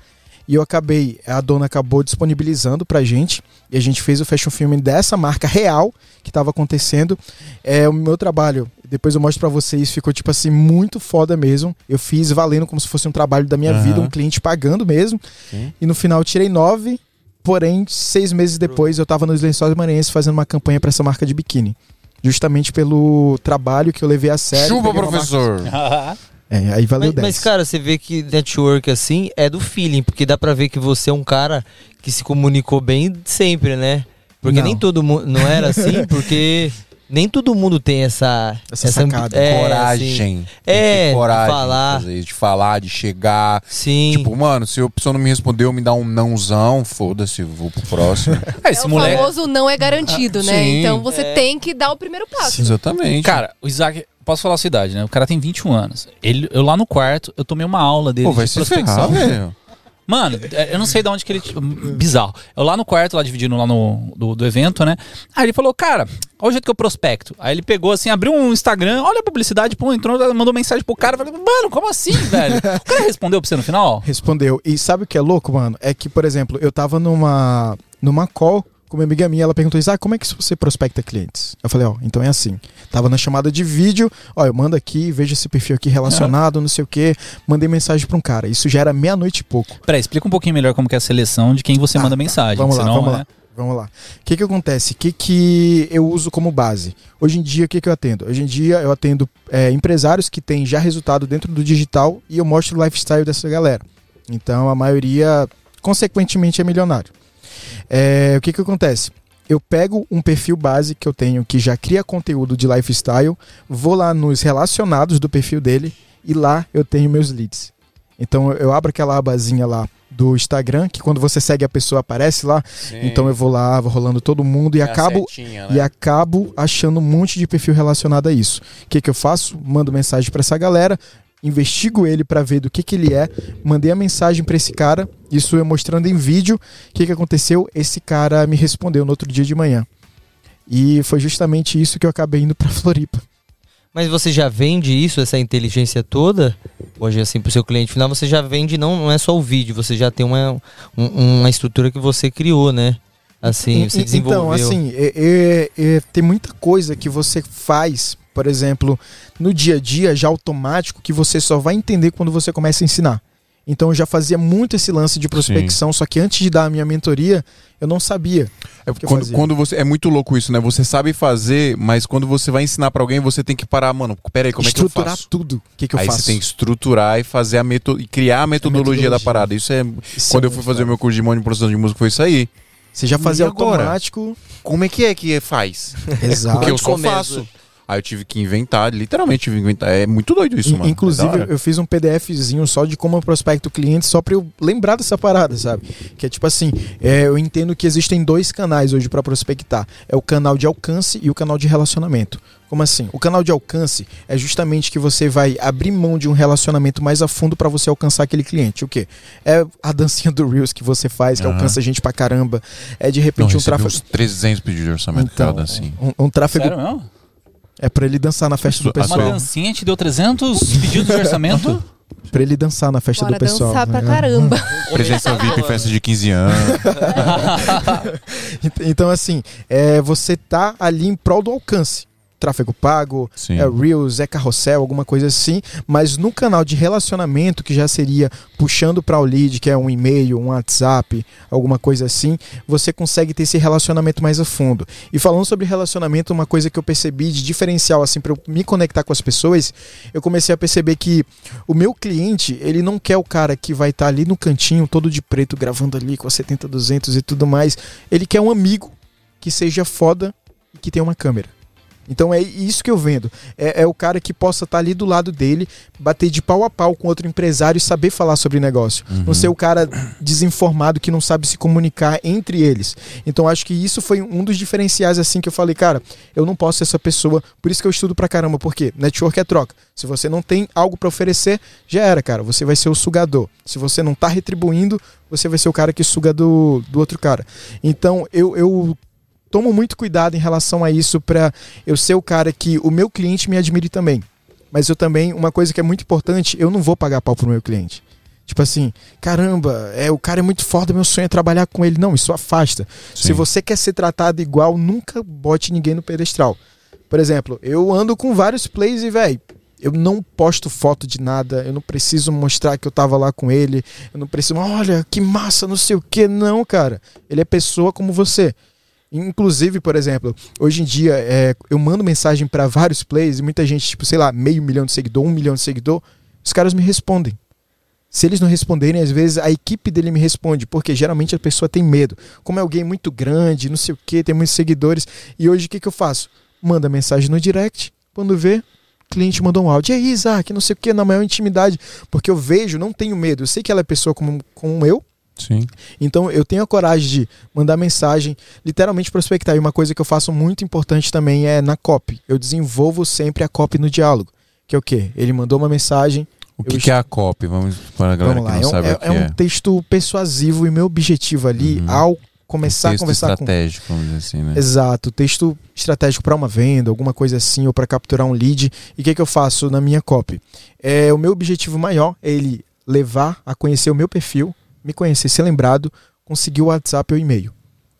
E eu acabei, a dona acabou disponibilizando pra gente, e a gente fez o fashion film dessa marca real que tava acontecendo. É o meu trabalho, depois eu mostro pra vocês, ficou tipo assim, muito foda mesmo. Eu fiz valendo como se fosse um trabalho da minha Aham. vida, um cliente pagando mesmo. Sim. E no final eu tirei nove, porém, seis meses depois eu tava nos Lençóis Maranhenses fazendo uma campanha pra essa marca de biquíni. Justamente pelo trabalho que eu levei a sério. Chupa, professor. marca- É, aí valeu Mas, 10. mas, cara, você vê que network assim é do feeling, porque dá pra ver que você é um cara que se comunicou bem sempre, né? Porque Não. nem todo mundo. Não era assim, porque nem todo mundo tem essa. Essa ambi- sacada. é, assim, coragem. Tem que É, ter de coragem falar. fazer de falar, de chegar. sim. Tipo, mano, se a pessoa não me respondeu, me dá um nãozão, foda-se, vou pro próximo. É, É esse o moleque. famoso não é garantido, né? Sim. Então você É. tem que dar o primeiro passo. Exatamente. Cara, o Isaac, posso falar a sua idade, né? O cara tem 21 anos. Ele, eu lá no quarto, eu tomei uma aula dele Pô, vai de se ferrar, velho. Mano, é, eu não sei de onde que ele. Bizarro. Eu lá no quarto, lá dividindo lá no do, do evento, né? Aí ele falou, cara, olha o jeito que eu prospecto. Aí ele pegou assim, abriu um Instagram, olha a publicidade, pô, entrou, mandou mensagem pro cara. Falei, mano, como assim, velho? O cara respondeu pra você no final? Respondeu. E sabe o que é louco, mano? É que, por exemplo, eu tava numa, numa call com uma amiga minha, ela perguntou isso, ah, como é que você prospecta clientes? Eu falei, ó, então é assim. Tava na chamada de vídeo, ó, eu mando aqui, vejo esse perfil aqui relacionado, não sei o quê. Mandei mensagem pra um cara. Isso já era meia-noite e pouco. Peraí, explica um pouquinho melhor como que é a seleção de quem você Ah, manda tá. mensagem. Vamos lá, senão, vamos né? lá. Vamos lá. O que que acontece? O que que eu uso como base? Hoje em dia, o que que eu atendo? Hoje em dia, eu atendo é, empresários que têm já resultado dentro do digital e eu mostro o lifestyle dessa galera. Então, a maioria, consequentemente, é milionário. É, o que que acontece? Eu pego um perfil base que eu tenho que já cria conteúdo de lifestyle, vou lá nos relacionados do perfil dele e lá eu tenho meus leads. Então eu abro aquela abazinha lá do Instagram, que quando você segue a pessoa aparece lá. Então eu vou lá, vou rolando todo mundo e acabo né? e acabo achando um monte de perfil relacionado a isso. O que, que eu faço? Mando mensagem pra essa galera, investigo ele pra ver do que, que ele é, mandei a mensagem pra esse cara, isso eu mostrando em vídeo. O que, que aconteceu? Esse cara me respondeu no outro dia de manhã. E foi justamente isso que eu acabei indo pra Floripa. Mas você já vende isso, essa inteligência toda? Hoje, assim, pro seu cliente final, você já vende, não, não é só o vídeo, você já tem uma, um- uma estrutura que você criou, né? Assim, você E- desenvolveu. Então, assim, é- é- é- tem muita coisa que você faz, por exemplo, no dia a dia, já automático, que você só vai entender quando você começa a ensinar. Então eu já fazia muito esse lance de prospecção, só que antes de dar a minha mentoria, eu não sabia. É quando, quando você é muito louco isso, né? Você sabe fazer, mas quando você vai ensinar pra alguém, você tem que parar, mano. Pera aí, como é que eu Estruturar faço? tudo. O que, que eu aí faço? você tem que estruturar e fazer a meto e criar a metodologia, da metodologia. parada. Isso é Isso quando é eu fui fazer o meu curso de manipulação de música foi isso aí. Você já fazia E agora? automático. Como é que é que faz? Exato. Porque eu só faço. Aí eu tive que inventar, literalmente tive que inventar. É muito doido isso, mano. Inclusive, É da hora. eu fiz um PDFzinho só de como eu prospecto cliente, só pra eu lembrar dessa parada, sabe? Que é tipo assim, é, eu entendo que existem dois canais hoje pra prospectar. É o canal de alcance e o canal de relacionamento. Como assim? O canal de alcance é justamente que você vai abrir mão de um relacionamento mais a fundo pra você alcançar aquele cliente. O quê? É a dancinha do Reels que você faz, que alcança gente pra caramba. É de Não, repente um recebi tráfego. uns 300 pedidos de orçamento Então, cada assim. um, um tráfego Sério mesmo? É pra ele dançar na festa do a Uma pessoal. dancinha te deu 300 pedidos de orçamento? Pra ele dançar na festa Bora do pessoal. dançar pra né? caramba. Presença VIP em festa de 15 anos. Ent- Então, assim, é, você tá ali em prol do alcance. Tráfego pago, Sim. é Reels, é carrossel, alguma coisa assim, mas no canal de relacionamento, que já seria puxando para o lead, que é um e-mail, um WhatsApp, alguma coisa assim, você consegue ter esse relacionamento mais a fundo. E falando sobre relacionamento, uma coisa que eu percebi de diferencial, assim, para eu me conectar com as pessoas, eu comecei a perceber que o meu cliente, ele não quer o cara que vai estar ali no cantinho, todo de preto, gravando ali com a 70, 200 e tudo mais. Ele quer um amigo que seja foda e que tenha uma câmera. Então é isso que eu vendo. É, é o cara que possa estar ali do lado dele, bater de pau a pau com outro empresário e saber falar sobre negócio. Não ser o cara desinformado que não sabe se comunicar entre eles. Então acho que isso foi um dos diferenciais assim que eu falei, cara, eu não posso ser essa pessoa. Por isso que eu estudo pra caramba, porque network é troca. Se você não tem algo pra oferecer, já era, cara. Você vai ser o sugador. Se você não tá retribuindo, você vai ser o cara que suga do, do outro cara. Então eu, eu tomo muito cuidado em relação a isso para eu ser o cara que o meu cliente me admire também. Mas eu também, uma coisa que é muito importante, eu não vou pagar pau pro meu cliente. Tipo assim, caramba, é, o cara é muito foda, meu sonho é trabalhar com ele. Não, isso afasta. Se Sim. você quer ser tratado igual, nunca bote ninguém no pedestral. Por exemplo, eu ando com vários plays e, velho, eu não posto foto de nada, eu não preciso mostrar que eu tava lá com ele, eu não preciso, olha, que massa, não sei o que. Não, cara. Ele é pessoa como você. Inclusive, por exemplo, hoje em dia é, eu mando mensagem para vários plays e muita gente, tipo, sei lá, meio milhão de seguidor, um milhão de seguidor, os caras me respondem. Se eles não responderem, às vezes a equipe dele me responde, porque geralmente a pessoa tem medo. Como é alguém muito grande, não sei o que, tem muitos seguidores. E hoje o que, que eu faço? Manda mensagem no direct, quando vê, cliente mandou um áudio. E aí, Isaac, não sei o que, na maior intimidade. Porque eu vejo, não tenho medo. Eu sei que ela é pessoa como, como eu, Sim. então eu tenho a coragem de mandar mensagem, literalmente prospectar. E uma coisa que eu faço muito importante também é na copy. Eu desenvolvo sempre a copy no diálogo. Que é o quê? Ele mandou uma mensagem. O que, Eu que é a copy? Vamos para a galera Vamos lá. que não É um, sabe é- o que é um é. texto persuasivo e meu objetivo ali, Uhum. ao começar a texto conversar com. estratégico, vamos dizer assim, né? Exato, texto estratégico para uma venda, alguma coisa assim, ou para capturar um lead. E o que, que eu faço na minha copy? É, o meu objetivo maior é ele levar a conhecer o meu perfil, me conhecer, ser lembrado, conseguir o WhatsApp ou e-mail.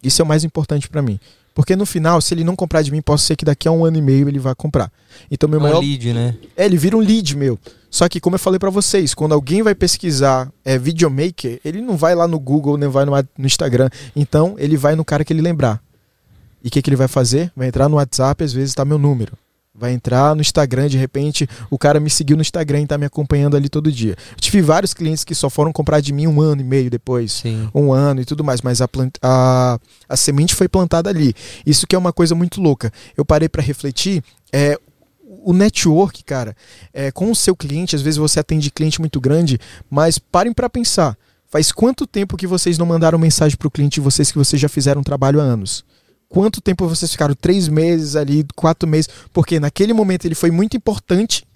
Isso é o mais importante para mim. Porque no final, se ele não comprar de mim, pode ser que daqui a um ano e meio ele vá comprar. Então, meu É maior um lead, né? é, ele vira um lead meu. Só que, como eu falei pra vocês, quando alguém vai pesquisar é, videomaker, ele não vai lá no Google, nem vai no, no Instagram. Então, ele vai no cara que ele lembrar. E o que, que ele vai fazer? Vai entrar no WhatsApp, às vezes tá meu número. Vai entrar no Instagram, de repente, o cara me seguiu no Instagram e tá me acompanhando ali todo dia. Eu tive vários clientes que só foram comprar de mim um ano e meio depois Sim. um ano e tudo mais, mas a, plant- a, a semente foi plantada ali. Isso que é uma coisa muito louca. Eu parei para refletir, é, o network, cara, é, com o seu cliente, às vezes você atende cliente muito grande, mas parem para pensar. Faz quanto tempo que vocês não mandaram mensagem pro cliente de vocês que vocês já fizeram um trabalho há anos? Quanto tempo vocês ficaram? Três meses ali, quatro meses? Porque naquele momento ele foi muito importante,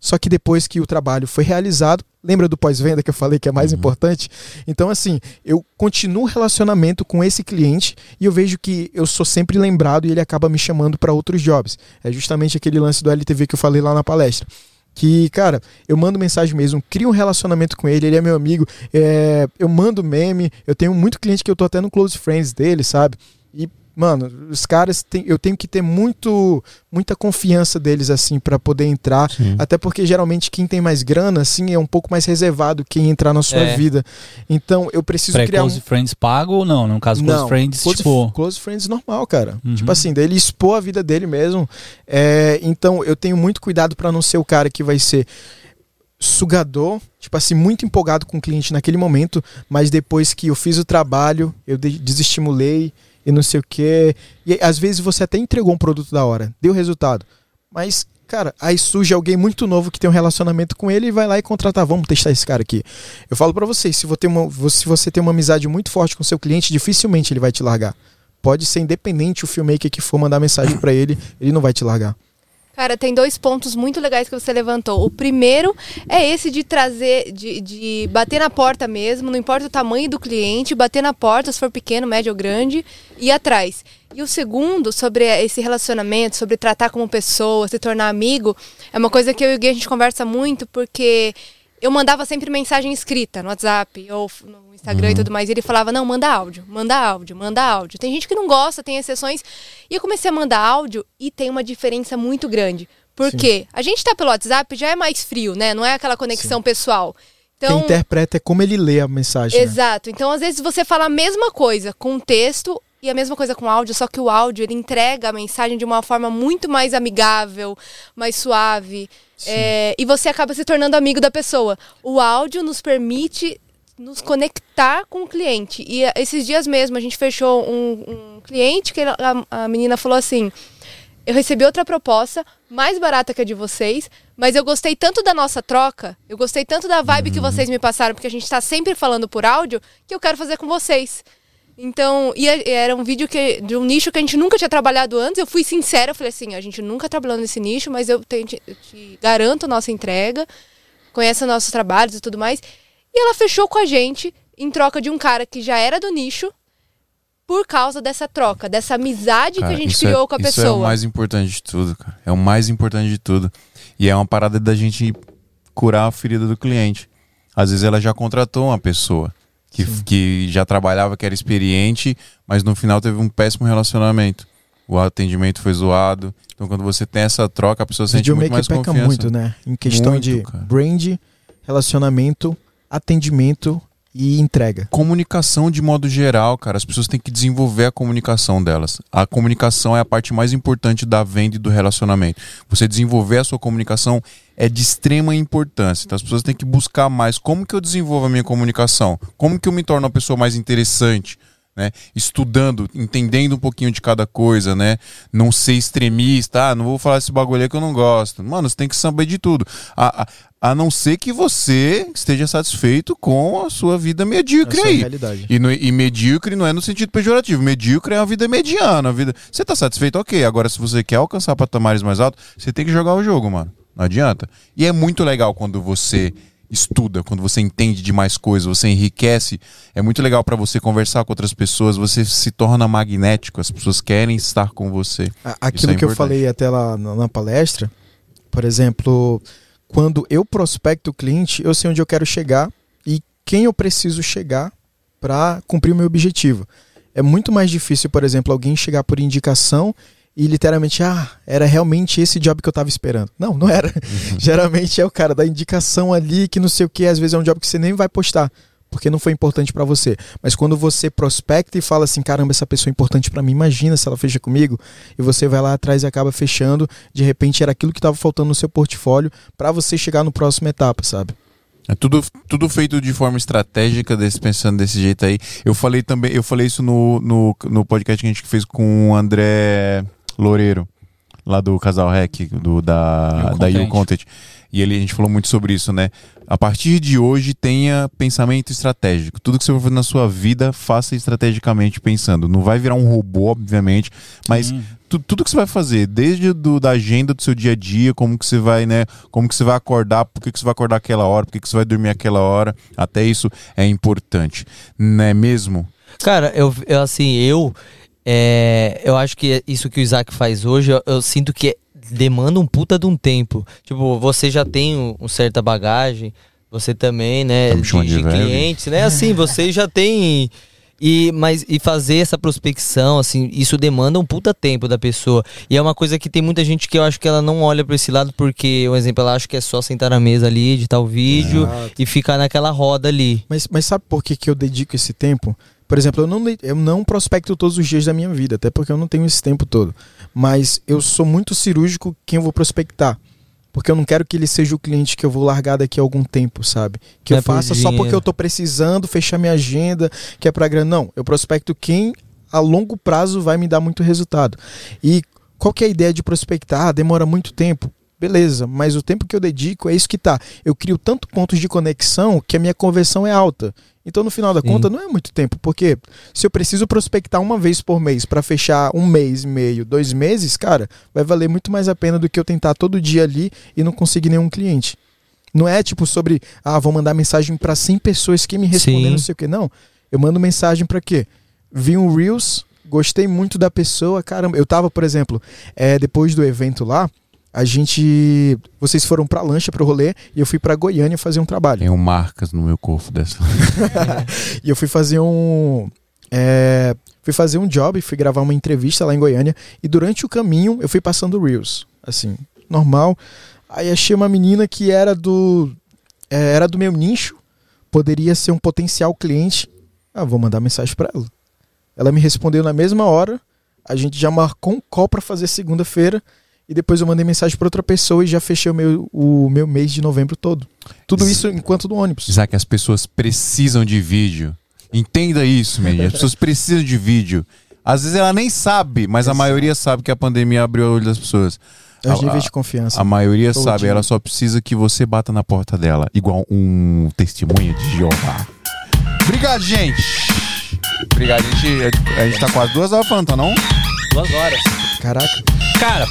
só que depois que o trabalho foi realizado, lembra do pós-venda que eu falei que é mais importante? Então, assim, eu continuo o relacionamento com esse cliente e eu vejo que eu sou sempre lembrado e ele acaba me chamando para outros jobs. É justamente aquele lance do LTV que eu falei lá na palestra. Que, cara, eu mando mensagem mesmo, crio um relacionamento com ele, ele é meu amigo, é, eu mando meme, eu tenho muito cliente que eu tô até no Close Friends dele, sabe? E, mano, os caras, têm, eu tenho que ter muito, muita confiança deles, assim, para poder entrar. Sim. Até porque geralmente quem tem mais grana, assim, é um pouco mais reservado quem entrar na sua É. vida. Então eu preciso Pré criar um. Close Friends pago ou não? No caso, Close Não, Friends, close, tipo. close friends normal, cara. Uhum. Tipo assim, dele expor a vida dele mesmo. É, então eu tenho muito cuidado para não ser o cara que vai ser sugador, tipo assim, muito empolgado com o cliente naquele momento, mas depois que eu fiz o trabalho, eu de- desestimulei e não sei o quê. E às vezes você até entregou um produto da hora, deu resultado. Mas, cara, aí surge alguém muito novo que tem um relacionamento com ele e vai lá e contratar, vamos testar esse cara aqui. Eu falo pra vocês, se você, uma, se você tem uma amizade muito forte com seu cliente, dificilmente ele vai te largar. Pode ser independente o filmmaker que for mandar mensagem pra ele, ele não vai te largar. Cara, tem dois pontos muito legais que você levantou. O primeiro é esse de trazer, de, de bater na porta mesmo, não importa o tamanho do cliente, bater na porta, se for pequeno, médio ou grande, e atrás. E o segundo, sobre esse relacionamento, sobre tratar como pessoa, se tornar amigo, é uma coisa que eu e o Gui a gente conversa muito, porque eu mandava sempre mensagem escrita no WhatsApp ou no Instagram e tudo mais. E ele falava: não, manda áudio, manda áudio, manda áudio. Tem gente que não gosta, tem exceções. E eu comecei a mandar áudio e tem uma diferença muito grande. Porque a gente tá pelo WhatsApp já é mais frio, né? Não é aquela conexão pessoal. Então, Quem interpreta é como ele lê a mensagem. né? Exato. Então, às vezes, você fala a mesma coisa com texto e a mesma coisa com áudio, só que o áudio ele entrega a mensagem de uma forma muito mais amigável, mais suave. É, e você acaba se tornando amigo da pessoa. O áudio nos permite nos conectar com o cliente. E eh, esses dias mesmo a gente fechou um, um cliente que a, a menina falou assim: eu recebi outra proposta, mais barata que a de vocês, mas eu gostei tanto da nossa troca, eu gostei tanto da vibe que vocês me passaram, porque a gente tá sempre falando por áudio, que eu quero fazer com vocês. Então, e é- era um vídeo que, de um nicho que a gente nunca tinha trabalhado antes. Eu fui sincera, eu falei assim: a gente nunca trabalhou nesse nicho, mas eu, te, eu te garanto a nossa entrega, conhece nossos trabalhos e tudo mais. E ela fechou com a gente em troca de um cara que já era do nicho, por causa dessa troca, dessa amizade Cara, que a gente isso criou é, com a Isso pessoa. é o mais importante de tudo, cara. É o mais importante de tudo. E é uma parada da gente curar a ferida do cliente. Às vezes ela já contratou uma pessoa que, que já trabalhava, que era experiente, mas no final teve um péssimo relacionamento. O atendimento foi zoado. Então quando você tem essa troca, a pessoa sente muito mais peca confiança. muito, né? Em questão Muito, de cara. brand, relacionamento, atendimento e entrega. Comunicação de modo geral, cara. As pessoas têm que desenvolver a comunicação delas. A comunicação é a parte mais importante da venda e do relacionamento. Você desenvolver a sua comunicação é de extrema importância. Então as pessoas têm que buscar mais como que eu desenvolvo a minha comunicação, como que eu me torno uma pessoa mais interessante. Né? Estudando, entendendo um pouquinho de cada coisa, né? Não ser extremista, ah, não vou falar esse bagulho aí que eu não gosto. Mano, você tem que saber de tudo. A, a, a não ser que você esteja satisfeito com a sua vida medíocre Essa é aí. realidade. E, no- e medíocre não é no sentido pejorativo. Medíocre é uma vida mediana. A vida... Você tá satisfeito? Ok. Agora, se você quer alcançar patamares mais altos, você tem que jogar o jogo, mano. Não adianta. E é muito legal quando você estuda, quando você entende de mais coisas, você enriquece. É muito legal pra você conversar com outras pessoas, você se torna magnético, as pessoas querem estar com você. Aquilo é que eu falei até lá na, na palestra, por exemplo, quando eu prospecto o cliente, eu sei onde eu quero chegar e quem eu preciso chegar para cumprir o meu objetivo. É muito mais difícil, por exemplo, alguém chegar por indicação e literalmente, ah, era realmente esse job que eu estava esperando. Não, não era. Geralmente é o cara da indicação ali que não sei o que, às vezes é um job que você nem vai postar. Porque não foi importante para você. Mas quando você prospecta e fala assim, caramba, essa pessoa é importante para mim, imagina se ela fecha comigo, e você vai lá atrás e acaba fechando, de repente era aquilo que estava faltando no seu portfólio para você chegar no próximo etapa, sabe? É tudo, tudo feito de forma estratégica, desse, pensando desse jeito aí. Eu falei também, eu falei isso no, no, no podcast que a gente fez com o André Loureiro, lá do Casal Rec, do, da, da You Content. E ele, a gente falou muito sobre isso, né? A partir de hoje, tenha pensamento estratégico. Tudo que você for fazer na sua vida, faça estrategicamente pensando. Não vai virar um robô, obviamente, mas tu- tudo que você vai fazer, desde do, da agenda do seu dia a dia, como que você vai, né? Como que você vai acordar, por que, que você vai acordar aquela hora, por que, que você vai dormir aquela hora, até isso é importante. Não é mesmo? Cara, eu, eu, assim, eu. É, eu acho que isso que o Isaac faz hoje, eu, eu sinto que demanda um puta de um tempo. Tipo, você já tem um, um certa bagagem, você também, né? Tá de, de de clientes, né? Assim, você já tem. E, mas, e fazer essa prospecção, assim, isso demanda um puta tempo da pessoa. E é uma coisa que tem muita gente que eu acho que ela não olha pra esse lado, porque, um exemplo, ela acha que é só sentar na mesa ali, editar o vídeo Exato. e ficar naquela roda ali. Mas, mas sabe por que, que eu dedico esse tempo? Por exemplo, eu não, eu não prospecto todos os dias da minha vida, até porque eu não tenho esse tempo todo. Mas eu sou muito cirúrgico quem eu vou prospectar. Porque eu não quero que ele seja o cliente que eu vou largar daqui a algum tempo, sabe? Que Não eu é por faça só porque eu tô precisando fechar minha agenda, que é pra grana. Não, eu prospecto quem a longo prazo vai me dar muito resultado. E qual que é a ideia de prospectar? Ah, demora muito tempo. Beleza, mas o tempo que eu dedico é isso que tá. Eu crio tanto pontos de conexão que a minha conversão é alta. Então, no final da Sim. conta, não é muito tempo, porque se eu preciso prospectar uma vez por mês para fechar um mês e meio, dois meses, cara, vai valer muito mais a pena do que eu tentar todo dia ali e não conseguir nenhum cliente. Não é tipo sobre, ah, vou mandar mensagem para 100 pessoas que me respondem, Sim. não sei o que. Não. Eu mando mensagem para quê? Vi um Reels, gostei muito da pessoa, caramba. Eu tava, por exemplo, é, depois do evento lá, a gente. Vocês foram pra lancha pro rolê e eu fui pra Goiânia fazer um trabalho. Tenho marcas no meu corpo dessa. E eu fui fazer um. é, fui fazer um job, fui gravar uma entrevista lá em Goiânia. E durante o caminho eu fui passando Reels. Assim, normal. Aí achei uma menina que era do. é, era do meu nicho. Poderia ser um potencial cliente. Ah, vou mandar mensagem pra ela. Ela me respondeu na mesma hora. A gente já marcou um call pra fazer segunda-feira. E depois eu mandei mensagem pra outra pessoa e já fechei o meu, o meu mês de novembro todo. Tudo isso enquanto no ônibus. Isaac, as pessoas precisam de vídeo. Entenda isso, menino. As pessoas precisam de vídeo. Às vezes ela nem sabe, mas a maioria sabe que a pandemia abriu o olho das pessoas. É os A- níveis de confiança. A maioria Todo sabe, dia. ela só precisa que você bata na porta dela, igual um testemunha de Jeová. Obrigado, gente! Obrigado, a gente, a gente tá quase duas horas falando, tá não? Duas horas. Caraca. Cara,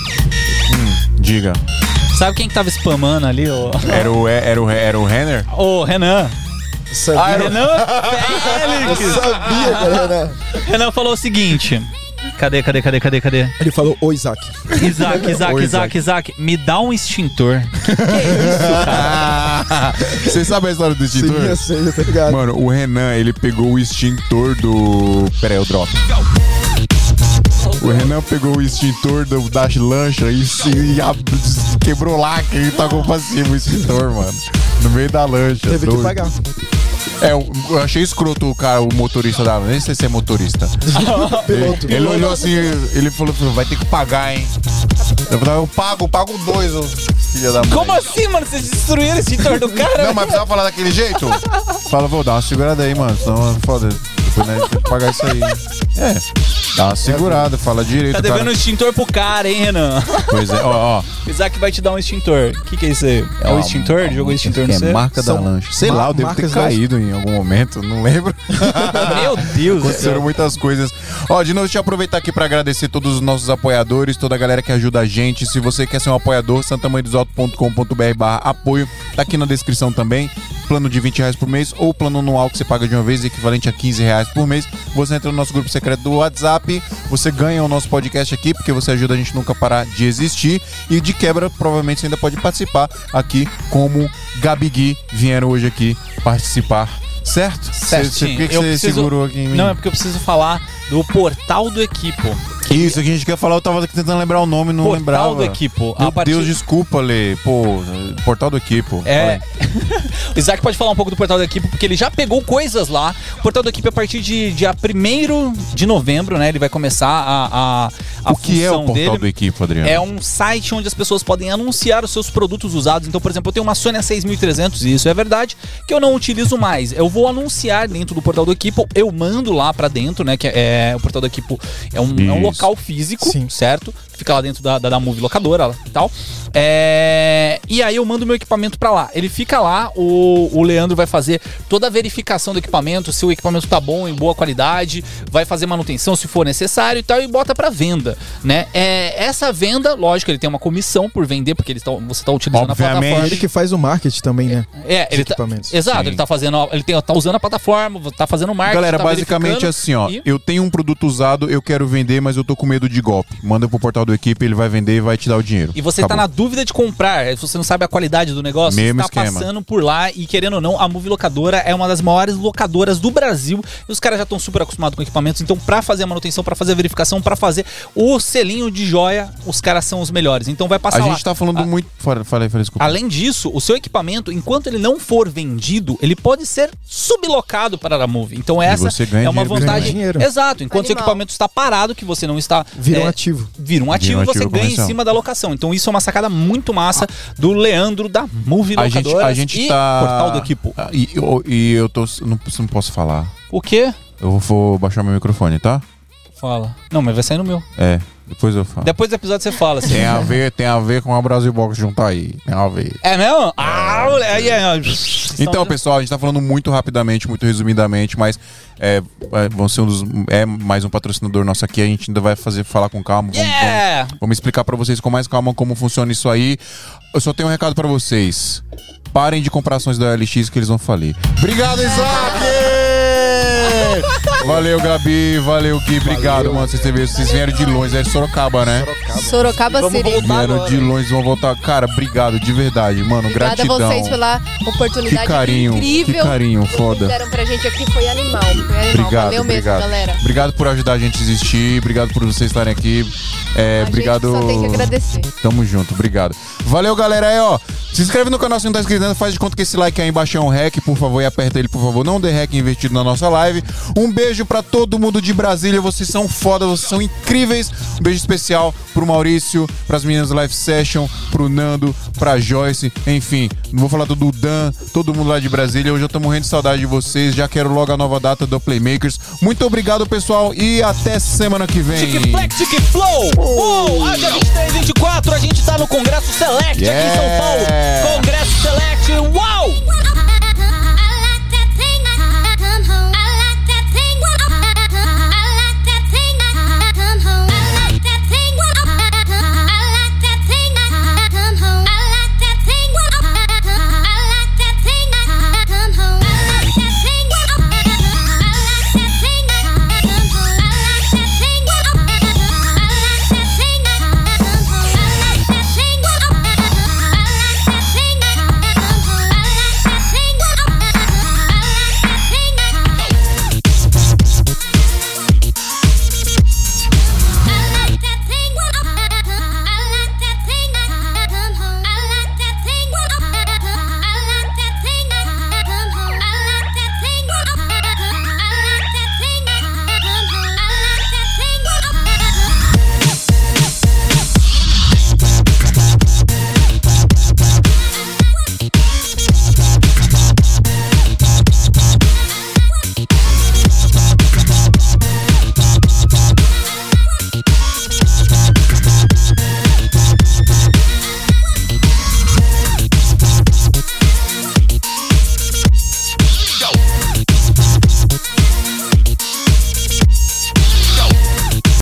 Diga. sabe quem que tava spamando ali? O, Era o, era o, era o Renner? o Renan. Eu sabia, Ah, Renan eu Félix. sabia, galera. Renan falou o seguinte. Cadê, cadê, cadê, cadê, cadê? Ele falou, ô Isaac. Isaac, Isaac, Oi, Isaac, Isaac, me dá um extintor. Que que é isso, cara? Você sabe a história do extintor? Sim, eu sei, tá ligado? Mano, o Renan, ele pegou o extintor do. Pera aí, eu dropo. O Renan pegou o extintor do, da lancha e, e ab- quebrou lá que ele tacou pra cima o extintor, mano. No meio da lancha. Teve que doido. pagar. É, eu achei escroto o cara, o motorista da. Nem sei se é motorista. Piloto. Ele olhou assim, ele falou, vai ter que pagar, hein? Eu falei, eu pago, eu pago dois, ô filha da mãe. Como assim, mano? Vocês destruíram o extintor do cara? Não, mas precisava falar daquele jeito? Fala, vou dar uma segurada aí, mano. Senão é Depois nós tem que pagar isso aí. É. Dá uma segurada, fala direito. Tá cara. devendo um extintor pro cara, hein, Renan? Pois é, ó, ó. Isaac vai te dar um extintor. O que, que é isso aí? É o extintor? Jogou extintor no É marca da São lancha. Sei lá, eu devo ter marcas das- caído em algum momento, não lembro. Meu Deus Aconteceram muitas coisas. Ó, de novo, deixa eu aproveitar aqui pra agradecer todos os nossos apoiadores, toda a galera que ajuda a gente. Se você quer ser um apoiador, santamanhodosalto.com.br barra apoio, tá aqui na descrição também. Plano de 20 reais por mês ou plano anual que você paga de uma vez, equivalente a 15 reais por mês. Você entra no nosso grupo secreto do WhatsApp, você ganha o nosso podcast aqui, porque você ajuda a gente nunca parar de existir. E de quebra, provavelmente você ainda pode participar aqui, como Gabi Gui vieram hoje aqui participar. Certo? Certinho. Por que, você preciso- segurou aqui em mim? Não, é porque eu preciso falar do portal do Equipo. Isso, que a gente quer falar, eu tava aqui tentando lembrar o nome, não portal lembrava. do Equipo. Meu partir... Deus, desculpa, Lê. Pô, portal do Equipo. É. O Isaac pode falar um pouco do portal do Equipo, porque ele já pegou coisas lá. O portal do Equipo, a partir de dia 1 de novembro, né? Ele vai começar a. a, a. O que é o portal dele. do Equipo, Adriano? É um site onde as pessoas podem anunciar os seus produtos usados. Então, por exemplo, eu tenho uma Sony 6300 e isso é verdade, que eu não utilizo mais. Eu vou anunciar dentro do portal do Equipo, eu mando lá pra dentro, né? Que é, o portal do Equipo é um, é um local físico, Sim. certo? Fica lá dentro da, da, da Move locadora e tal. É, e aí eu mando meu equipamento pra lá. Ele fica lá, o, o Leandro vai fazer toda a verificação do equipamento, se o equipamento tá bom, em boa qualidade, vai fazer manutenção se for necessário e tal, e bota pra venda, né? É, essa venda, lógico, ele tem uma comissão por vender, porque ele tá, você tá utilizando a Obviamente. plataforma. Ele que faz o marketing também, né? É, ele tá, exato, Sim. ele tá fazendo, ele tem, tá usando a plataforma, tá fazendo marketing, Galera, tá basicamente assim, ó. e- Eu tenho um produto usado, eu quero vender, mas eu tô com medo de golpe. Manda pro portal do Equipe, ele vai vender e vai te dar o dinheiro. E você tá Acabou. na dúvida de comprar, se você não sabe a qualidade do negócio, Mesmo você tá esquema. passando por lá e querendo ou não, a Move Locadora é uma das maiores locadoras do Brasil e os caras já estão super acostumados com equipamentos, então pra fazer a manutenção, pra fazer a verificação, pra fazer o selinho de joia, os caras são os melhores. Então vai passar A lá. gente tá falando Ah, muito. Fala, falei, falei, desculpa. Além disso, o seu equipamento, enquanto ele não for vendido, ele pode ser sublocado para a Move. Então essa você ganha é uma dinheiro, vantagem. ganha dinheiro. Exato. Enquanto seu Animal. equipamento está parado, que você não está Vira um é, ativo. vira um ativo Um e você ativo ganha em comercial. cima da locação. Então isso é uma sacada muito massa do Leandro da Move a gente, a gente e tá. Portal do Equipo. Ah, E, eu- e eu tô. Não, não posso falar. O quê? Eu vou baixar meu microfone, tá? Fala. Não, mas vai sair no meu. É, depois eu falo. Depois do episódio você fala. Assim. Tem a ver, tem a ver com a Brasil Box juntar aí. Tem a ver. É mesmo? Ah, moleque. Aí, aí, aí. Então, pessoal, a gente tá falando muito rapidamente, muito resumidamente, mas é, é, vão ser um dos. É mais um patrocinador nosso aqui. A gente ainda vai fazer falar com calma. Vamos, Yeah! vamos, vamos explicar pra vocês com mais calma como funciona isso aí. Eu só tenho um recado pra vocês. Parem de comprar ações da LX que eles vão falir. Obrigado, Isaac! Valeu, Gabi. Valeu, Gui. Obrigado, mano. Vocês, teve- vocês vieram de longe, é de Sorocaba, né? Sorocaba City. voltar Vieram agora. de longe, vão voltar. Cara, obrigado, de verdade, mano. Obrigada gratidão. a vocês pela oportunidade Que carinho, incrível. que carinho, que foda. Vocês deram pra gente aqui foi animal. Foi animal. Obrigado, Valeu mesmo, obrigado. galera. Obrigado por ajudar a gente a existir. Obrigado por vocês estarem aqui. É, A obrigado. gente só tem que agradecer. Tamo junto, obrigado. Valeu, galera. Aí, ó. Se inscreve no canal se não tá inscrito ainda. Faz de conta que esse like aí embaixo é um hack, por favor, e aperta ele, por favor. Não dê hack invertido na nossa live. Um beijo pra todo mundo de Brasília. Vocês são foda, vocês são incríveis. Um beijo especial pro Maurício, pras meninas do Live Session, pro Nando, pra Joyce, enfim. Não vou falar do Dan, todo mundo lá de Brasília. Hoje eu tô morrendo de saudade de vocês. Já quero logo a nova data do Playmakers. Muito obrigado, pessoal, e até semana que vem. Tic Flex, Flow. Uou, Ásia 23, 24, a gente tá no Congresso Select aqui em São Paulo.